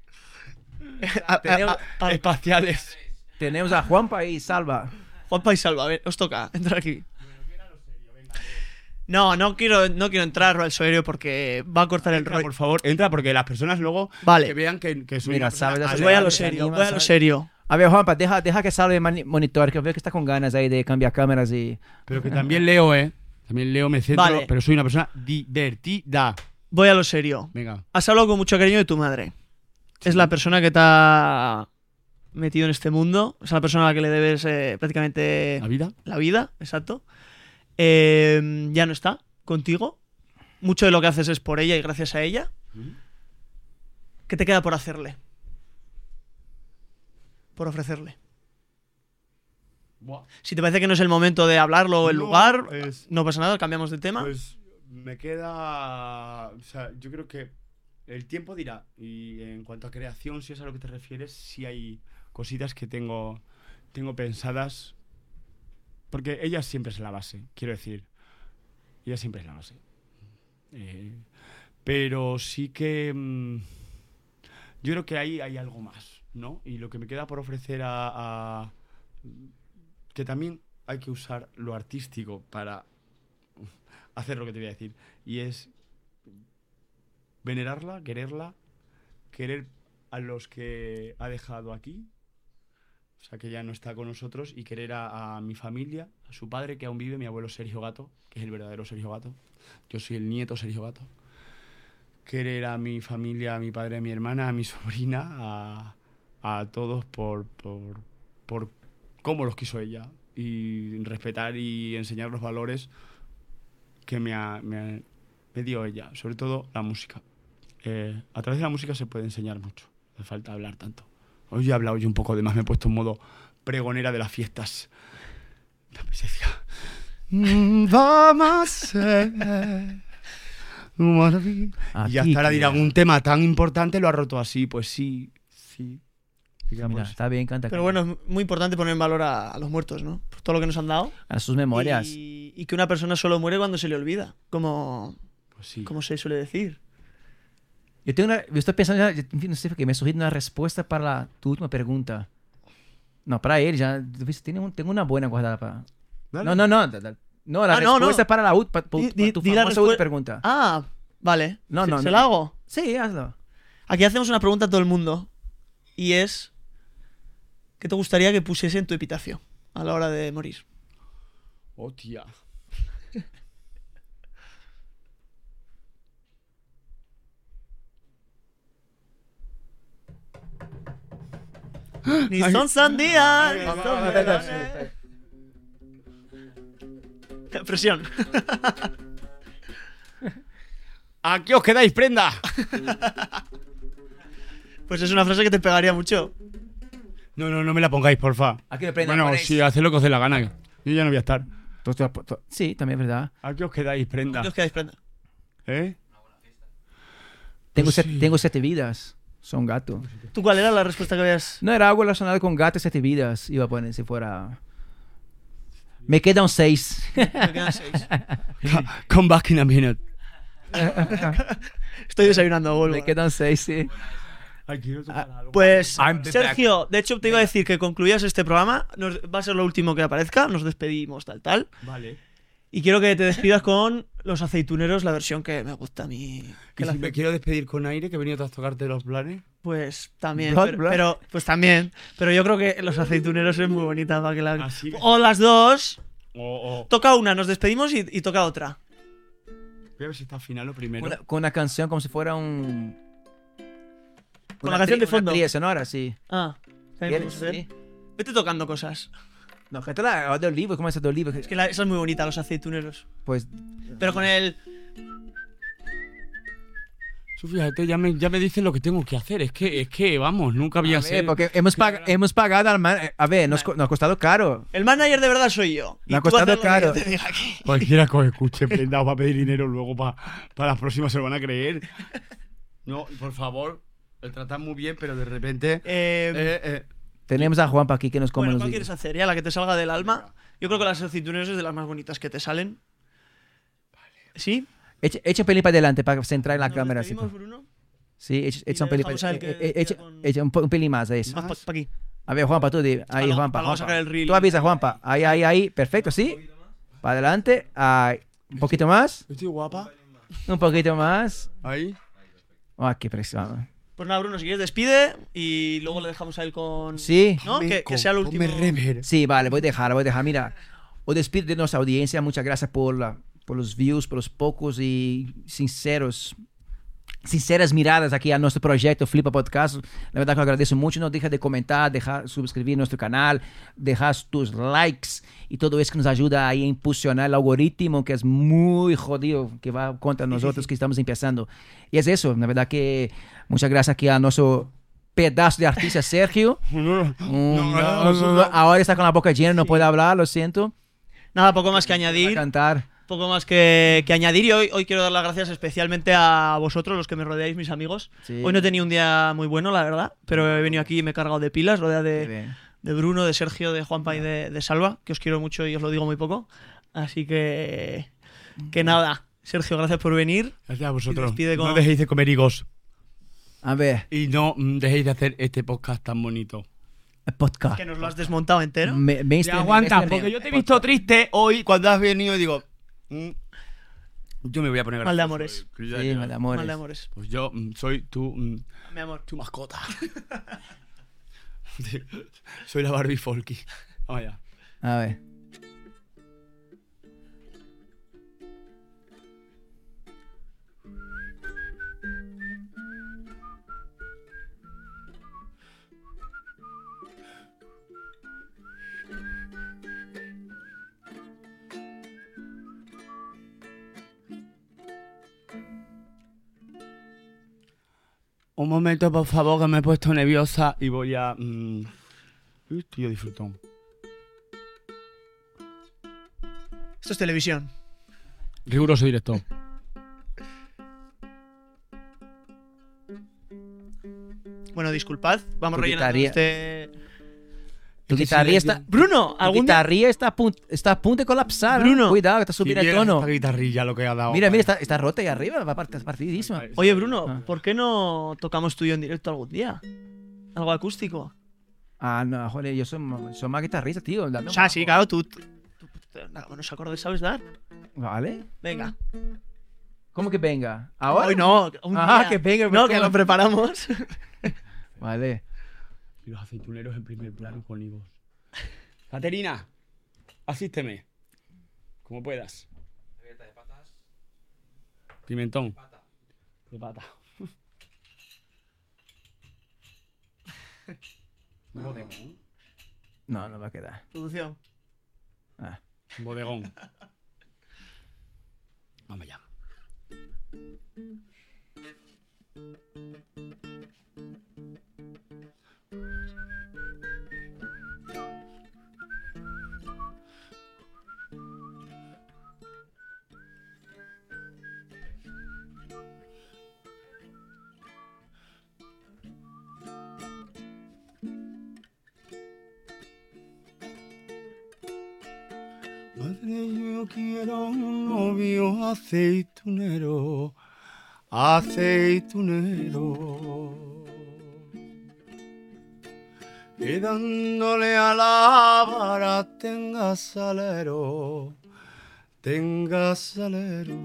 a- a- Tenemos a- a- espaciales. Tenemos a Juanpa y Salva. Juanpa y Salva, a ver, os toca entrar aquí. No, no quiero, no quiero entrar al serio porque va a cortar el Entra, rollo. por favor, entra porque las personas luego Vale. que vean que, que soy Mira, persona sabes, voy a lo se serio, anima, voy a lo ¿sabes? serio. A ver, Juanpa, deja, deja que Salve mani- monitore, que veo que está con ganas ahí de cambiar cámaras y... Pero que también leo, ¿eh? También leo, me centro, Vale. pero soy una persona divertida. Voy a lo serio. Venga. Has hablado con mucho cariño de tu madre. Es la persona que te ha metido en este mundo. Es la persona a la que le debes eh, prácticamente ¿La vida? la vida, exacto. Eh, ya no está contigo. Mucho de lo que haces es por ella y gracias a ella. ¿Qué te queda por hacerle? Por ofrecerle. Buah. Si te parece que no es el momento de hablarlo o el No, lugar, es- no pasa nada, cambiamos de tema. Pues me queda. O sea, yo creo que el tiempo dirá. Y en cuanto a creación, si es a lo que te refieres, sí hay cositas que tengo, tengo pensadas. Porque ella siempre es la base, quiero decir. Ella siempre es la base. Eh, pero sí que. mm, yo creo que ahí hay algo más, ¿no? Y lo que me queda por ofrecer a- a que también hay que usar lo artístico para hacer lo que te voy a decir. Y es venerarla, quererla, querer a los que ha dejado aquí, o sea, que ya no está con nosotros, y querer a, mi familia, a su padre que aún vive, mi abuelo Sergio Gato, que es el verdadero Sergio Gato. Yo soy el nieto Sergio Gato. Querer a mi familia, a mi padre, a mi hermana, a mi sobrina, a, a todos por, por, por cómo los quiso ella y respetar y enseñar los valores que me, ha- me, dio ella, sobre todo la música. Eh, a través de la música se puede enseñar mucho, hace falta hablar tanto. Hoy he hablado yo un poco, además me he puesto en modo pregonera de las fiestas. La presencia. Mm, Vamos a. Y hasta ahora dirán, un tema tan importante lo ha roto así. Pues sí, sí. Mira, está bien, canta. Pero bueno, es muy importante poner en valor a, a los muertos, ¿no? Por todo lo que nos han dado. A sus memorias. Y, y que una persona solo muere cuando se le olvida, como, pues sí. como se suele decir. Yo, tengo una, yo estoy pensando, ya, en fin, no sé, porque me surgió una respuesta para la- tu última pregunta. No, para él, ya. Tiene un- tengo una buena guardada para. Dale. No, no, no. da- da- No, la Ah, no, no. respuesta para la ult- pa- pa- Di- tu di la respu- pregunta. Ah, vale. No, ¿Se, no, ¿se no. la hago? Sí, hazlo. Aquí hacemos una pregunta a todo el mundo. Y es... ¿Qué te gustaría que pusiese en tu epitafio a la hora de morir? Hostia. Ni son sandías. ni son melones. Presión. Aquí os quedáis, prenda. Pues es una frase que te pegaría mucho. No, no, no me la pongáis, porfa. Aquí le prenda, Bueno, ponéis. sí, haced lo que os dé la gana. Yo ya no voy a estar. Tú- Sí, también es verdad. Aquí os quedáis, prenda. Dios quedáis prenda. ¿Eh? Tengo, Pues sí. tengo siete vidas. Son gato. ¿Tú cuál era la respuesta que habías...? No era algo relacionado con gato y siete vidas. Iba a poner si fuera. Me quedan seis. Me quedan seis. Come back in a minute. Estoy desayunando, vuelvo. Me quedan seis, sí. Algo. Pues, Sergio, de hecho te iba a decir que concluyas este programa. Nos- va a ser lo último que aparezca. Nos despedimos, tal, tal. Vale. Y quiero que te despidas con Los Aceituneros, la versión que me gusta a mí. Que ¿Y la si me quiero despedir con aire, que he venido a tocarte los planes? Pues también, Blood, pero, blood. pero- pues también. Pero yo creo que Los Aceituneros es muy bonita para que la. Ah. O las dos. Toca una, nos despedimos y, y toca otra. Voy a ver si está final lo primero. Una- con una canción como si fuera un. Con una la canción tri- de una fondo. trilha sonora, sí. Ah. Sí. Vete tocando cosas. No, gente la del libro, ¿cómo es del libro? Es que la- esa es muy bonita, Los Aceituneros. Pues Pero con el. Tú fíjate, ya me, ya me dicen lo que tengo que hacer. Es que, es que vamos, nunca había sido. porque hemos, pag- hemos pagado al man- A ver, nos, nos ha costado caro. El manager de verdad soy yo. Me ha costado lo que caro. aquí. Cualquiera que os escuche, prenda, os va a pedir dinero luego para las próximas se lo van a creer. No, por favor, el tratan muy bien, pero de repente. Eh, eh, eh, Tenemos a Juanpa aquí que nos come bueno, los ¿cuál quieres hacer? Ya la que te salga del alma. Yo creo que las aceituneros es de las más bonitas que te salen. ¿Sí? Echa, echa un pelín para adelante para centrar en la ¿Nos cámara. así. Bruno? Sí, echa, echa un dejamos para al que echa, decida con- echa un, po- un pelín más de eso. Más para aquí. A ver, Juanpa, tú di. Ahí, Juanpa. luego Juanpa. sacar el reel. Tú avisa, Juanpa. Ahí, ahí, ahí. Perfecto, ¿sí? Para adelante. Ahí. Un poquito más. Estoy guapa. Un poquito más. Ahí. Ah, qué presión. Pues nada, Bruno, si quieres despide y luego le dejamos a él con... Sí. ¿No? Que, que sea el último... Sí, vale, voy a dejar, voy a dejar. Mira, os despido de nuestra audiencia. Muchas gracias por, la, por los views, por los pocos y sinceros sinceras miradas aqui a nosso projeto Flipa Podcast. Na verdade, eu agradeço muito. Não deixa de comentar, deixar subscrever nosso canal, deixar tus likes e tudo isso que nos ajuda a impulsionar o algoritmo, que é muito jodido, que vai contra nós outros que estamos começando. E é isso. Na verdade, que muitas graças aqui a nosso pedaço de artista Sergio. Um, agora está com a boca llena, não pode falar, lo siento. Nada, poco más que Va a añadir. cantar. Poco más que, que añadir y hoy, hoy quiero dar las gracias especialmente a vosotros, los que me rodeáis, mis amigos. Sí. Hoy no he tenido un día muy bueno, la verdad, pero he venido aquí y me he cargado de pilas, rodeado de, de Bruno, de Sergio, de Juanpa y de, de Salva, que os quiero mucho y os lo digo muy poco. Así que, que nada, Sergio, gracias por venir. Gracias a vosotros. No dejéis de comer higos. A ver, Y no mm, dejéis de hacer este podcast tan bonito. el podcast. Que nos lo has desmontado entero. Me, me- aguanta, me- porque yo te he visto triste hoy cuando has venido y digo. Mm, yo me voy a poner Mal de gracioso amores. que ya- Sí, mal de amores. Mal de amores. Pues yo mm, soy tu, mm, Mi amor. tu mascota. soy la Barbie Folky. Vamos allá. A ver. Un momento, por favor, que me he puesto nerviosa y voy a. mm, Uy, tío, disfrutón. Esto es televisión. Riguroso directo. Bueno, disculpad, vamos rellenando este... Tu le- está. Bruno, Tu algún está a, punto, está a punto de colapsar. Bruno. Cuidado, que está subiendo el tono. esta guitarrilla lo que ha dado. Mira, mira, está, está rota ahí arriba, va part- partidísima. Oye, Bruno, Ah. ¿por qué no tocamos tú y yo en directo algún día? Algo acústico. Ah, no, joder, yo soy, soy más guitarrista, tío. dame O sea, sí, claro, tú... tú- tú- nada, buenos acordes sabes dar. Vale. Venga. ¿Cómo que venga? ¿Ahora? Hoy no, un Ah, día. que venga, No, que lo preparamos. Vale. Y los aceituneros en primer plano con higos. Caterina, asísteme. Como puedas. Pimentón. De pata. Bodegón. No, no va a quedar. Producción. Ah. Bodegón. Vamos allá. Yo quiero un novio aceitunero, aceitunero. Y dándole a la vara tenga salero, tenga salero.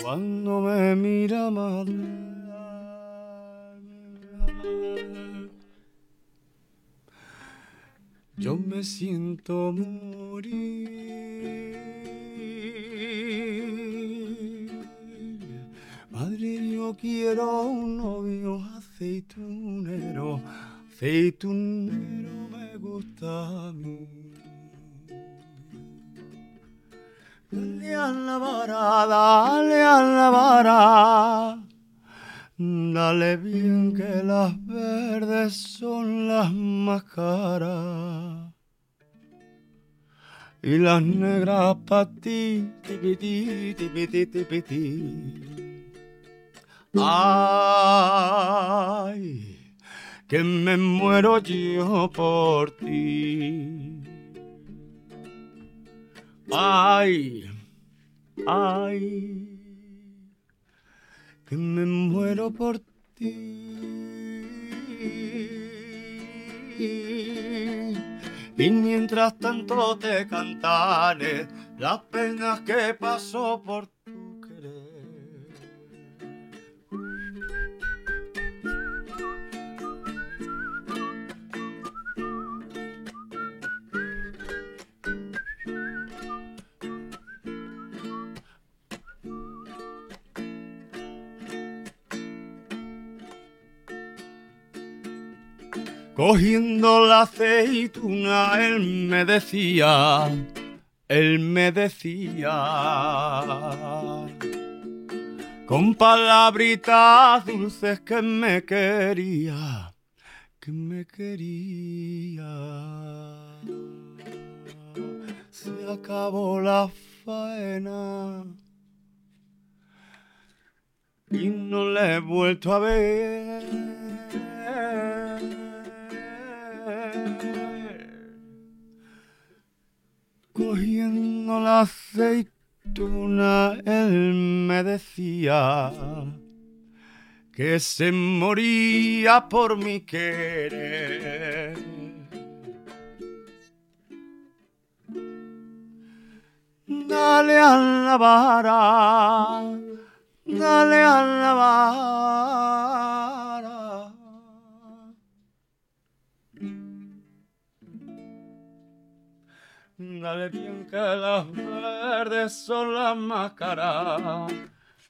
Cuando me mira madre. Yo me siento morir. Madre, yo quiero un novio aceitunero. Aceitunero me gusta a mí. Dale a la vara, dale a la vara. Dale bien que las verdes son las más caras. Y las negras pa' ti, tipiti, tipiti, tipiti. Ay, que me muero yo por ti. Ay, ay que me muero por ti. Y mientras tanto te cantaré las penas que pasó por tu Cogiendo la aceituna, él me decía, él me decía, con palabritas dulces que me quería, que me quería. Se acabó la faena y no le he vuelto a ver. Cogiendo la aceituna, él me decía que se moría por mi querer. Dale a la vara, dale a la vara. Dale bien que las verdes son las máscaras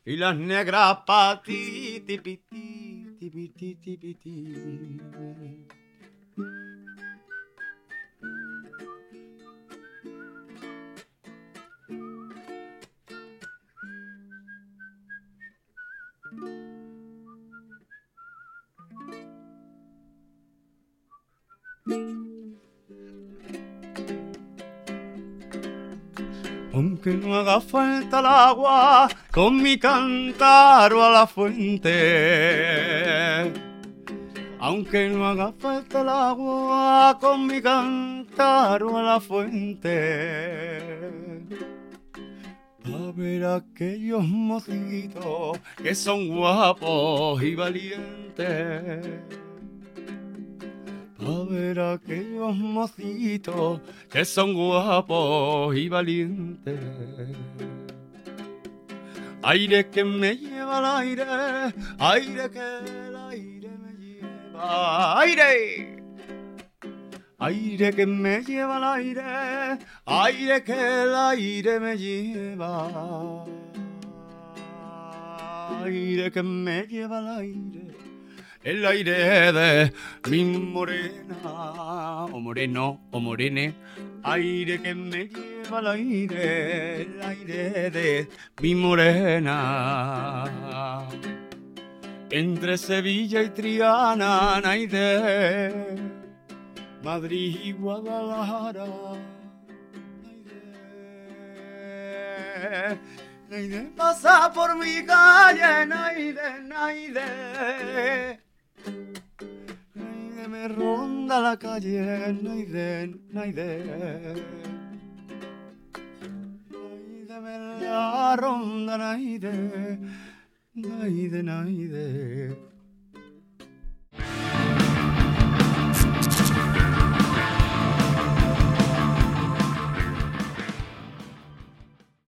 y las negras patiti piti piti piti. Aunque no haga falta el agua, con mi cántaro a la fuente. Aunque no haga falta el agua, con mi cántaro a la fuente. A ver aquellos mocitos que son guapos y valientes A ver aquellos mocitos que son guapos y valientes. Aire que me lleva el aire, aire que el aire me lleva. ¡Aire! Aire que me lleva el aire, aire que el aire me lleva. Aire que me lleva el aire. El aire de mi morena, o moreno, o morene, aire que me lleva al aire, el aire de mi morena. Entre Sevilla y Triana, Naide, Madrid y Guadalajara, Naide. Naide pasa por mi calle, Naide, Naide. Naide me ronda la calle, Naide, Naide. Naide me la ronda, Naide, Naide, Naide.